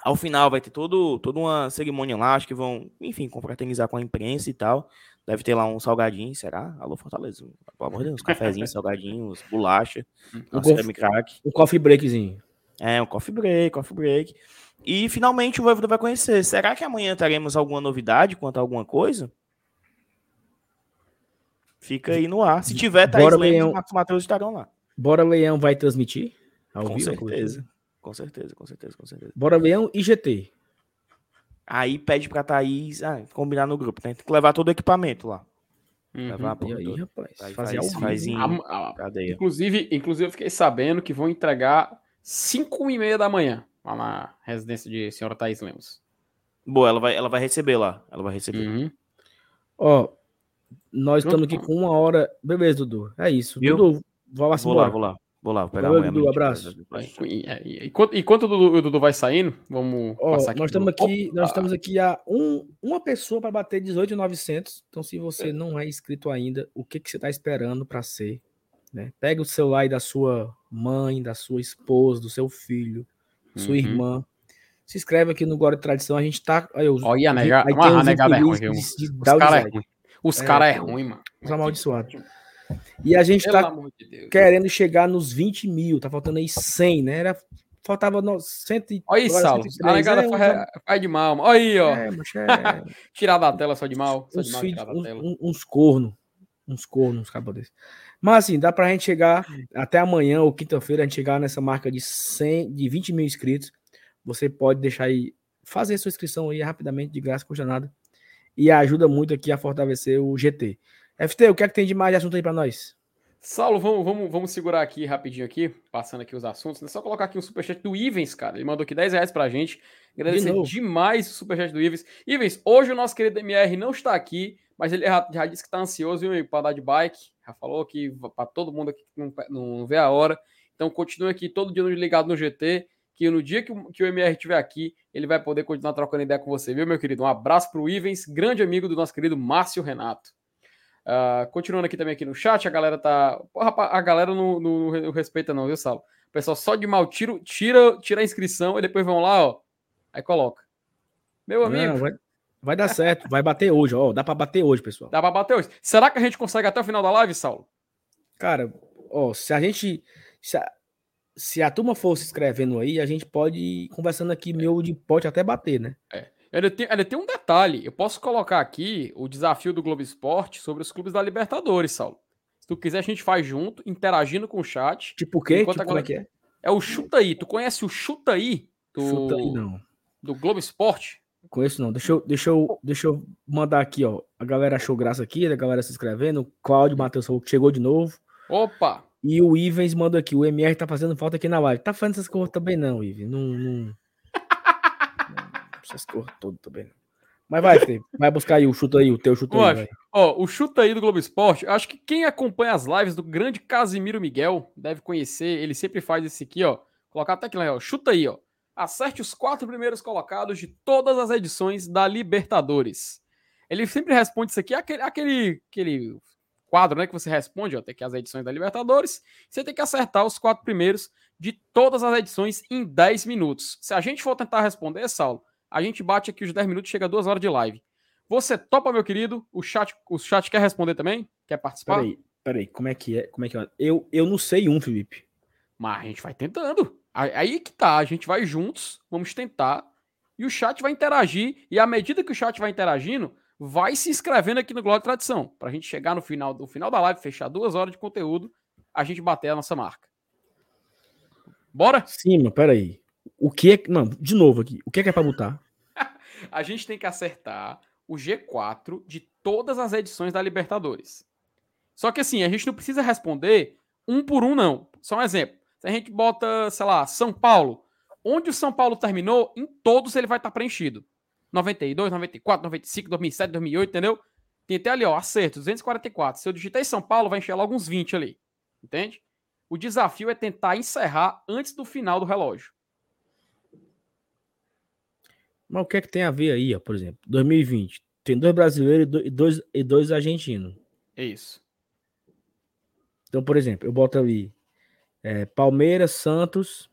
Speaker 2: Ao final vai ter todo, toda uma cerimônia lá, acho que vão, enfim, confraternizar com a imprensa e tal. Deve ter lá um salgadinho, será? Alô, Fortaleza. Pelo amor de Deus, cafezinhos, salgadinhos, bolacha,
Speaker 5: um, coffee, crack. um coffee breakzinho.
Speaker 2: É, um coffee break, coffee break. E finalmente o Voivoda vai conhecer. Será que amanhã teremos alguma novidade quanto a alguma coisa? Fica aí no ar. Se tiver, Thaís Bora Lemos Leão... e Marcos Matheus estarão lá.
Speaker 5: Bora Leão vai transmitir?
Speaker 2: Ao com vivo, certeza. Com certeza, com certeza, com certeza.
Speaker 5: Bora Leão e GT.
Speaker 2: Aí pede pra Thaís ah, combinar no grupo. Né? Tem que levar todo o equipamento lá.
Speaker 5: Uhum. Levar e aí, rapaz?
Speaker 2: Aí fazer faz, faz em
Speaker 1: a, a, inclusive, inclusive, eu fiquei sabendo que vão entregar 5 e meia da manhã lá na residência de senhora Thaís Lemos.
Speaker 2: Boa, ela vai, ela vai receber lá. Ela vai receber.
Speaker 5: Uhum. Ó, nós estamos aqui com uma hora. Beleza, Dudu. É isso. Viu? Dudu,
Speaker 2: vou lá, vou lá, vou lá. Vou lá, vou pegar Valeu,
Speaker 5: Dudu, abraço.
Speaker 1: Enquanto, enquanto o, Dudu, o Dudu vai saindo, vamos
Speaker 5: oh, passar aqui. Nós estamos aqui, nós estamos aqui a um, uma pessoa para bater 18,900. Então, se você é. não é inscrito ainda, o que, que você está esperando para ser? Né? Pega o celular aí da sua mãe, da sua esposa, do seu filho, sua uhum. irmã. Se inscreve aqui no Glória de Tradição. A gente tá.
Speaker 1: Aí, os, Olha, a nega, uma negada é ruim, viu? Os caras é ruim. Os é, caras é ruim, mano.
Speaker 5: Os amaldiçoados. E a gente Pelo tá de querendo chegar nos 20 mil, tá faltando aí 100, né? Era, faltava no, 100,
Speaker 1: Olha aí, Saulo, a negada é, faz, de mal. Olha aí, ó. É, mas é... tirar da tela só de mal. Só de
Speaker 5: mal uns, uns cornos, uns cornos, uns cabos desses. Mas assim, dá pra gente chegar até amanhã ou quinta-feira, a gente chegar nessa marca de 100, de 20 mil inscritos. Você pode deixar aí, fazer sua inscrição aí rapidamente, de graça, custa nada. E ajuda muito aqui a fortalecer o GT. FT, o que é que tem de mais de assunto aí para nós?
Speaker 1: Saulo, vamos, vamos, vamos segurar aqui rapidinho aqui, passando aqui os assuntos. É só colocar aqui um superchat do Ivens, cara. Ele mandou aqui 10 reais pra gente. Agradecer de demais o superchat do Ivens. Ivens, hoje o nosso querido MR não está aqui, mas ele já, já disse que está ansioso para dar de bike. Já falou que para todo mundo aqui que não, não, vê a hora. Então continue aqui todo dia ligado no GT, que no dia que o, que o MR estiver aqui, ele vai poder continuar trocando ideia com você, viu, meu querido? Um abraço pro Ivens, grande amigo do nosso querido Márcio Renato. Uh, continuando aqui também aqui no chat, a galera tá. Porra, a galera não, não, não respeita, não, viu, Salo? O pessoal só de mal tira, tira, tira a inscrição e depois vão lá, ó. Aí coloca. Meu amigo. Não,
Speaker 5: vai, vai, dar certo, vai bater hoje, ó. Dá pra bater hoje, pessoal.
Speaker 1: Dá pra bater hoje. Será que a gente consegue até o final da live, Saulo?
Speaker 5: Cara, ó, se a gente. Se a, se a turma for se inscrevendo aí, a gente pode ir conversando aqui, meu de pote até bater, né?
Speaker 1: É. Ele tem, ele tem um detalhe. Eu posso colocar aqui o desafio do Globo Esporte sobre os clubes da Libertadores, Saulo. Se tu quiser, a gente faz junto, interagindo com o chat.
Speaker 5: Tipo o quê? Tipo, galera... como é que é?
Speaker 1: É o Chuta Aí. Tu conhece o Chuta Aí? Do... Chuta Aí, não. Do Globo Esporte?
Speaker 5: Conheço não. Deixa eu, deixa, eu, deixa eu mandar aqui, ó. A galera achou graça aqui, a galera se inscrevendo. O Cláudio Matheus chegou de novo.
Speaker 1: Opa!
Speaker 5: E o Ivens mandou aqui. O MR tá fazendo falta aqui na live. Tá fazendo essas coisas também, não, Ivens. Não, não essas cores todas também. Mas vai, Fê, vai buscar aí o chuta aí, o teu chuta aí.
Speaker 1: Ó, o chuta aí do Globo Esporte, acho que quem acompanha as lives do grande Casimiro Miguel deve conhecer, ele sempre faz esse aqui, ó. Colocar até aqui lá, ó. Chuta aí, ó. Acerte os quatro primeiros colocados de todas as edições da Libertadores. Ele sempre responde isso aqui, aquele, aquele, aquele quadro, né, que você responde, ó, tem que as edições da Libertadores. Você tem que acertar os quatro primeiros de todas as edições em 10 minutos. Se a gente for tentar responder, Saulo, a gente bate aqui os 10 minutos, chega a 2 horas de live. Você topa, meu querido? O chat, o chat quer responder também? Quer participar?
Speaker 5: Peraí, peraí, como é que é? Como é que é? Eu, eu não sei um, Felipe.
Speaker 1: Mas a gente vai tentando. Aí que tá, a gente vai juntos, vamos tentar, e o chat vai interagir, e à medida que o chat vai interagindo, vai se inscrevendo aqui no Glória Tradição, pra gente chegar no final do final da live, fechar duas horas de conteúdo, a gente bater a nossa marca. Bora?
Speaker 5: Sim, mas peraí. O que é. Não, de novo aqui. O que é, que é pra botar?
Speaker 1: a gente tem que acertar o G4 de todas as edições da Libertadores. Só que assim, a gente não precisa responder um por um, não. Só um exemplo. Se a gente bota, sei lá, São Paulo, onde o São Paulo terminou, em todos ele vai estar preenchido. 92, 94, 95, 2007, 2008, entendeu? Tem até ali, ó, acerto, 244. Se eu digitei São Paulo, vai encher logo uns 20 ali. Entende? O desafio é tentar encerrar antes do final do relógio.
Speaker 5: Mas o que é que tem a ver aí, ó, por exemplo? 2020. Tem dois brasileiros e dois, e dois argentinos.
Speaker 1: É isso.
Speaker 5: Então, por exemplo, eu boto ali é, Palmeiras, Santos.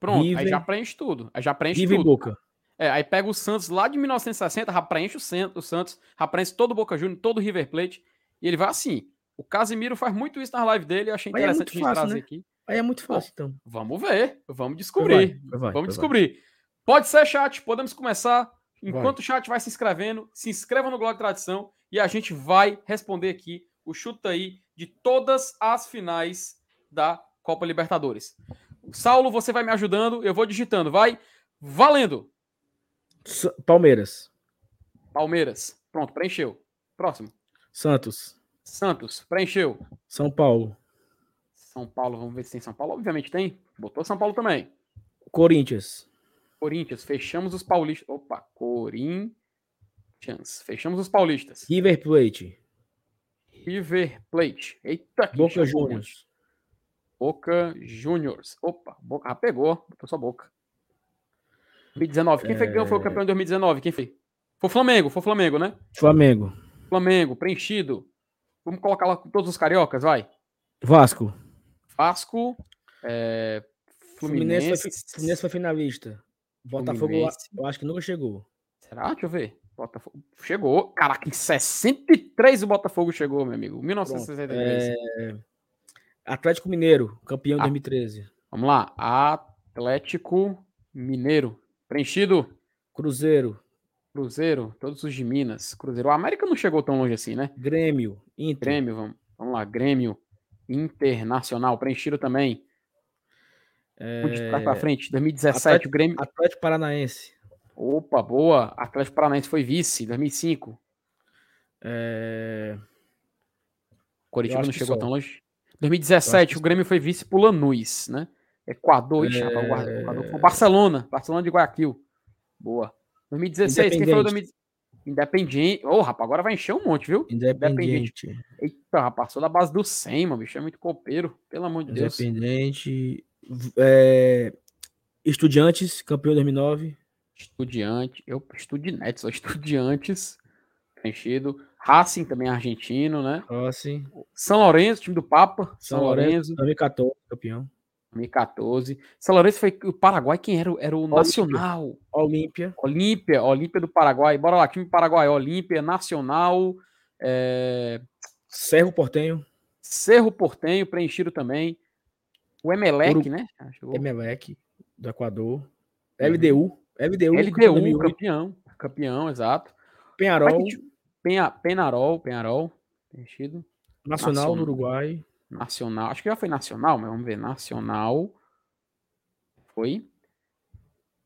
Speaker 1: Pronto, River, aí já preenche tudo. Aí já preenche
Speaker 5: River
Speaker 1: tudo.
Speaker 5: E Boca.
Speaker 1: É, aí pega o Santos lá de 1960, já preenche o, Santos, o Santos, preenche todo o Boca Juniors, todo o River Plate. E ele vai assim. O Casimiro faz muito isso na live dele, eu achei é interessante
Speaker 5: é fácil,
Speaker 1: trazer
Speaker 5: né?
Speaker 1: aqui.
Speaker 5: Aí é muito fácil, então.
Speaker 1: Vamos ver, vamos descobrir.
Speaker 5: Vai, vai,
Speaker 1: vamos descobrir. Pode ser chat, podemos começar. Enquanto vai. o chat vai se inscrevendo, se inscreva no Blog Tradição e a gente vai responder aqui o chuta aí de todas as finais da Copa Libertadores. Saulo, você vai me ajudando, eu vou digitando, vai. Valendo!
Speaker 5: Palmeiras.
Speaker 1: Palmeiras. Pronto, preencheu. Próximo.
Speaker 5: Santos.
Speaker 1: Santos, preencheu.
Speaker 5: São Paulo.
Speaker 1: São Paulo, vamos ver se tem São Paulo. Obviamente tem. Botou São Paulo também.
Speaker 5: Corinthians.
Speaker 1: Corinthians, fechamos os paulistas. Opa, Corinthians. Fechamos os paulistas.
Speaker 5: River Plate.
Speaker 1: River Plate. Eita, que
Speaker 5: Boca Juniors.
Speaker 1: Boca Juniors. Opa, Boca já pegou. Botou sua boca. 2019. Quem é... foi que foi o campeão de 2019? Quem foi? Foi o Flamengo, foi o Flamengo, né?
Speaker 5: Flamengo.
Speaker 1: Flamengo, preenchido. Vamos colocar lá todos os cariocas, vai.
Speaker 5: Vasco.
Speaker 1: Vasco. É... Fluminense.
Speaker 5: Fluminense foi, Fluminense foi finalista. Botafogo, Fluminense. eu acho que nunca chegou.
Speaker 1: Será? Deixa eu ver. Botafogo. Chegou. Caraca, em 63 o Botafogo chegou, meu amigo. 1963. É...
Speaker 5: Atlético Mineiro, campeão ah. 2013.
Speaker 1: Vamos lá. Atlético Mineiro. Preenchido.
Speaker 5: Cruzeiro.
Speaker 1: Cruzeiro, todos os de Minas. Cruzeiro. O América não chegou tão longe assim, né?
Speaker 5: Grêmio. Inter.
Speaker 1: Grêmio, vamos, vamos lá. Grêmio. Internacional. Preenchido também. É... De trás pra frente. 2017,
Speaker 5: Atlético,
Speaker 1: o Grêmio.
Speaker 5: Atlético Paranaense.
Speaker 1: Opa, boa. Atlético Paranaense foi vice, 2005.
Speaker 5: É...
Speaker 1: Coritiba não chegou tão longe. 2017, o Grêmio foi vice pro Lanús, né? Equador, é... Equador, foi Barcelona, Barcelona de Guayaquil. Boa. 2016, quem foi o 2016? Independiente. Ô, oh, rapaz, agora vai encher um monte, viu?
Speaker 5: Independente.
Speaker 1: Independente. Eita, rapaz, passou da base do 100, mano, bicho. É muito copeiro, pelo amor de Deus.
Speaker 5: Independente. É... Estudiantes, campeão 2009.
Speaker 1: Estudiante, eu Estudiantes, só Estudiantes, preenchido. Racing também argentino, né?
Speaker 5: Racing.
Speaker 1: São Lourenço, time do Papa.
Speaker 5: São, São Lourenço. 2014, campeão.
Speaker 1: 2014. São Lourenço foi o Paraguai, quem era? Era o Olímpia. Nacional.
Speaker 5: Olímpia.
Speaker 1: Olímpia, Olímpia do Paraguai. Bora lá, time Paraguai, Olímpia, Nacional. É...
Speaker 5: Cerro Portenho.
Speaker 1: Cerro Portenho, preenchido também. O Emelec, Uru... né?
Speaker 5: Emelec, do Equador. LDU. LDU,
Speaker 1: LDU campeão, campeão, exato.
Speaker 5: Penarol.
Speaker 1: Penha, Penarol, Penarol, preenchido.
Speaker 5: Nacional, Nacional do Uruguai.
Speaker 1: Nacional, acho que já foi nacional, mas vamos ver. Nacional. Foi.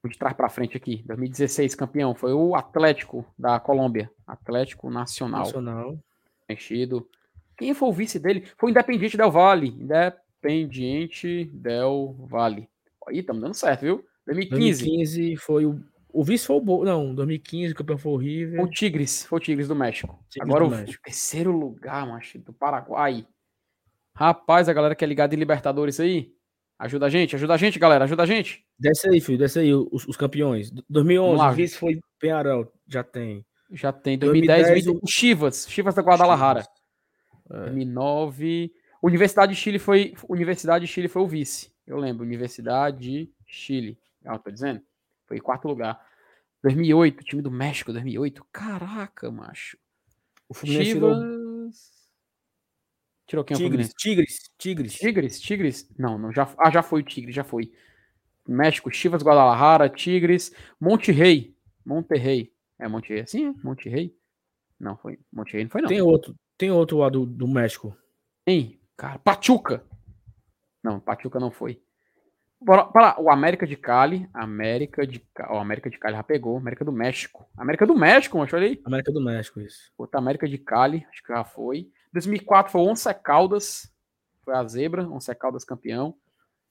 Speaker 1: Vou de trás para frente aqui. 2016, campeão. Foi o Atlético da Colômbia. Atlético Nacional.
Speaker 5: Nacional.
Speaker 1: Preenchido. Quem foi o vice dele? Foi o Independiente Del Vale. Independiente Del Vale. Aí, estamos dando certo, viu? 2015.
Speaker 5: 2015 foi o. O vice foi o Bo... Não, 2015 o campeão foi o River.
Speaker 1: O Tigres, foi o Tigres do México.
Speaker 5: Tigres
Speaker 1: Agora
Speaker 5: do
Speaker 1: o
Speaker 5: México.
Speaker 1: terceiro lugar, macho, do Paraguai. Rapaz, a galera que é ligada em Libertadores aí. Ajuda a gente, ajuda a gente, galera, ajuda a gente.
Speaker 5: Desce aí, filho, desce aí os, os campeões. 2011, o vice foi Penharol, já tem.
Speaker 1: Já tem. 2010, 2010 o Chivas, Chivas da Guadalajara.
Speaker 5: É.
Speaker 1: 2009. Universidade de Chile foi Universidade de Chile foi o vice. Eu lembro, Universidade de Chile. Ah, tô dizendo? Foi em quarto lugar. 2008, time do México, 2008. Caraca, macho.
Speaker 5: O Fluminense
Speaker 1: Chivas.
Speaker 5: tirou
Speaker 1: Tirou quem?
Speaker 5: Tigres? Tigres, Tigres.
Speaker 1: Tigres, Tigres. Não, não já, ah, já foi o Tigres, já foi. México, Chivas, Guadalajara, Tigres, Monterrey. Monterrey. É Monterrey assim? é? Monterrey? Não, foi. Monterrey não foi, não.
Speaker 5: Tem outro, tem outro lá do, do México.
Speaker 1: Tem, cara. Pachuca. Não, Pachuca não foi. Bora, bora lá, o América de Cali. América de Cali. O América de Cali já pegou. América do México. América do México, macho, olha aí.
Speaker 5: América do México, isso.
Speaker 1: Outra América de Cali, acho que já foi. 2004 foi Once Caldas, foi a zebra, Once Caldas campeão.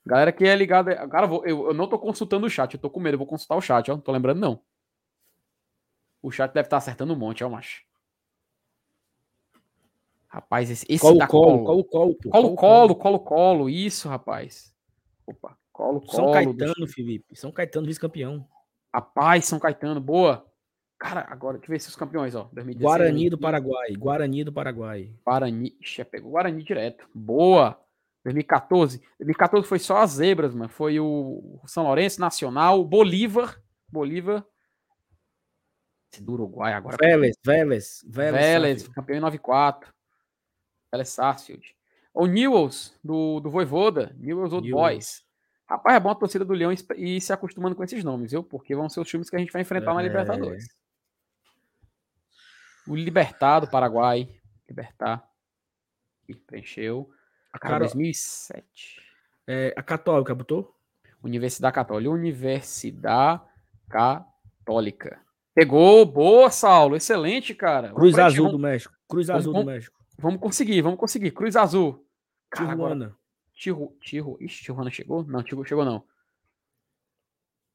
Speaker 1: Galera que é ligada. É, cara, eu, eu, não tô consultando o chat, eu tô com medo, eu vou consultar o chat, ó. Não tô lembrando, não. O chat deve estar acertando um monte, ó, macho. Rapaz, esse, esse
Speaker 5: colo, da colo, colo, colo,
Speaker 1: colo, colo, colo, colo, isso, rapaz. Opa, colo, colo.
Speaker 5: São Caetano. Felipe. São Caetano, vice-campeão.
Speaker 1: Rapaz, São Caetano, boa. Cara, agora, deixa eu ver se os campeões, ó. 2016,
Speaker 5: Guarani do Paraguai. Guarani do Paraguai.
Speaker 1: Guarani. Ixi, pegou Guarani direto. Boa. 2014. 2014 foi só as zebras, mano. Foi o São Lourenço, Nacional, Bolívar. Bolívar. Esse do Uruguai agora.
Speaker 5: Vélez, Vélez.
Speaker 1: Vélez, Vélez campeão em 94. Vélez Sarsfield. O Newells, do, do Voivoda. Newells Old Boys. Rapaz, é bom a torcida do Leão e se acostumando com esses nomes, viu? Porque vão ser os times que a gente vai enfrentar é... na Libertadores. O Libertar do Paraguai. Libertar. E preencheu. A cara 2007.
Speaker 5: É, a Católica botou?
Speaker 1: Universidade Católica. Universidade Católica. Pegou, boa, Saulo. Excelente, cara.
Speaker 5: Cruz Azul do México. Cruz Azul
Speaker 1: vamos,
Speaker 5: do México.
Speaker 1: Vamos conseguir, vamos conseguir. Cruz Azul.
Speaker 5: Cara, Tijuana.
Speaker 1: Tijuana. Tijuana. Ixi, Tijuana chegou? Não, Tijuana chegou não.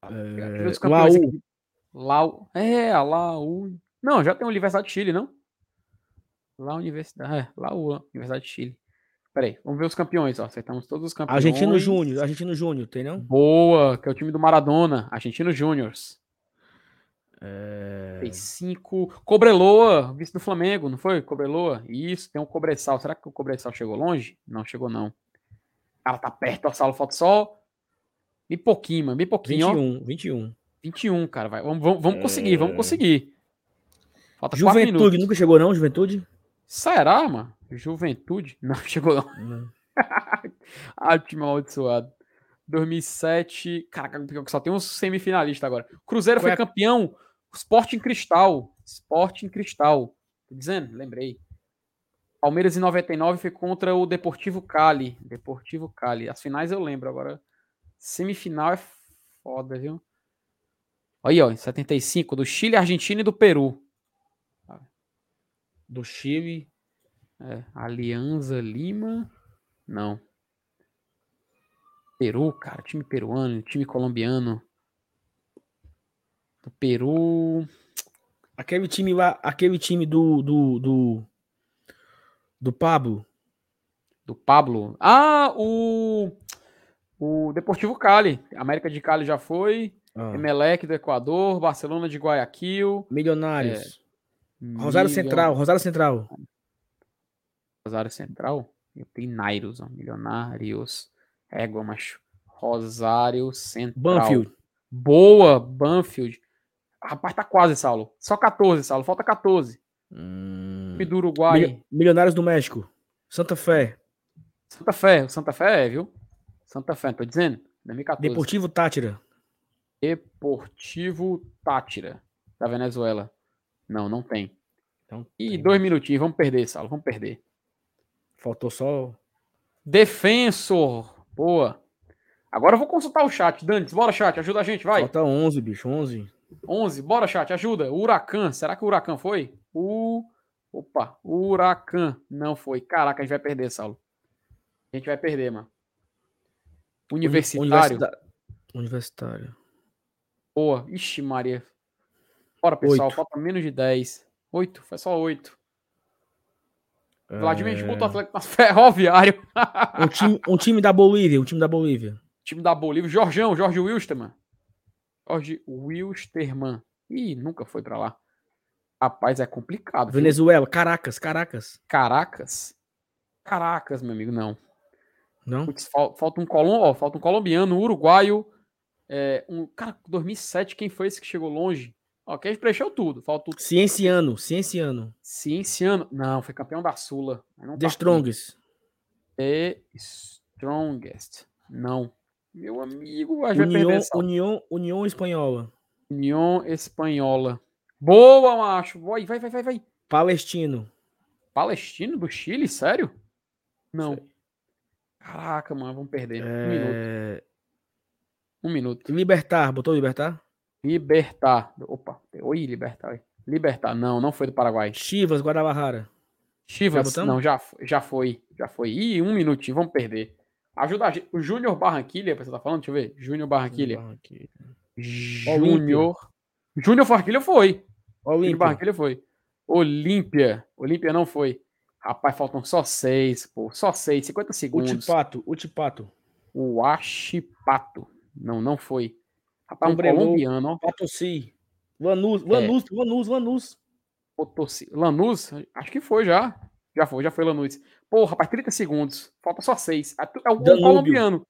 Speaker 5: É... Laú.
Speaker 1: Lau. É, a Laú. Não, já tem a Universidade de Chile, não? Lá Universidade. É, Laú, Universidade de Chile. Peraí, vamos ver os campeões, ó. Acertamos todos os campeões.
Speaker 5: Argentino Júnior, Argentino Júnior, tem não?
Speaker 1: Boa, que é o time do Maradona, Argentino Júniors.
Speaker 5: É...
Speaker 1: Fez cinco. Cobreloa, vice do Flamengo, não foi? Cobreloa. Isso, tem um Cobressal. Será que o Cobressal chegou longe? Não chegou, não. Ela tá perto, ó, Saulo, falta só. Bem pouquinho, mano, bem pouquinho.
Speaker 5: 21, ó. 21.
Speaker 1: 21, cara, vai. Vamos, vamos, vamos conseguir, vamos é. conseguir.
Speaker 5: Falta Juventude, nunca chegou não, Juventude?
Speaker 1: Será, mano? Juventude? Não, chegou não. não. ah, time amaldiçoado. 2007. Caraca, só tem uns semifinalistas agora. Cruzeiro Qual foi é? campeão. Sport em Cristal. Sport em Cristal. Tô dizendo? Lembrei. Palmeiras em 99 foi contra o Deportivo Cali. Deportivo Cali. As finais eu lembro. Agora, semifinal é foda, viu? Aí, ó, em 75, do Chile, Argentina e do Peru.
Speaker 5: Do Chile.
Speaker 1: É, Alianza Lima. Não. Peru, cara. Time peruano, time colombiano. Do Peru.
Speaker 5: Aquele time lá, aquele time do, do, do do Pablo.
Speaker 1: Do Pablo. Ah, o. O Deportivo Cali. América de Cali já foi. Ah. Emelec do Equador. Barcelona de Guayaquil.
Speaker 5: Milionários. É, Rosário. Central. Rosário Central.
Speaker 1: Rosário Central? Eu tenho Nairos, ó. Milionários. Égua, macho. Rosário Central.
Speaker 5: Banfield.
Speaker 1: Boa, Banfield. Rapaz, tá quase, Saulo. Só 14, Saulo. Falta 14.
Speaker 5: Hum...
Speaker 1: do Uruguai.
Speaker 5: Milionários do México. Santa Fé.
Speaker 1: Santa Fé. Santa Fé é, viu? Santa Fé, tô dizendo. 2014.
Speaker 5: Deportivo Tátira.
Speaker 1: Deportivo Tátira. Da Venezuela. Não, não tem.
Speaker 5: Então,
Speaker 1: e tem. dois minutinhos. Vamos perder, Saulo. Vamos perder.
Speaker 5: Faltou só.
Speaker 1: Defensor. Boa. Agora eu vou consultar o chat. Dantes, bora, chat. Ajuda a gente, vai.
Speaker 5: Falta 11, bicho. 11.
Speaker 1: 11. Bora, chat. Ajuda. O Huracan. Será que o Huracan foi? O. Opa, Huracan não foi. Caraca, a gente vai perder, Saulo. A gente vai perder, mano. Universitário.
Speaker 5: Universitário.
Speaker 1: Boa. Ixi, Maria. Bora, pessoal. Oito. Falta menos de 10. 8, foi só 8. É... Vladimir, a gente botou Atlético Ferroviário.
Speaker 5: um, time, um time da Bolívia, um time da Bolívia.
Speaker 1: Time da Bolívia. Jorjão, Jorge Wilstermann. Jorge Wilstermann. Ih, nunca foi pra lá. Rapaz, é complicado.
Speaker 5: Venezuela? Caracas, Caracas.
Speaker 1: Caracas? Caracas, meu amigo, não.
Speaker 5: Não?
Speaker 1: Putz, falta, um colom, ó, falta um colombiano, um uruguaio. É, um, cara, 2007, quem foi esse que chegou longe? Ó, quem preencheu tudo. Falta o...
Speaker 5: Cienciano, Cienciano.
Speaker 1: Cienciano. Não, foi campeão da Sula.
Speaker 5: Não The tá Strongest.
Speaker 1: The Strongest. Não. Meu amigo, a
Speaker 5: União, União, União Espanhola.
Speaker 1: União Espanhola. Boa, macho. Vai, vai, vai, vai, vai.
Speaker 5: Palestino.
Speaker 1: Palestino do Chile? Sério? Não. Caraca, mano, vamos perder. É... Um minuto. Um minuto.
Speaker 5: Libertar, botou libertar?
Speaker 1: Libertar. Opa, oi, libertar. Libertar, não, não foi do Paraguai.
Speaker 5: Chivas, Guadalajara.
Speaker 1: Chivas, já não, já, já foi, já foi. Ih, um minutinho, vamos perder. Ajuda a gente. O Júnior Barranquilha, você tá falando? Deixa eu ver. Júnior Barranquilha.
Speaker 5: Barranquilha.
Speaker 1: Júnior. Júnior Barranquilha foi. Júnior. Barranquilha foi. Olímpia. Olímpia não foi. Rapaz, faltam só seis, pô. Só seis, 50 segundos.
Speaker 5: Utipato, Utipato.
Speaker 1: O Achipato. Não, não foi. Rapaz, um colombiano, ó.
Speaker 5: Patossi. Lanús, Lanús, Lanús, Lanús.
Speaker 1: Potosí. Lanús? Acho que foi já. Já foi, já foi Lanús. Pô, rapaz, 30 segundos. Falta só seis. É tu- é um,
Speaker 5: Danúbio.
Speaker 1: colombiano.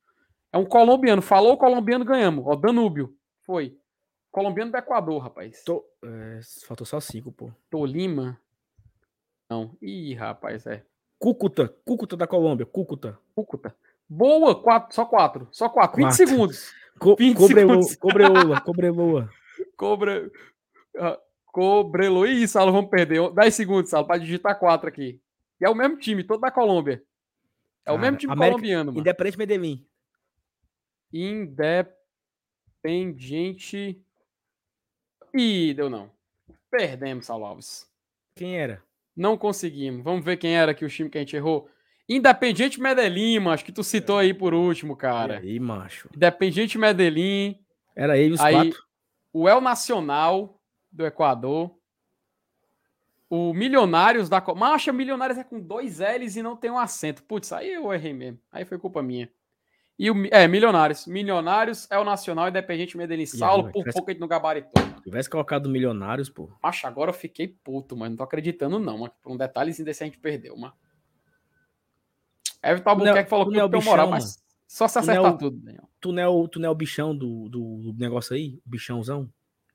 Speaker 1: É um colombiano. Falou colombiano, ganhamos. Ó, Danúbio. Foi. Colombiano do Equador, rapaz.
Speaker 5: Tô- é, faltou só cinco, pô.
Speaker 1: Tolima. Não. Ih, rapaz, é.
Speaker 5: Cúcuta, Cúcuta da Colômbia, Cúcuta.
Speaker 1: Cúcuta. Boa, quatro, só quatro. Só quatro. 20
Speaker 5: Quatro.
Speaker 1: segundos.
Speaker 5: Co
Speaker 1: 20
Speaker 5: Cobreloa. Cobreloa, Cobreloa.
Speaker 1: Cobra. ah, Cobrelo. Ih, Saulo, vamos perder. 10 segundos, Saulo, para digitar quatro aqui. E é o mesmo time, todo da Colômbia. É o
Speaker 5: Cara,
Speaker 1: mesmo time
Speaker 5: América-
Speaker 1: colombiano, mano.
Speaker 5: Independente Medellín.
Speaker 1: Independente. Ih, deu não. Perdemos, Saulo Alves.
Speaker 5: Quem era?
Speaker 1: Não conseguimos. Vamos ver quem era aqui o time que a gente errou. Independiente Medellín, mano, acho que tu citou aí por último, cara.
Speaker 5: E aí, macho.
Speaker 1: Independiente Medellín.
Speaker 5: Era ele os
Speaker 1: Aí,
Speaker 5: quatro.
Speaker 1: o El Nacional do Equador. O Milionários da. Macha, Milionários é com dois L's e não tem um acento. Putz, aí eu errei mesmo. Aí foi culpa minha. E o. É, Milionários. Milionários é o Nacional Independente Medellín. Saulo, por
Speaker 5: parece-
Speaker 1: pouco a gente não gabaritou.
Speaker 5: Se tivesse colocado Milionários, pô.
Speaker 1: Macha, agora eu fiquei puto, mano. Não tô acreditando, não, mano. Por um detalhezinho desse a gente perdeu, mano. Everton Albuquerque falou que
Speaker 5: não é o
Speaker 1: moral,
Speaker 5: bichão,
Speaker 1: mas só se
Speaker 5: Tu não é
Speaker 1: acertar
Speaker 5: o-
Speaker 1: tudo, Daniel.
Speaker 5: Tu não é o, tu não é o bichão do, do, do negócio aí? O bichãozão?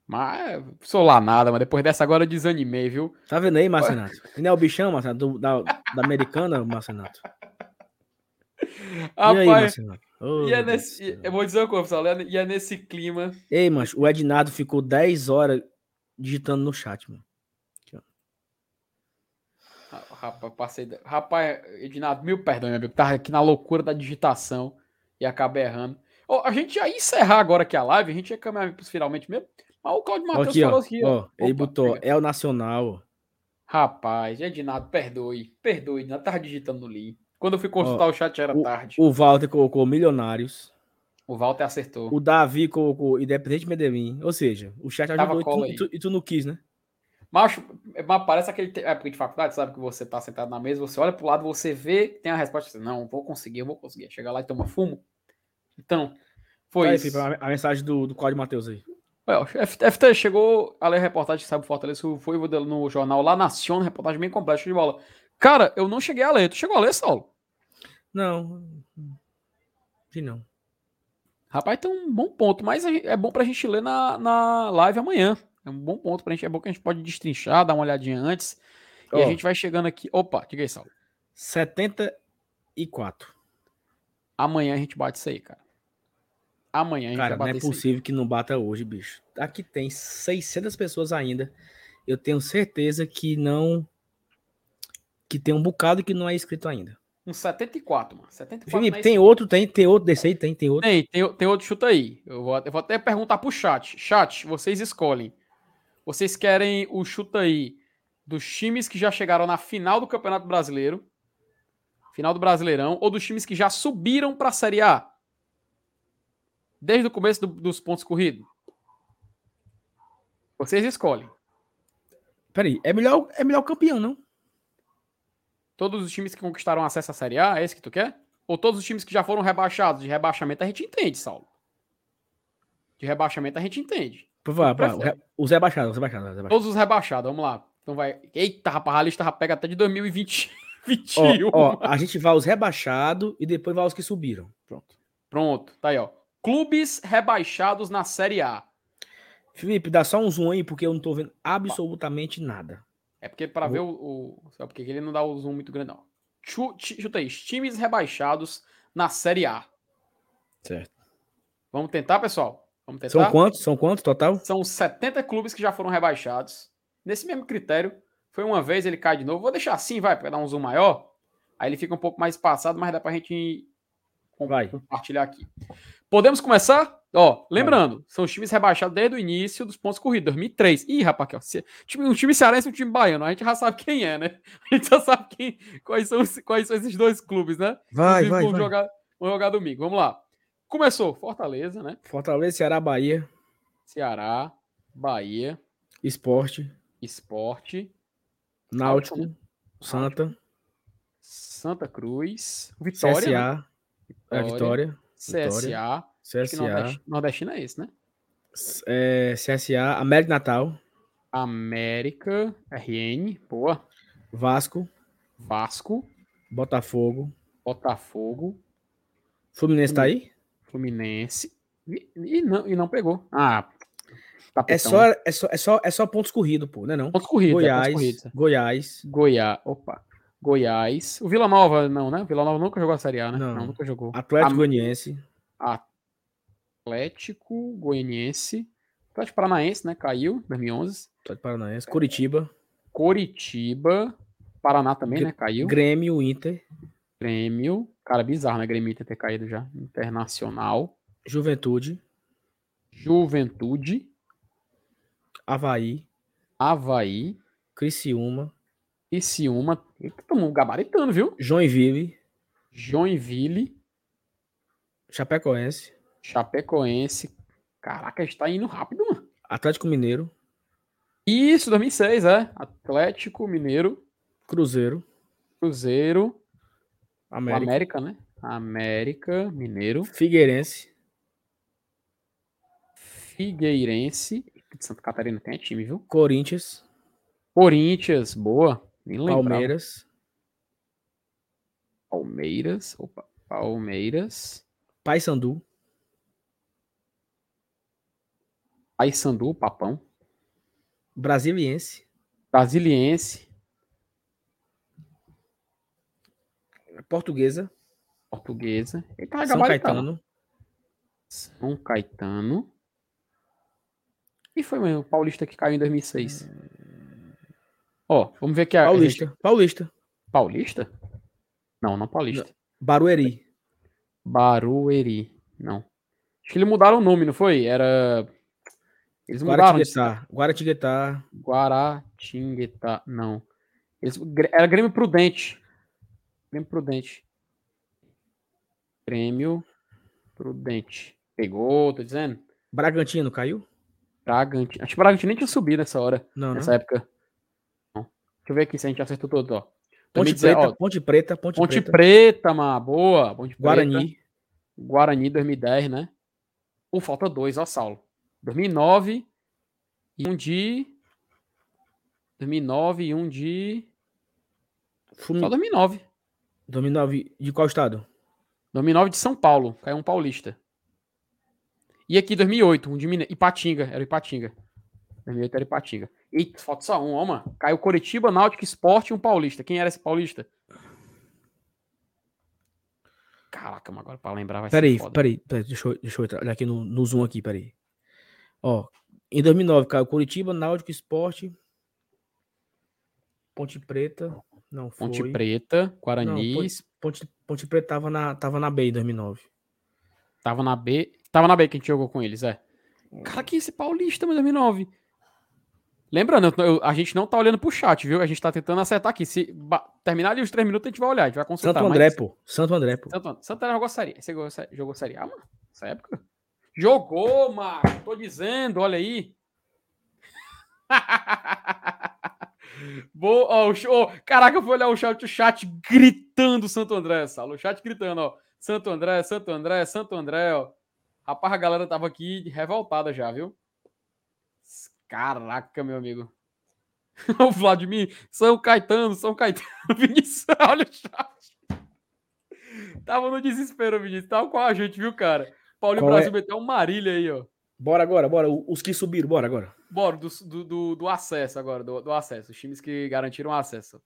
Speaker 1: Mas sou lá nada, mas depois dessa agora eu desanimei, viu?
Speaker 5: Tá vendo aí, Marcenato? Tu não é o bichão, Marcenato? do- Da, da americana, Marcenato? E aí,
Speaker 1: Rapaz,
Speaker 5: Marcenato? Oh,
Speaker 1: e é nesse, eu vou dizer uma coisa, pessoal, é- e é nesse clima.
Speaker 5: Ei, macho, o Ednado ficou 10 horas digitando no chat, mano.
Speaker 1: Rapaz, passei. Rapaz, Edinado, mil perdão, meu amigo. Tava aqui na loucura da digitação e acabei errando. Ó, a gente ia encerrar agora aqui a live, a gente ia caminhar pros finalmente mesmo. Mas o Claudio
Speaker 5: Ó,
Speaker 1: Matheus
Speaker 5: aqui,
Speaker 1: falou
Speaker 5: ó.
Speaker 1: aqui,
Speaker 5: ó ele
Speaker 1: Opa,
Speaker 5: botou,
Speaker 1: pega.
Speaker 5: é o Nacional. ó.
Speaker 1: Rapaz, Edinado, perdoe. Perdoe, Edinado. Tava digitando no link. Quando eu fui consultar o chat era tarde.
Speaker 5: O Walter colocou Milionários.
Speaker 1: O Walter acertou.
Speaker 5: O Davi colocou Independente Medellín. Ou seja, o chat ajudou e tu, e tu, e tu não quis, né?
Speaker 1: Macho, é, mas parece aquele época de faculdade, sabe? Que você tá sentado na mesa, você olha pro lado, você vê que tem a resposta. Você, não, vou conseguir, eu vou conseguir. Chega lá e toma fumo. Então, foi
Speaker 5: Tá aí,
Speaker 1: isso.
Speaker 5: Felipe, a, a mensagem do, do Cláudio Matheus aí.
Speaker 1: O F- FT chegou a ler a reportagem que saiu do Fortaleza, foi no jornal La Nación, reportagem bem completa, show de bola. Cara, eu não cheguei a ler. Tu chegou a ler, Saulo?
Speaker 5: Não. Vi não.
Speaker 1: Rapaz, tem um bom ponto, mas é bom pra gente ler na, na live amanhã. É um bom ponto pra gente. É bom que a gente pode destrinchar, dar uma olhadinha antes. E a gente vai chegando aqui. Opa, diga aí, Saulo.
Speaker 5: 74.
Speaker 1: Amanhã a gente bate isso aí, cara. Amanhã a gente
Speaker 5: Cara,
Speaker 1: vai
Speaker 5: não é
Speaker 1: bater isso aí.
Speaker 5: possível que não bata hoje, bicho. Aqui tem 600 pessoas ainda. Eu tenho certeza que não. Que tem um bocado que não é inscrito ainda.
Speaker 1: Um 74, mano. 74
Speaker 5: Felipe,
Speaker 1: não é
Speaker 5: tem outro, tem, tem outro desse aí, tem, tem outro.
Speaker 1: Tem, tem, tem outro chuta aí. Eu vou, eu vou até perguntar pro chat. Chat, vocês escolhem. Vocês querem o chuta aí dos times que já chegaram na final do Campeonato Brasileiro, final do Brasileirão, ou dos times que já subiram pra Série A? Desde o começo do- dos pontos corridos? Vocês escolhem.
Speaker 5: Peraí, é melhor, é melhor o campeão, não?
Speaker 1: Todos os times que conquistaram acesso à Série A, é esse que tu quer? Ou todos os times que já foram rebaixados? De rebaixamento a gente entende, Saulo. De rebaixamento a gente entende.
Speaker 5: O re- os rebaixados, os rebaixados. os rebaixados.
Speaker 1: Todos os rebaixados, vamos lá. Então vai. Eita, rapaz, a lista pega até de 2020.
Speaker 5: Ó,
Speaker 1: 21.
Speaker 5: ó, a gente vai os rebaixados e depois vai os que subiram. Pronto.
Speaker 1: Pronto, tá aí, ó. Clubes rebaixados na Série A.
Speaker 5: Felipe, dá só um zoom aí, porque eu não tô vendo absolutamente nada.
Speaker 1: É porque para ver o, o. Sabe porque ele não dá o zoom muito grande, não. Chuta aí. Times rebaixados na Série A.
Speaker 5: Certo.
Speaker 1: Vamos tentar, pessoal? Vamos tentar?
Speaker 5: São quantos? São quantos total?
Speaker 1: São 70 clubes que já foram rebaixados. Nesse mesmo critério. Foi uma vez, ele cai de novo. Vou deixar assim, vai, para dar um zoom maior. Aí ele fica um pouco mais espaçado, mas dá pra gente com-
Speaker 5: Vai.
Speaker 1: compartilhar aqui. Podemos começar? Ó, lembrando, são os times rebaixados desde o início dos pontos corridos, 2003. Ih, ó, se- time- um time cearense e um time baiano. A gente já sabe quem é, né? A gente já sabe quem, quais, são, quais são esses dois clubes, né?
Speaker 5: Vai,
Speaker 1: Inclusive,
Speaker 5: vai, vai.
Speaker 1: jogar, Vamos jogar domingo. Vamos lá. Começou Fortaleza, né?
Speaker 5: Fortaleza, Ceará, Bahia.
Speaker 1: Ceará, Bahia.
Speaker 5: Esporte.
Speaker 1: Esporte.
Speaker 5: Náutico. Náutico. Santa.
Speaker 1: Santa Cruz. Vitória.
Speaker 5: CSA. Né? É, Vitória.
Speaker 1: CSA.
Speaker 5: CSA.
Speaker 1: Nordestino é esse, né?
Speaker 5: É, CSA. América Natal.
Speaker 1: América. RN. Boa.
Speaker 5: Vasco.
Speaker 1: Vasco.
Speaker 5: Botafogo.
Speaker 1: Botafogo.
Speaker 5: Fluminense tá aí?
Speaker 1: Fluminense. E, e, não, e não pegou. Ah,
Speaker 5: tá é, só, é, só, é, só, é só pontos corridos, pô, né não?
Speaker 1: Pontos corridos.
Speaker 5: Goiás,
Speaker 1: é,
Speaker 5: pontos Goiás.
Speaker 1: Goiás. Opa. Goiás. O Vila Nova, não, né? O Vila Nova nunca jogou a Série A, né?
Speaker 5: Não,
Speaker 1: não nunca jogou.
Speaker 5: Atlético a... Goianiense.
Speaker 1: Atlético Goianiense. Atlético Paranaense, né? Caiu, 2011.
Speaker 5: Atlético Paranaense. Curitiba.
Speaker 1: Curitiba. Paraná também, Gr né? Caiu.
Speaker 5: Grêmio, Inter.
Speaker 1: Grêmio. Cara, bizarro, né? Grêmio ter caído já. Internacional.
Speaker 5: Juventude.
Speaker 1: Juventude.
Speaker 5: Havaí.
Speaker 1: Havaí.
Speaker 5: Criciúma.
Speaker 1: Criciúma. Tomou um gabaritando, viu?
Speaker 5: Joinville.
Speaker 1: Joinville.
Speaker 5: Chapecoense.
Speaker 1: Chapecoense. Caraca, está indo rápido, mano.
Speaker 5: Atlético Mineiro.
Speaker 1: Isso, 2006, é. Atlético Mineiro.
Speaker 5: Cruzeiro.
Speaker 1: Cruzeiro.
Speaker 5: América.
Speaker 1: América, né? América, Mineiro.
Speaker 5: Figueirense.
Speaker 1: Figueirense. Santa Catarina tem time, viu?
Speaker 5: Corinthians.
Speaker 1: Corinthians, boa. Nem
Speaker 5: Palmeiras.
Speaker 1: Palmeiras. Opa. Palmeiras.
Speaker 5: Paysandu.
Speaker 1: Paysandu, Papão.
Speaker 5: Brasiliense.
Speaker 1: Brasiliense.
Speaker 5: Portuguesa.
Speaker 1: Portuguesa.
Speaker 5: Tá São Caetano.
Speaker 1: São Caetano. E foi mesmo o Paulista que caiu em 2006. Hum... Ó, vamos ver aqui a.
Speaker 5: Paulista.
Speaker 1: Gente...
Speaker 5: Paulista.
Speaker 1: Paulista? Não, não Paulista.
Speaker 5: Barueri.
Speaker 1: Barueri. Não. Acho que eles mudaram o nome, não foi? Era. Eles mudaram.
Speaker 5: Guaratinguetá. Guaratinguetá.
Speaker 1: Guaratinguetá. Não. Eles... Era Grêmio Prudente. Grêmio Prudente. Grêmio Prudente. Pegou, tô dizendo?
Speaker 5: Bragantino caiu?
Speaker 1: Bragantino. Acho que o Bragantino nem tinha subido nessa hora.
Speaker 5: Não,
Speaker 1: nessa
Speaker 5: não.
Speaker 1: época. Não. Deixa eu ver aqui se a gente acertou todo, ó.
Speaker 5: Ponte Preta, ó, Ponte Preta, Ponte,
Speaker 1: Ponte
Speaker 5: Preta.
Speaker 1: Preta, mano. Boa. Ponte
Speaker 5: Guarani.
Speaker 1: Preta. Guarani 2010, né? Pô, falta dois, ó, Saulo. 2009 e um de. 2009 e um de.
Speaker 5: Fumi...
Speaker 1: Só 2009.
Speaker 5: 2009 de qual estado?
Speaker 1: 2009 de São Paulo. Caiu um paulista. E aqui 2008, um de Minas. Ipatinga. Era Ipatinga. 2008 era Ipatinga. Eita, falta só um, ó, mano. Caiu Coritiba, Náutico Esporte e um paulista. Quem era esse paulista? Caraca, mas agora pra lembrar vai
Speaker 5: peraí,
Speaker 1: ser foda.
Speaker 5: Peraí, peraí, deixa eu, deixa eu olhar aqui no, no Zoom aqui, peraí. Ó, em 2009 caiu Curitiba, Náutico Esporte, Ponte Preta, não foi.
Speaker 1: Ponte Preta, Guarani.
Speaker 5: Ponte, Ponte, Ponte, Preta tava na, tava na B em 2009.
Speaker 1: Tava na B. Tava na B que a gente jogou com eles, é. Cara, que esse paulista, em 2009. Lembrando, eu, a gente não tá olhando pro chat, viu? A gente tá tentando acertar aqui. Se terminar ali os três minutos, a gente vai olhar, a gente vai consultar.
Speaker 5: Santo André,
Speaker 1: mas...
Speaker 5: pô. Santo André, pô.
Speaker 1: Santo, Santo André jogou série. Você jogou, jogou série A, mano? Nessa época? Jogou, mano. Tô dizendo, olha aí. Boa, ó, o show. Caraca, eu fui olhar o chat, o chat gritando Santo André, Salo. O chat gritando, ó. Santo André, Santo André, Santo André, ó. Rapaz, a galera tava aqui revoltada já, viu? Caraca, meu amigo. o Vladimir, São Caetano, São Caetano, Vinícius, olha o chat. Tava no desespero, Vinícius. Tava com a gente, viu, cara? Paulinho
Speaker 5: Qual
Speaker 1: Brasil
Speaker 5: é?
Speaker 1: meteu um Marília aí, ó.
Speaker 5: Bora agora, bora. Os que subiram, bora agora.
Speaker 1: Bora, do, do, do, acesso agora, do, do acesso. Os times que garantiram acesso.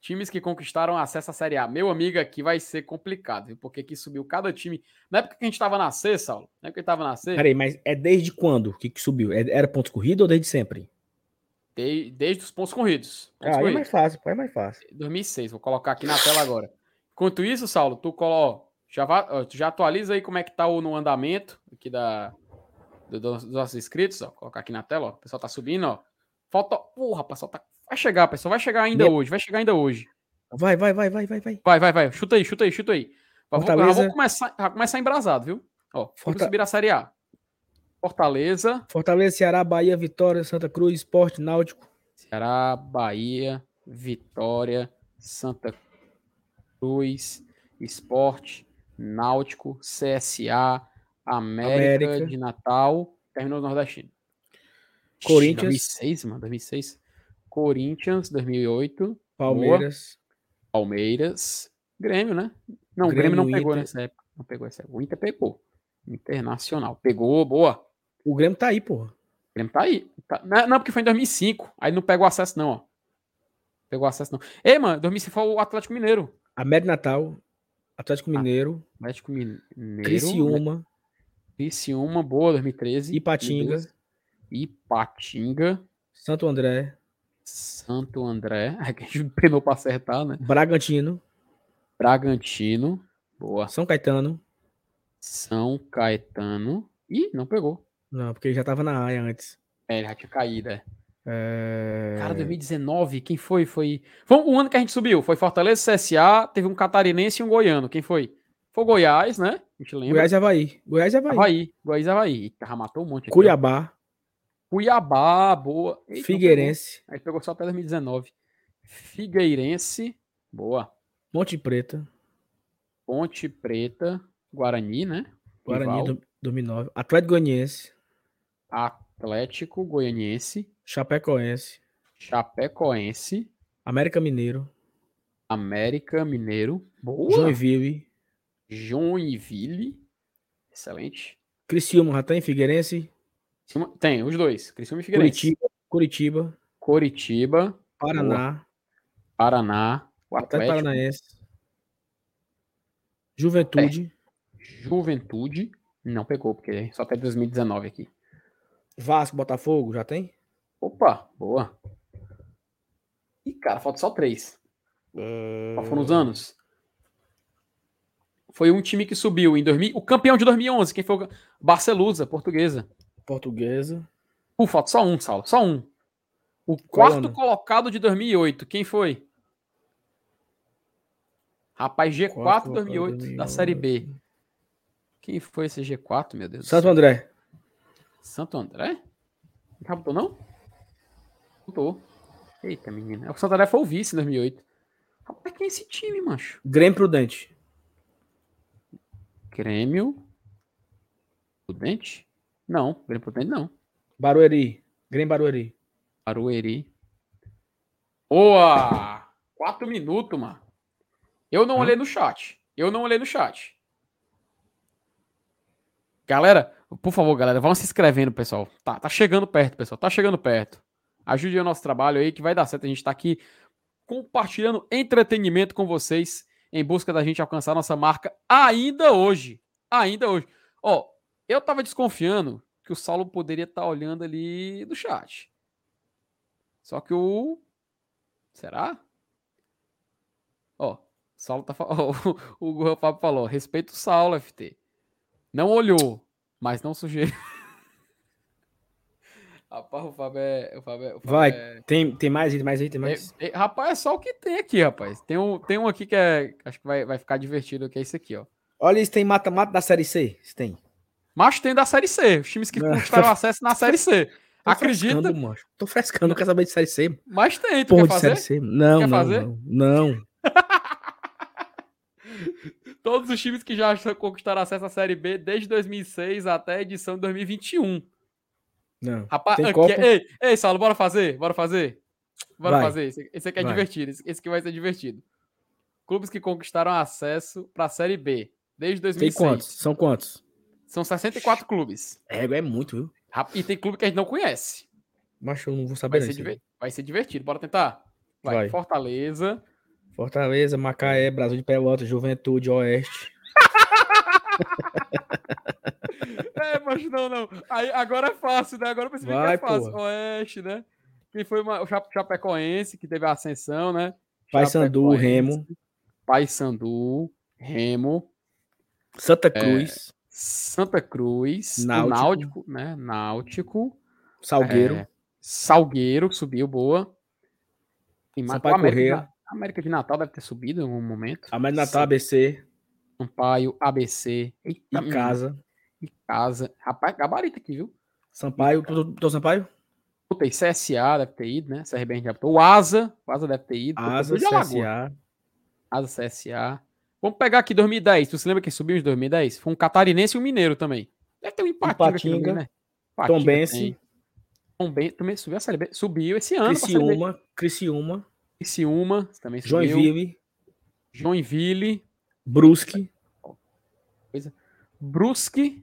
Speaker 1: Times que conquistaram acesso à Série A. Meu amigo, aqui vai ser complicado, viu? Porque aqui subiu cada time. Na época que a gente tava na C, Saulo, na época que a gente tava na C,
Speaker 5: Peraí, mas é desde quando que, que subiu? É- Era pontos corridos ou desde sempre?
Speaker 1: de- desde os pontos corridos. Pontos
Speaker 5: Ah, aí é
Speaker 1: corridos.
Speaker 5: mais fácil, pô, é mais fácil.
Speaker 1: 2006, vou colocar aqui na tela agora. Enquanto isso, Saulo, tu colo... já, va- já atualiza aí como é que tá o no andamento aqui da, do- dos nossos inscritos, ó. Colocar aqui na tela, ó. O pessoal tá subindo, ó. Falta. Porra, pessoal tá. Vai chegar, pessoal. Vai chegar ainda
Speaker 5: Meu-
Speaker 1: hoje. Vai chegar ainda hoje.
Speaker 5: Vai, vai, vai, vai, vai, vai.
Speaker 1: Vai, vai, vai. Chuta aí, chuta aí, chuta aí. Fortaleza. Já vou começar, já começar embrasado, viu? Ó, Forta... subir a Série A. Fortaleza.
Speaker 5: Fortaleza, Ceará, Bahia, Vitória, Santa Cruz, Esporte, Náutico.
Speaker 1: Ceará, Bahia, Vitória, Santa Cruz, Esporte, Náutico, CSA, América, América. de Natal, terminou o Nordestino.
Speaker 5: Corinthians.
Speaker 1: 2006, mano, 2006. Corinthians, 2008.
Speaker 5: Palmeiras.
Speaker 1: Boa. Palmeiras. Grêmio, né? Não, Grêmio, Grêmio não pegou Inter. nessa época. Não pegou essa época. O Inter pegou. Internacional. Pegou, boa.
Speaker 5: O Grêmio tá aí, porra.
Speaker 1: O Grêmio tá aí. Tá... Não, não, porque foi em 2005. Aí não pegou acesso, não, ó. Pegou acesso, não. Ei, mano, 2005 foi o Atlético Mineiro.
Speaker 5: América Natal. Atlético Mineiro.
Speaker 1: Atlético Mineiro.
Speaker 5: Criciúma.
Speaker 1: Criciúma, boa, 2013.
Speaker 5: Ipatinga.
Speaker 1: Ipatinga.
Speaker 5: Santo André.
Speaker 1: Santo André. Que a gente penou pra acertar, né?
Speaker 5: Bragantino.
Speaker 1: Bragantino. Boa.
Speaker 5: São Caetano.
Speaker 1: São Caetano. Ih, não pegou.
Speaker 5: Não, porque ele já tava na área antes.
Speaker 1: É, ele já tinha caído, é.
Speaker 5: é...
Speaker 1: Cara, 2019, quem foi? Foi. Foi o ano que a gente subiu. Foi Fortaleza, CSA, teve um catarinense e um goiano. Quem foi? Foi o Goiás, né?
Speaker 5: A gente lembra. Goiás e Havaí. Goiás e Havaí.
Speaker 1: Havaí. Goiás e Havaí. Matou um monte.
Speaker 5: Cuiabá. Aqui,
Speaker 1: Cuiabá, boa.
Speaker 5: Eita, Figueirense.
Speaker 1: Aí pegou só até 2019. Figueirense, boa.
Speaker 5: Ponte Preta.
Speaker 1: Ponte Preta. Guarani, né?
Speaker 5: Guarani 2009. Atlético Goianiense.
Speaker 1: Atlético Goianiense.
Speaker 5: Chapecoense.
Speaker 1: Chapecoense.
Speaker 5: América Mineiro.
Speaker 1: América Mineiro.
Speaker 5: Boa. Joinville.
Speaker 1: Joinville. Excelente.
Speaker 5: Criciúma já tem? Figueirense?
Speaker 1: Tem, os dois. Criciúma e Figueirense.
Speaker 5: Curitiba. Curitiba.
Speaker 1: Curitiba.
Speaker 5: Paraná. Boa.
Speaker 1: Paraná.
Speaker 5: O Atlético. Paranaense. Juventude.
Speaker 1: É. Juventude. Não pegou, porque só até 2019 aqui.
Speaker 5: Vasco, Botafogo, já tem?
Speaker 1: Opa, boa. Ih, cara, falta só três. Uh... Qual foram os anos? Foi um time que subiu em 2000. O campeão de 2011, quem foi? Barcelusa, portuguesa.
Speaker 5: Portuguesa.
Speaker 1: Uh, falta só um, Saulo, só um. O quarto colocado de 2008, quem foi? Rapaz, G4 2008 da Série B. Quem foi esse G4, meu Deus?
Speaker 5: Santo André.
Speaker 1: Santo André? Não botou, não? Botou. Eita, menina. O Santo André foi o vice em 2008. Rapaz, quem é esse time, macho?
Speaker 5: Grêmio Prudente.
Speaker 1: Grêmio. Prudente? Não, Grêmio Prudente não.
Speaker 5: Barueri. Grêmio Barueri.
Speaker 1: Barueri. Boa! Quatro minutos, mano. Eu não olhei no chat. Eu não olhei no chat. Galera, por favor, galera, vão se inscrevendo, pessoal. Tá, tá chegando perto, pessoal. Tá chegando perto. Ajude o nosso trabalho aí, que vai dar certo. A gente tá aqui compartilhando entretenimento com vocês em busca da gente alcançar nossa marca ainda hoje. Ainda hoje. Ó, eu tava desconfiando que o Saulo poderia estar tá olhando ali do chat. Só que o. Será? Ó, Saulo tá falando. o, Fábio falou: respeito o Saulo, FT. Não olhou, mas não sugeriu. Rapaz, o Fábio é. O Fábio é, o Fábio
Speaker 5: Vai,
Speaker 1: é...
Speaker 5: tem, tem mais aí, mais aí, tem mais.
Speaker 1: É, é, rapaz, é só o que tem aqui, rapaz. Tem um, tem um aqui que é. Acho que vai, vai ficar divertido, que é esse aqui, ó.
Speaker 5: Olha, isso tem mata-mata da Série C? Isso tem.
Speaker 1: Mas tem da Série C. Os times que conquistaram acesso na Série C. Tô Acredita?
Speaker 5: Frescando, macho. Tô frescando, não quer saber de Série C.
Speaker 1: Mas tem, tu Pô, quer fazer? Série C.
Speaker 5: Não, quer não, fazer? não, não.
Speaker 1: Todos os times que já conquistaram acesso à Série B desde 2006 até a edição de 2021.
Speaker 5: Não.
Speaker 1: Rapaz, aqui, Copa... ei, ei, Saulo, bora fazer? Bora fazer? Bora vai. fazer. Esse, esse aqui é vai. divertido. Esse, esse aqui vai ser divertido. Clubes que conquistaram acesso para a Série B desde 2006.
Speaker 5: Tem quantos? São quantos?
Speaker 1: São 64 clubes.
Speaker 5: É, é muito, viu?
Speaker 1: E tem clube que a gente não conhece.
Speaker 5: Mas eu não vou saber.
Speaker 1: Vai, ser, vai ser divertido. Bora tentar? Vai. vai. Fortaleza.
Speaker 5: Fortaleza, Macaé, Brasil de Pelotas, Juventude, Oeste.
Speaker 1: é, mas não, não. Aí, agora é fácil, né? Agora eu percebi Vai, que é fácil. Porra. Oeste, né? Quem foi uma, o Chapecoense, que teve a ascensão, né?
Speaker 5: Paysandu, Remo.
Speaker 1: Paysandu, Remo.
Speaker 5: Santa é, Cruz.
Speaker 1: É, Santa Cruz.
Speaker 5: Náutico.
Speaker 1: Náutico, né? Náutico.
Speaker 5: Salgueiro.
Speaker 1: É, Salgueiro, subiu, boa.
Speaker 5: Tem mais Sampaio América,
Speaker 1: América de Natal deve ter subido em algum momento.
Speaker 5: América de Natal, ABC.
Speaker 1: Sampaio, ABC.
Speaker 5: Eita, e casa.
Speaker 1: E casa. Rapaz, gabarito aqui, viu?
Speaker 5: Sampaio, tu, Sampaio?
Speaker 1: Botei CSA, deve ter ido, né? CRB já botou. O Asa, o Asa deve ter ido.
Speaker 5: Asa, CSA.
Speaker 1: Asa, CSA. Vamos pegar aqui 2010. Tu se lembra quem subiu em 2010? Foi um catarinense e um mineiro também. Deve ter um
Speaker 5: empatinga, empatinga aqui né? Tom Bense.
Speaker 1: Tom Bense também subiu a Série B. Subiu esse ano.
Speaker 5: Criciúma. Criciúma.
Speaker 1: Criciúma também subiu.
Speaker 5: Joinville.
Speaker 1: Joinville.
Speaker 5: Brusque.
Speaker 1: Coisa. Brusque.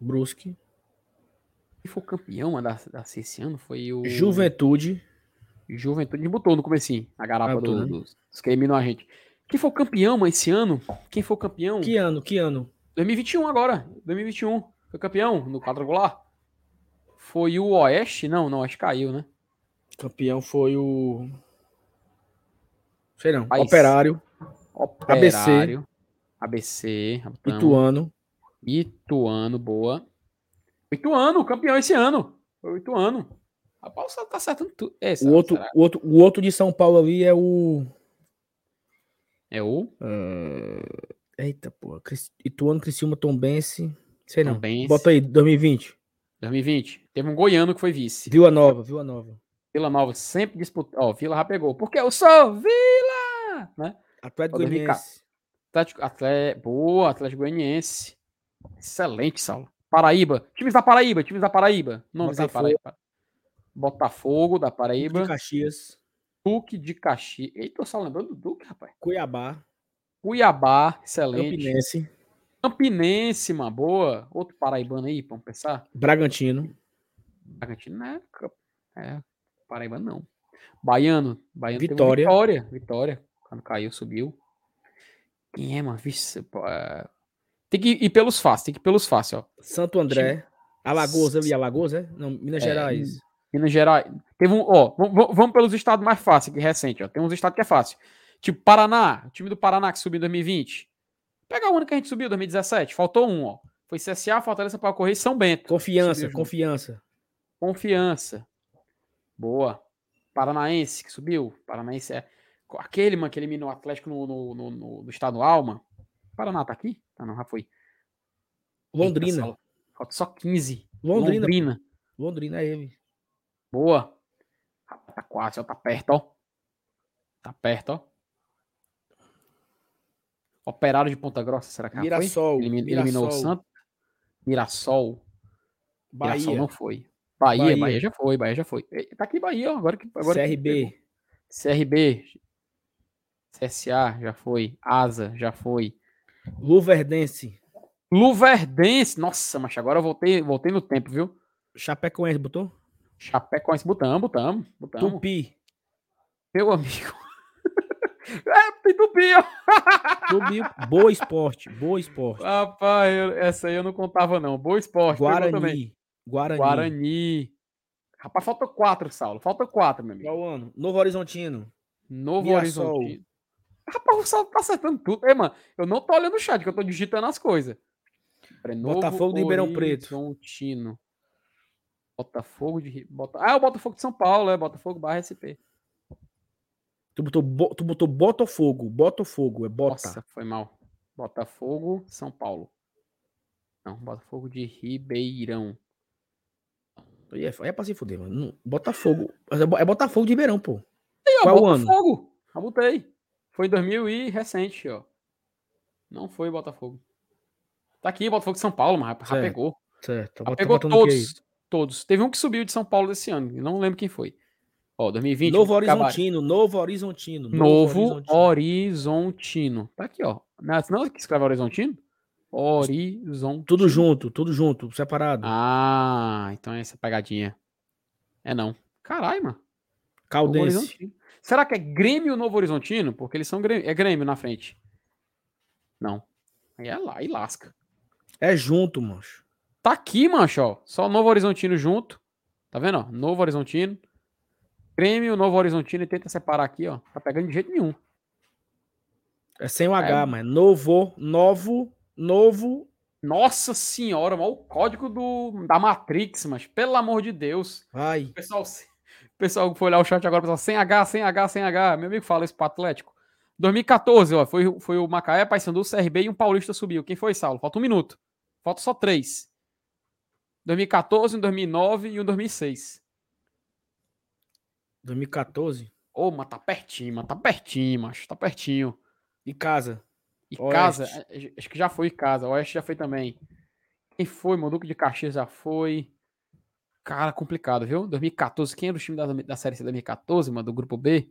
Speaker 5: Brusque.
Speaker 1: Quem foi campeão da, da esse ano? Foi o.
Speaker 5: Juventude.
Speaker 1: Juventude. botou no comecinho, a garapa do, né? dos, dos que a gente. Quem foi campeão mano, esse ano? Quem foi campeão?
Speaker 5: Que ano? Que ano?
Speaker 1: 2021 agora. 2021. Foi campeão no quadrangular. Foi o Oeste? Não, não, acho que caiu, né?
Speaker 5: Campeão foi o. Sei não. País. Operário.
Speaker 1: Operário. ABC.
Speaker 5: ABC. Ituano.
Speaker 1: Ituano, boa. Ituano, campeão esse ano. Foi o Ituano. Rapaz, tá acertando tudo.
Speaker 5: Esse, o, outro, o, outro, o outro de São Paulo ali é o.
Speaker 1: É o?
Speaker 5: Uh... Eita, porra. Ituano, Criciúma, Tombense. Sei não. Tombense. Bota aí, 2020.
Speaker 1: 2020. Teve um goiano que foi vice.
Speaker 5: Vila Nova, Vila Nova.
Speaker 1: Vila Nova sempre disputou. Ó, Vila já pegou. Porque eu sou Vila! Né?
Speaker 5: Atlético Goianiense.
Speaker 1: Atlético, Atlético, boa, Atlético Goianiense. Excelente, Saulo. Paraíba. Times da Paraíba, times da Paraíba. Não sei Paraíba. Botafogo da Paraíba. Duque
Speaker 5: de Caxias.
Speaker 1: Duque de Caxias. Eita, tô só lembrando do Duque, rapaz.
Speaker 5: Cuiabá.
Speaker 1: Cuiabá, excelente.
Speaker 5: Campinense.
Speaker 1: Campinense, uma boa. Outro paraibano aí, vamos pensar.
Speaker 5: Bragantino.
Speaker 1: Bragantino não é, é Paraíba não. Baiano. Baiano
Speaker 5: Vitória.
Speaker 1: Vitória. Vitória. Quando caiu, subiu. Quem é, mano? Vixe, é... Tem que ir pelos fáceis, tem que ir pelos fáceis, ó.
Speaker 5: Santo André. Alagoas, vi Alagoas, é? Não, Minas é, Gerais.
Speaker 1: Minas Gerais. Teve um, ó, vamos pelos estados mais fáceis, que recente, ó. Tem uns estados que é fácil. Tipo Paraná, o time do Paraná que subiu em 2020. Pega o ano que a gente subiu, 2017. Faltou um, ó. Foi CSA, Fortaleza para correr São Bento.
Speaker 5: Confiança, confiança.
Speaker 1: Confiança. Boa. Paranaense que subiu. Paranaense é. Aquele, mano, que eliminou o Atlético no, no, no, no, no estado Alma. Paraná tá aqui? Ah, não, já foi.
Speaker 5: Londrina. Eita,
Speaker 1: falta só 15.
Speaker 5: Londrina. Londrina. Londrina é ele.
Speaker 1: Boa. Tá quase, ó. Tá perto, ó. Tá perto, ó. Operário de Ponta Grossa, será que
Speaker 5: Mirassol,
Speaker 1: foi? Elimin, Mirassol. Eliminou o Santos. Mirassol.
Speaker 5: Bahia. Mirassol
Speaker 1: não foi. Bahia, Bahia, Bahia, já foi, Bahia já foi. Tá aqui Bahia, ó. Agora que. Agora
Speaker 5: CRB.
Speaker 1: Que CRB. CSA já foi. Asa já foi.
Speaker 5: Luverdense.
Speaker 1: Luverdense. Nossa, mas agora eu voltei, voltei no tempo, viu?
Speaker 5: Chapecoense botou?
Speaker 1: Chapecoense, botamos, botamos, botamos.
Speaker 5: Tupi.
Speaker 1: Meu amigo. é, Tupi, ó.
Speaker 5: Tupi, boa esporte, boa esporte.
Speaker 1: Rapaz, eu, essa aí eu não contava não. Boa esporte.
Speaker 5: Guarani.
Speaker 1: Guarani. Guarani. Rapaz, falta quatro, Saulo. Falta quatro, meu amigo.
Speaker 5: Qual ano? Novo Horizontino.
Speaker 1: Novo Mirassol. Horizontino. Rapaz, o Saulo tá acertando tudo. Ei, mano, eu não tô olhando o chat, que eu tô digitando as coisas.
Speaker 5: Botafogo de Ribeirão Preto.
Speaker 1: Horizontino. Botafogo de. Bota... Ah, é o Botafogo de São Paulo, é Botafogo barra SP.
Speaker 5: Tu botou, bo... tu botou Botafogo. Botafogo, é Bota. Nossa,
Speaker 1: foi mal. Botafogo, São Paulo. Não, Botafogo de Ribeirão.
Speaker 5: É, é pra se fuder, mano. Botafogo. É, é Botafogo de Ribeirão, pô.
Speaker 1: Aí, ó, Qual Botafogo. ano? botei. Foi em 2000 e recente, ó. Não foi Botafogo. Tá aqui, Botafogo de São Paulo, mas já pegou.
Speaker 5: Certo.
Speaker 1: Já pegou todos. Todos. Teve um que subiu de São Paulo desse ano. Não lembro quem foi. Ó, 2020.
Speaker 5: Novo Horizontino, Novo Horizontino.
Speaker 1: Novo, Horizontino. Horizontino. Tá aqui, ó. Não, não é que escreve Horizontino? Horizontino.
Speaker 5: Tudo junto, tudo junto, separado.
Speaker 1: Ah, então é essa pegadinha. É não. Caralho, mano.
Speaker 5: Caldense.
Speaker 1: Será que é Grêmio Novo Horizontino? Porque eles são Grêmio, é Grêmio na frente. Não. Aí é lá, e lasca.
Speaker 5: É junto, mancho.
Speaker 1: Tá aqui, mancho, ó. Só Novo Horizontino junto. Tá vendo, ó? Novo Horizontino. Grêmio, Novo Horizontino e tenta separar aqui, ó. Tá pegando de jeito nenhum.
Speaker 5: É sem o H, é... mas novo, novo, novo.
Speaker 1: Nossa senhora, o código do, da Matrix, mas pelo amor de Deus.
Speaker 5: Vai.
Speaker 1: O pessoal, o pessoal foi olhar o chat agora, pessoal, sem H, sem H, sem H. Meu amigo fala isso pro Atlético. 2014, ó, foi, foi o Macaé, Paysandu, CRB e um paulista subiu. Quem foi, Saulo? Falta um minuto. Falta só três. 2014, um 2009 e um 2006.
Speaker 5: 2014?
Speaker 1: Ô, mas tá pertinho, mas tá pertinho, macho. Tá pertinho.
Speaker 5: E casa?
Speaker 1: E
Speaker 5: Oeste.
Speaker 1: casa, é, acho que já foi casa. Oeste já foi também. Quem foi? Duque de Caxias já foi. Cara, complicado, viu? 2014. Quem era o time da, da Série C 2014, mano? Do grupo B?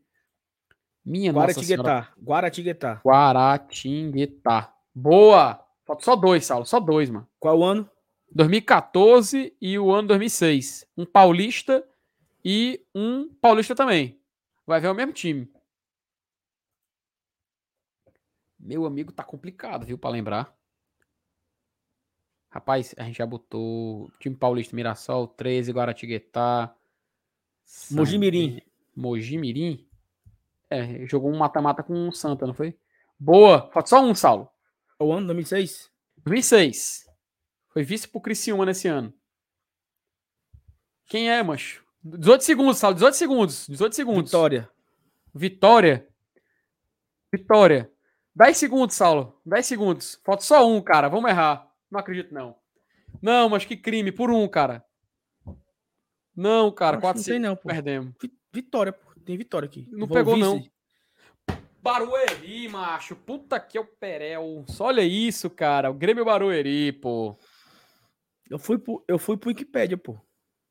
Speaker 1: Minha nossa senhora.
Speaker 5: Guaratinguetá. Guaratinguetá.
Speaker 1: Guaratinguetá. Boa! Falta só dois, Saulo. Só dois, mano.
Speaker 5: Qual ano?
Speaker 1: 2014 e o ano 2006. Um paulista e um paulista também. Vai ver o mesmo time. Meu amigo, tá complicado, viu, para lembrar. Rapaz, a gente já botou time paulista Mirassol, 13, Guaratinguetá.
Speaker 5: Mojimirim.
Speaker 1: Mojimirim? É, jogou um mata-mata com o Santa, não foi? Boa! Falta só um, Saulo.
Speaker 5: Qual ano? 2006?
Speaker 1: 2006. Foi vice pro Criciúma nesse ano. Quem é, macho? 18 segundos, Saulo. 18 segundos. 18 segundos.
Speaker 5: Vitória.
Speaker 1: Vitória. Vitória. 10 segundos, Saulo. 10 segundos. Falta só um, cara. Vamos errar. Não acredito, não. Não, mas que crime. Por um, cara. Não, cara.
Speaker 5: Acho
Speaker 1: 4
Speaker 5: não sei não, pô.
Speaker 1: Perdemos.
Speaker 5: Vi- Vitória, pô. Tem vitória aqui.
Speaker 1: Não
Speaker 5: Vou
Speaker 1: pegou, não. Barueri, macho. Puta que é o Perel. Só olha isso, cara. O Grêmio Barueri, pô.
Speaker 5: Eu fui pro, eu fui pro Wikipédia, pô.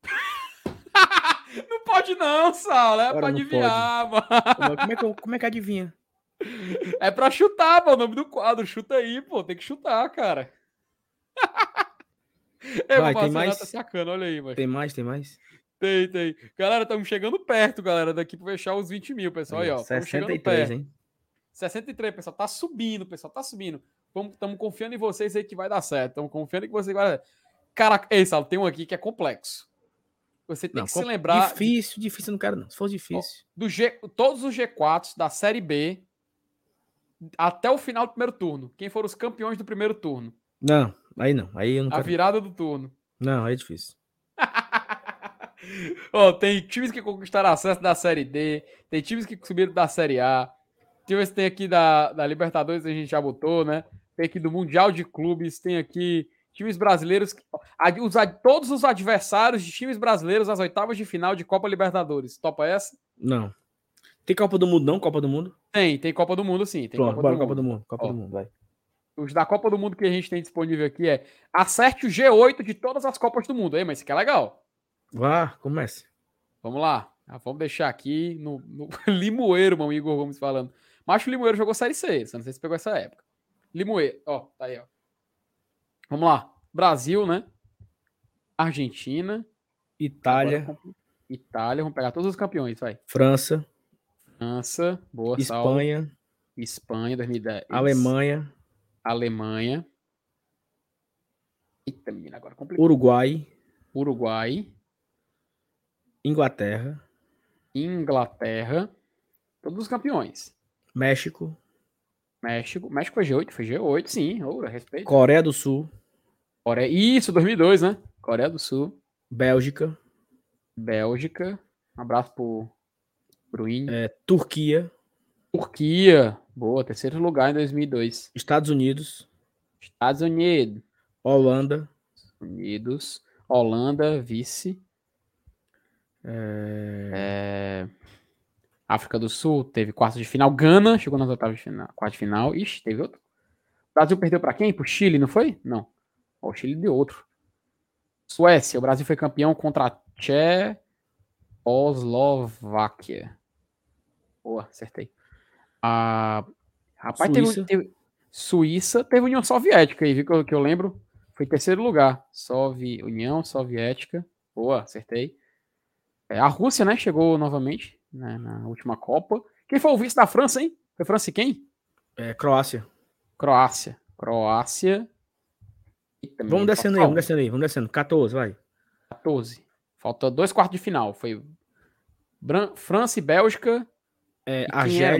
Speaker 1: Não pode não, Saulo. É
Speaker 5: Ora,
Speaker 1: pra adivinhar, mano.
Speaker 5: Como é que, eu- como é que adivinha?
Speaker 1: É pra chutar, pô. O nome do quadro. Chuta aí, pô. Tem que chutar, cara. É,
Speaker 5: Vai, tem
Speaker 1: Marcelo
Speaker 5: mais?
Speaker 1: tá olha aí.
Speaker 5: Tem mais, tem mais?
Speaker 1: Tem, tem. Galera, estamos chegando perto, galera, daqui pra fechar os 20 mil, pessoal. Aí, ó. Estamos chegando
Speaker 5: 63,
Speaker 1: perto.
Speaker 5: hein?
Speaker 1: 63, pessoal. Tá subindo, pessoal. Tá subindo. Estamos confiando em vocês aí que vai dar certo. Estamos confiando em que vocês vai dar certo. Cara, ei, Saulo, tem um aqui que é complexo. Você tem
Speaker 5: Não,
Speaker 1: que se lembrar
Speaker 5: Difícil, difícil eu não quero, não. Se fosse difícil.
Speaker 1: do G, todos os G4 da Série B até o final do primeiro turno. Quem foram os campeões do primeiro turno?
Speaker 5: Não, aí não. Aí eu não
Speaker 1: A
Speaker 5: quero.
Speaker 1: virada do turno.
Speaker 5: Não, aí é difícil.
Speaker 1: Ó, tem times que conquistaram acesso da Série D, tem times que subiram da Série A. Times tem aqui da, da Libertadores, a gente já botou, né? Tem aqui do Mundial de Clubes, tem aqui times brasileiros. os todos os adversários de times brasileiros às oitavas de final de Copa Libertadores. Topa essa?
Speaker 5: Não. Tem Copa do Mundo, não? Copa do Mundo?
Speaker 1: Tem, tem Copa do Mundo sim. Tem
Speaker 5: Pronto,
Speaker 1: Copa
Speaker 5: bora
Speaker 1: do
Speaker 5: Copa
Speaker 1: Mundo.
Speaker 5: do Mundo. Copa
Speaker 1: Ó.
Speaker 5: do Mundo, vai.
Speaker 1: Os da Copa do Mundo que a gente tem disponível aqui é acerte o G8 de todas as Copas do Mundo. Aí, mas isso aqui é legal.
Speaker 5: Vá, comece.
Speaker 1: Vamos lá. Ah, vamos deixar aqui no, no Limoeiro, meu Igor Gomes falando. Macho Limoeiro jogou Série C, só não sei se pegou essa época. Limoeiro, ó, tá aí, ó. Vamos lá. Brasil, né? Argentina.
Speaker 5: Itália,
Speaker 1: Itália, vamos pegar todos os campeões, vai.
Speaker 5: França,
Speaker 1: França, boa.
Speaker 5: Espanha,
Speaker 1: Espanha, 2010.
Speaker 5: Alemanha,
Speaker 1: Alemanha. Eita, menina, agora complicou.
Speaker 5: Uruguai,
Speaker 1: Uruguai,
Speaker 5: Inglaterra,
Speaker 1: Inglaterra. Todos os campeões.
Speaker 5: México,
Speaker 1: México. México foi G8, foi G8, sim. Ouro, respeito.
Speaker 5: Coreia do Sul,
Speaker 1: Coreia. Isso, 2002, né? Coreia do Sul,
Speaker 5: Bélgica,
Speaker 1: Bélgica. Um abraço pro Bruin.
Speaker 5: é, Turquia,
Speaker 1: Turquia. Boa, terceiro lugar em 2002.
Speaker 5: Estados Unidos,
Speaker 1: Estados Unidos.
Speaker 5: Holanda,
Speaker 1: Unidos. Holanda, vice.
Speaker 5: é,
Speaker 1: É, África do Sul teve quarto de final. Gana chegou nas oitavas de final. Quarto de final. Ixi, teve outro. O Brasil perdeu pra quem? Pro Chile, não foi? Não. Ó, o Chile deu outro. Suécia. O Brasil foi campeão contra a Tchecoslováquia. Boa, acertei. Ah, rapaz, teve-
Speaker 5: Suíça.
Speaker 1: Teve, Suíça teve União Soviética aí, viu que eu, que eu lembro? Foi terceiro lugar. Sovi, União Soviética. Boa, acertei. É, a Rússia, né, chegou novamente né, na última Copa. Quem foi o vice da França, hein? Foi França e quem?
Speaker 5: é, Croácia.
Speaker 1: Croácia. Croácia. Eita,
Speaker 5: Vamos descendo aí, vamos descendo aí, vamos descendo. 14, vai.
Speaker 1: 14. Falta dois quartos de final. Foi Bran- França e Bélgica.
Speaker 5: É,
Speaker 1: E quem era,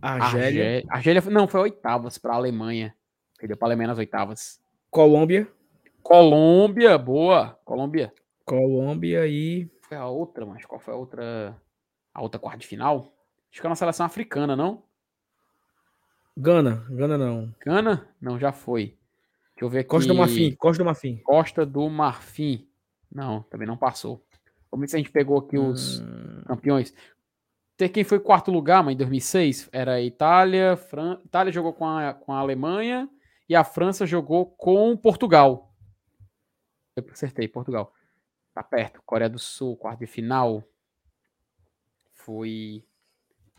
Speaker 5: Argélia? Argélia,
Speaker 1: Argé- Argélia. Não, foi oitavas para a Alemanha. Perdeu para a Alemanha nas oitavas.
Speaker 5: Colômbia,
Speaker 1: Colômbia, boa. Colômbia.
Speaker 5: Colômbia e
Speaker 1: Foi a outra, mas qual foi a outra? A outra quarta de final? Acho que é uma seleção africana, não?
Speaker 5: Gana, Gana não.
Speaker 1: Gana? Não, já foi. Deixa eu ver aqui.
Speaker 5: Costa do Marfim, Costa do Marfim.
Speaker 1: Costa do Marfim. Não, também não passou. Vamos ver se a gente pegou aqui os
Speaker 5: Hum,
Speaker 1: campeões. Ter quem foi quarto lugar, mas em 2006 era a Itália. Fran... Itália jogou com a, com a Alemanha e a França jogou com Portugal. Eu acertei, Portugal. Tá perto. Coreia do Sul, quarto de final. Foi.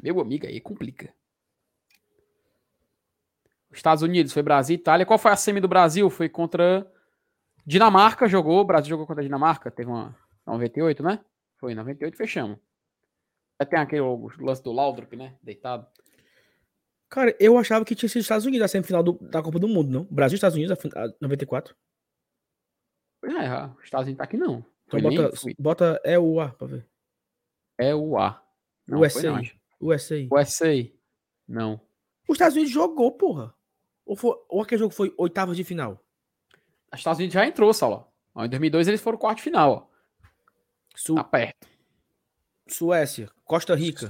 Speaker 1: Meu amigo, aí complica. Estados Unidos foi Brasil e Itália. Qual foi a semi do Brasil? Foi contra Dinamarca, jogou. O Brasil jogou contra a Dinamarca. Teve uma 98, né? Foi 98, fechamos. Tem aquele lance do Laudrup, né? Deitado.
Speaker 5: Cara, eu achava que tinha sido Estados Unidos a semifinal do- da Copa do Mundo, não? Brasil e Estados Unidos, a fin- a 94.
Speaker 1: É, os Estados Unidos tá aqui não.
Speaker 5: Então bota, bota é o A pra ver.
Speaker 1: É o A. Não,
Speaker 5: USA.
Speaker 1: não.
Speaker 5: USA.
Speaker 1: USA. Não.
Speaker 5: Os Estados Unidos jogou, porra. Ou, foi, ou aquele jogo foi oitavas de final?
Speaker 1: Os Estados Unidos já entrou, Saulo. Ó, Em 2002 eles foram quarto de final, ó. Tá perto.
Speaker 5: Suécia, Costa Rica,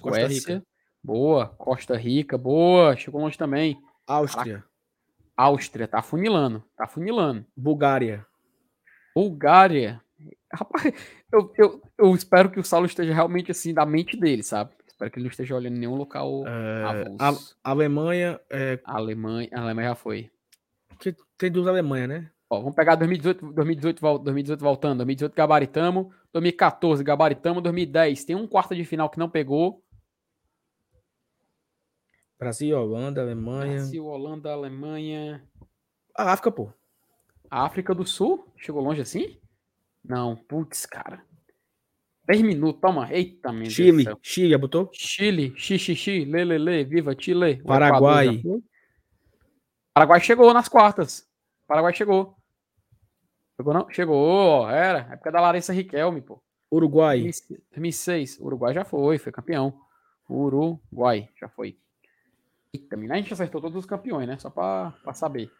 Speaker 5: Costa
Speaker 1: Suécia. Boa. Costa Rica, boa. Chegou longe também.
Speaker 5: Áustria,
Speaker 1: Áustria, tá funilando. Tá funilando.
Speaker 5: Bulgária.
Speaker 1: Bulgária. Rapaz, eu, eu, eu espero que o Saulo esteja realmente assim da mente dele, sabe? Espero que ele não esteja olhando em nenhum local
Speaker 5: É. A- Alemanha, é,
Speaker 1: Alemanha, a Alemanha já foi.
Speaker 5: que tem duas Alemanhas, né?
Speaker 1: Ó, vamos pegar 2018, 2018, vol- 2018 voltando. 2018 gabaritamos. 2014 gabaritamos. 2010 tem um quarto de final que não pegou.
Speaker 5: Brasil, Holanda, Alemanha.
Speaker 1: Brasil, Holanda, Alemanha.
Speaker 5: A África, pô.
Speaker 1: África do Sul? Chegou longe assim? Não, putz, cara. 10 minutos, toma. Eita, meu Deus
Speaker 5: Chile,
Speaker 1: céu.
Speaker 5: Chile, já botou?
Speaker 1: Chile, xixi, lelele, viva Chile.
Speaker 5: Paraguai.
Speaker 1: Paraguai chegou nas quartas. Paraguai chegou. Chegou não? Chegou, era. Época da Larissa Riquelme, pô.
Speaker 5: Uruguai.
Speaker 1: 2006. Uruguai já foi, foi campeão. Uruguai já foi. Eita, mina, a gente acertou todos os campeões, né? Só pra, pra saber.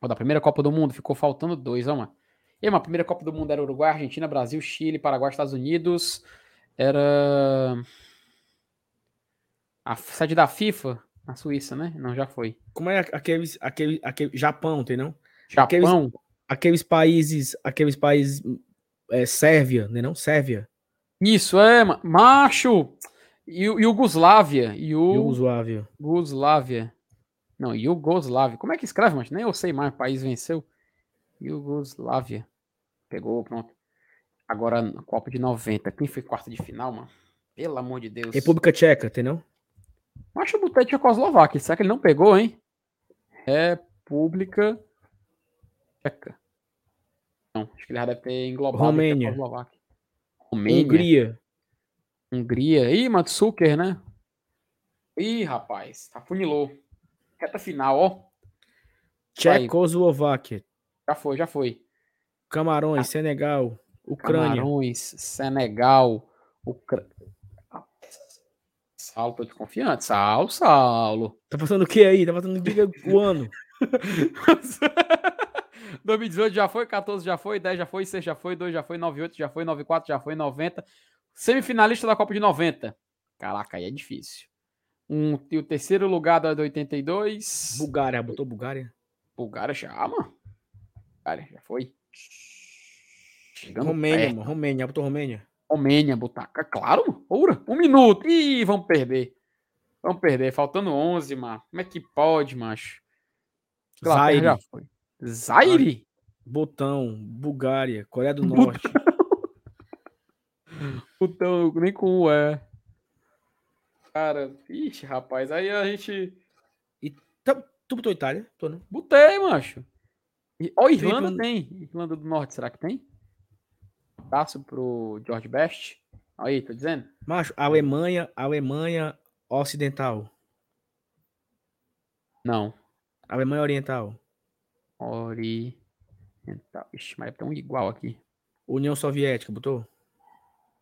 Speaker 1: Ó, da primeira Copa do Mundo ficou faltando dois, ó, mano. E, mano, a primeira Copa do Mundo era Uruguai, Argentina, Brasil, Chile, Paraguai, Estados Unidos. Era. A sede da FIFA na Suíça, né? Não, já foi.
Speaker 5: Como é aqueles, aquele, aquele
Speaker 1: Japão.
Speaker 5: Japão, tem não? Aqueles países, aqueles países é, Sérvia, né não? Sérvia,
Speaker 1: Isso, é, ma- macho! Iu- Iugoslávia. Iu-
Speaker 5: Iugoslávia.
Speaker 1: Yugoslávia. Não, Yugoslávia. Como é que escreve, mas nem eu sei mais. O país venceu. Yugoslávia. Pegou, pronto. Agora, Copa de 90. Quem foi quarto de final, mano? Pelo amor de Deus.
Speaker 5: República Tcheca, tem não?
Speaker 1: Acho que eu botei Tchecoslováquia. Será que ele não pegou, hein? República Tcheca. Não, acho que ele já deve ter englobado
Speaker 5: Romênia.
Speaker 1: Tchecoslováquia. Romênia.
Speaker 5: Hungria.
Speaker 1: Hungria. Ih, Matsuker, né? Ih, rapaz. Afunilou. Reta final, ó.
Speaker 5: Tchecoslováquia.
Speaker 1: Já foi, já foi.
Speaker 5: Camarões, Senegal, Ucrânia.
Speaker 1: Camarões, Senegal, Ucrânia. Saulo, tô desconfiante. Saulo, Saulo.
Speaker 5: Tá passando o que aí? Tá passando diga o ano.
Speaker 1: 2018 já foi, 14 já foi, 10 já foi, 6 já foi, 2 já foi, 98 já foi, 94 já foi, 90. Semifinalista da Copa de 90. Caraca, aí é difícil. Um, e o terceiro lugar da de 82.
Speaker 5: Bulgária, botou Bulgária?
Speaker 1: Bulgária já, mano. Bulgária já foi. Chegando
Speaker 5: Romênia,
Speaker 1: perto.
Speaker 5: mano. Romênia, botou Romênia.
Speaker 1: Romênia, Butaca. Claro. Ora, um minuto. Ih, vamos perder. Vamos perder. Faltando 11, mano. Como é que pode, macho?
Speaker 5: Zaire,
Speaker 1: já foi. Zaire?
Speaker 5: Botão, Bulgária, Coreia do Norte.
Speaker 1: Putão, nem com o é. Cara, ixi, rapaz. Aí a gente.
Speaker 5: Tá, tu botou Itália? Tô, não?
Speaker 1: Botei, macho. E, ó, Irlanda
Speaker 5: Felipe,
Speaker 1: tem. Irlanda do Norte, será que tem? Abraço pro George Best. Aí, tô dizendo.
Speaker 5: Macho, Alemanha, Alemanha Ocidental.
Speaker 1: Não.
Speaker 5: Alemanha Oriental.
Speaker 1: Oriental. Ixi, mas tem um igual aqui.
Speaker 5: União Soviética, botou?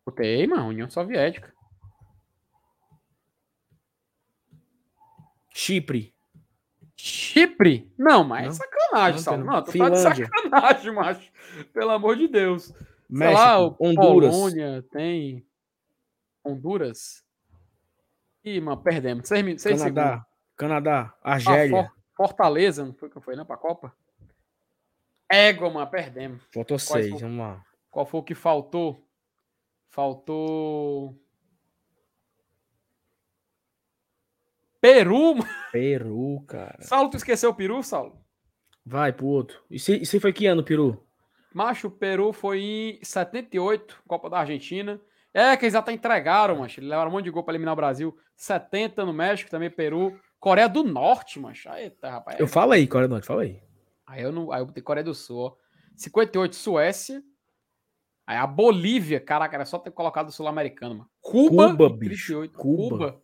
Speaker 1: Botei, mano. União Soviética.
Speaker 5: Chipre.
Speaker 1: Chipre? Não, mas é
Speaker 5: Não?
Speaker 1: sacanagem,
Speaker 5: Não, tem
Speaker 1: Não, tu tá de sacanagem, macho. Pelo amor de Deus.
Speaker 5: México,
Speaker 1: lá,
Speaker 5: Honduras.
Speaker 1: Polônia tem. Honduras? Ih, mano, perdemos. Seis, seis
Speaker 5: Canadá,
Speaker 1: segundos.
Speaker 5: Canadá, Argélia.
Speaker 1: Ah, For- Fortaleza, não foi que foi, não, pra Copa? Égua, mano, perdemos.
Speaker 5: Faltou seis,
Speaker 1: foram?
Speaker 5: vamos lá.
Speaker 1: Qual foi o que faltou? Faltou. Peru, mano.
Speaker 5: Peru, cara.
Speaker 1: Saulo, tu esqueceu o Peru, Saulo?
Speaker 5: Vai pro outro. E se, e se foi que ano, Peru?
Speaker 1: Macho, o Peru foi em 78, Copa da Argentina. É, que eles até entregaram, macho. Eles levaram um monte de gol pra eliminar o Brasil. 70 no México, também Peru. Coreia do Norte, macho. Eita, rapaz.
Speaker 5: Eu falo aí, Coreia do Norte, fala aí.
Speaker 1: Aí eu não. Aí eu botei Coreia do Sul, ó. 58, Suécia. Aí a Bolívia, caraca, era só ter colocado o Sul-Americano, mano. Cuba,
Speaker 5: Cuba, bicho,
Speaker 1: 38.
Speaker 5: Cuba.
Speaker 1: Cuba.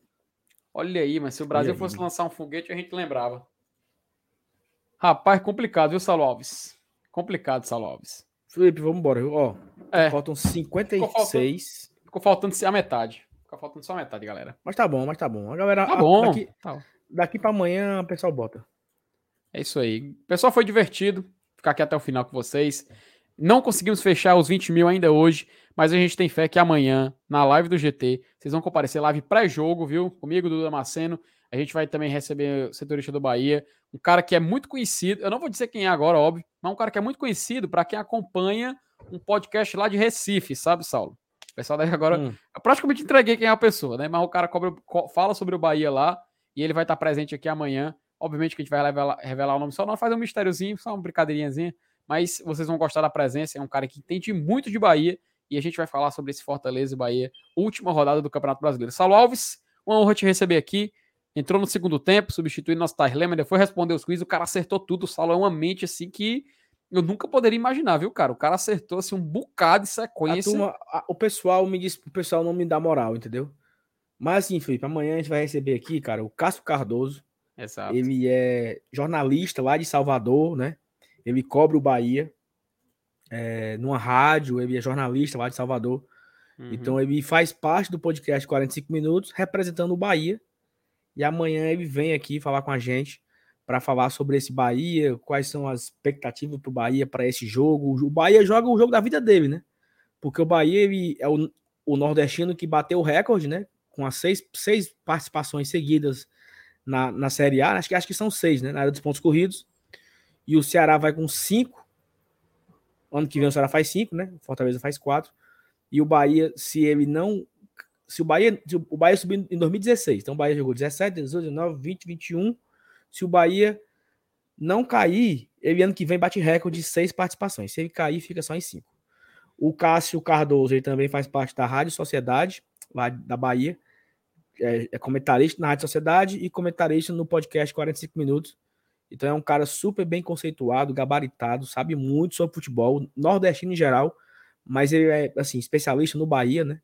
Speaker 1: Olha aí, mas se o Brasil
Speaker 5: aí,
Speaker 1: fosse
Speaker 5: mano.
Speaker 1: lançar um foguete, a gente lembrava. Rapaz, complicado, viu, Saulo Alves? Complicado, Saulo Alves.
Speaker 5: Felipe, vamos embora. Ó,
Speaker 1: É,
Speaker 5: faltam
Speaker 1: faltando.
Speaker 5: 56.
Speaker 1: ficou faltando a metade. Ficou faltando só a metade, galera.
Speaker 5: Mas tá bom, mas tá bom. A galera.
Speaker 1: Tá
Speaker 5: a-
Speaker 1: bom.
Speaker 5: Daqui,
Speaker 1: Tá.
Speaker 5: daqui pra amanhã o pessoal bota.
Speaker 1: É isso aí. Pessoal, foi divertido ficar aqui até o final com vocês. Não conseguimos fechar os 20 mil ainda hoje, mas a gente tem fé que amanhã, na live do GT, vocês vão comparecer live pré-jogo, viu? Comigo, do Damasceno. A gente vai também receber o setorista do Bahia, um cara que é muito conhecido. Eu não vou dizer quem é agora, óbvio, mas um cara que é muito conhecido para quem acompanha um podcast lá de Recife, sabe, Saulo? O pessoal daí agora.
Speaker 5: Hum.
Speaker 1: Eu praticamente entreguei quem é a pessoa, né? Mas o cara cobra- co- fala sobre o Bahia lá e ele vai estar presente aqui amanhã. Obviamente que a gente vai revelar, revelar o nome só, não faz um mistériozinho, só uma brincadeirinhazinha. Mas vocês vão gostar da presença. É um cara que entende muito de Bahia e a gente vai falar sobre esse Fortaleza e Bahia, última rodada do Campeonato Brasileiro. Saulo Alves, uma honra te receber aqui. Entrou no segundo tempo, substituindo nosso Tarlema, ainda foi responder os quiz. O cara acertou tudo. O Saulo é uma mente assim que eu nunca poderia imaginar, viu, cara? O cara acertou assim, um bocado de
Speaker 5: A
Speaker 1: sequência.
Speaker 5: turma, a- o pessoal me diz, o pessoal não me dá moral, entendeu? Mas assim, Felipe, amanhã a gente vai receber aqui, cara, o Cássio Cardoso.
Speaker 1: Exato.
Speaker 5: Ele é jornalista lá de Salvador, né? Ele cobre o Bahia é, numa rádio, ele é jornalista lá de Salvador.
Speaker 1: Uhum.
Speaker 5: Então ele faz parte do podcast 45 Minutos, representando o Bahia. E amanhã ele vem aqui falar com a gente para falar sobre esse Bahia, quais são as expectativas para o Bahia para esse jogo. O Bahia joga o jogo da vida dele, né? Porque o Bahia ele é o, o nordestino que bateu o recorde, né? Com as seis, seis participações seguidas na, na Série A. Acho que, acho que são seis, né? Na área dos pontos corridos. E o Ceará vai com cinco. Ano que vem o Ceará faz cinco, né? Fortaleza faz quatro. E o Bahia, se ele não. Se o Bahia, se o Bahia subiu em 2016, então o Bahia jogou 17, 18, 19, 20, 21. Se o Bahia não cair, ele ano que vem bate recorde de seis participações. Se ele cair, fica só em cinco. O Cássio Cardoso, ele também faz parte da Rádio Sociedade, lá da Bahia. É, é comentarista na Rádio Sociedade e comentarista no podcast 45 Minutos. Então é um cara super bem conceituado, gabaritado, sabe muito sobre futebol, nordestino em geral, mas ele é assim, especialista no Bahia, né?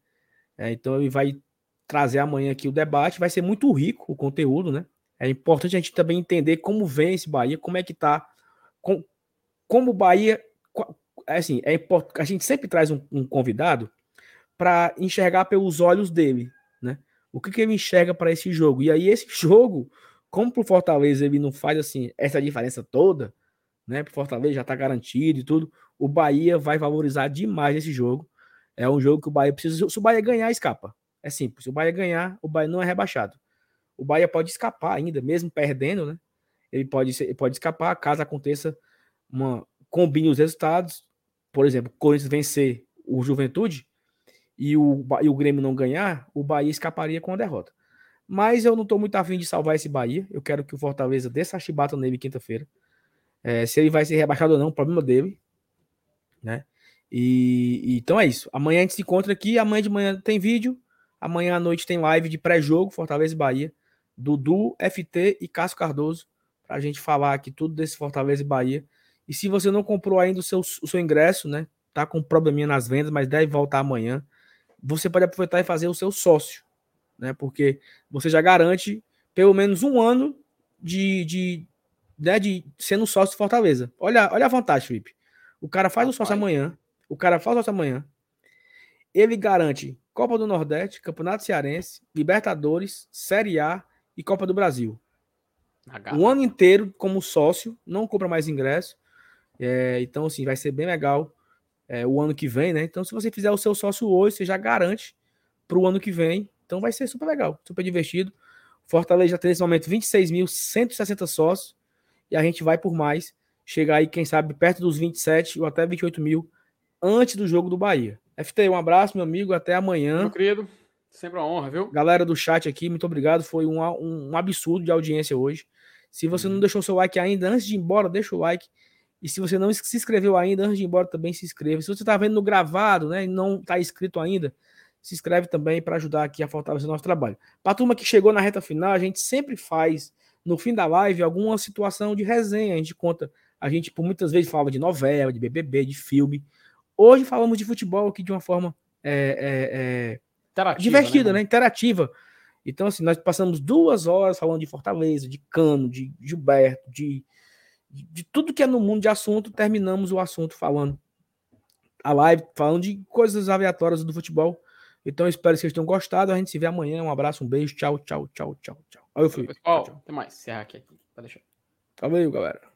Speaker 5: É, então ele vai trazer amanhã aqui o debate, vai ser muito rico o conteúdo, né? É importante a gente também entender como vem esse Bahia, como é que tá, com, como o Bahia, assim, é importante, a gente sempre traz um, um convidado para enxergar pelos olhos dele, né? O que, que ele enxerga para esse jogo? E aí esse jogo, como pro Fortaleza ele não faz assim essa diferença toda, né? Pro Fortaleza já tá garantido e tudo, o Bahia vai valorizar demais esse jogo. É um jogo que o Bahia precisa. Se o Bahia ganhar, escapa. É simples. Se o Bahia ganhar, o Bahia não é rebaixado. O Bahia pode escapar ainda, mesmo perdendo, né? Ele pode, ele pode escapar caso aconteça uma. Combine os resultados. Por exemplo, o Corinthians vencer o Juventude e o, e o Grêmio não ganhar, o Bahia escaparia com a derrota. Mas eu não estou muito afim de salvar esse Bahia. Eu quero que o Fortaleza dê essa chibata nele quinta-feira. É, se ele vai ser rebaixado ou não, problema dele. Né? E, e- então é isso. Amanhã a gente se encontra aqui. Amanhã de manhã tem vídeo. Amanhã à noite tem live de pré-jogo, Fortaleza e Bahia. Dudu, FT e Cássio Cardoso. Pra gente falar aqui tudo desse Fortaleza e Bahia. E se você não comprou ainda o seu, o seu ingresso, né? Tá com um probleminha nas vendas, mas deve voltar amanhã. Você pode aproveitar e fazer o seu sócio, né? Porque você já garante pelo menos um ano de, de, né, de sendo sócio Fortaleza. Olha, olha a vantagem, Felipe. O cara faz o sócio amanhã. O cara faz o sócio amanhã. Ele garante Copa do Nordeste, Campeonato Cearense, Libertadores, Série A e Copa do Brasil.
Speaker 1: Garra.
Speaker 5: O ano inteiro como sócio, não compra mais ingresso. É, então, assim, vai ser bem legal é, o ano que vem, né? Então, se você fizer o seu sócio hoje, você já garante para o ano que vem Então vai ser super legal, super divertido. Fortaleza já tem nesse momento 26.160 sócios e a gente vai por mais, chegar aí, quem sabe, perto dos 27 ou até 28 mil antes do jogo do Bahia. FT, um abraço, meu amigo, até amanhã.
Speaker 1: Meu querido, sempre uma honra, viu?
Speaker 5: Galera do chat aqui, muito obrigado. Foi um, um, absurdo de audiência hoje. Se você não uhum. deixou seu like ainda, antes de ir embora, deixa o like. E se você não se inscreveu ainda, antes de ir embora, também se inscreva. Se você está vendo no gravado, né, e não está inscrito ainda, se inscreve também para ajudar aqui a fortalecer o nosso trabalho. Para a turma que chegou na reta final, a gente sempre faz, no fim da live, alguma situação de resenha. A gente conta, a gente por muitas vezes fala de novela, de BBB, de filme. Hoje falamos de futebol aqui de uma forma é, é, é, divertida, né, né? Interativa. Então, assim, nós passamos duas horas falando de Fortaleza, de Cano, de Gilberto, de, de tudo que é no mundo de assunto, terminamos o assunto falando a live, falando de coisas aleatórias do futebol. Então, espero que vocês tenham gostado. A gente se vê amanhã. Um abraço, um beijo. Tchau, tchau, tchau, tchau, tchau.
Speaker 1: Aí eu fui. Pessoal, até mais. Encerrar aqui. Pode deixar.
Speaker 5: Valeu, galera.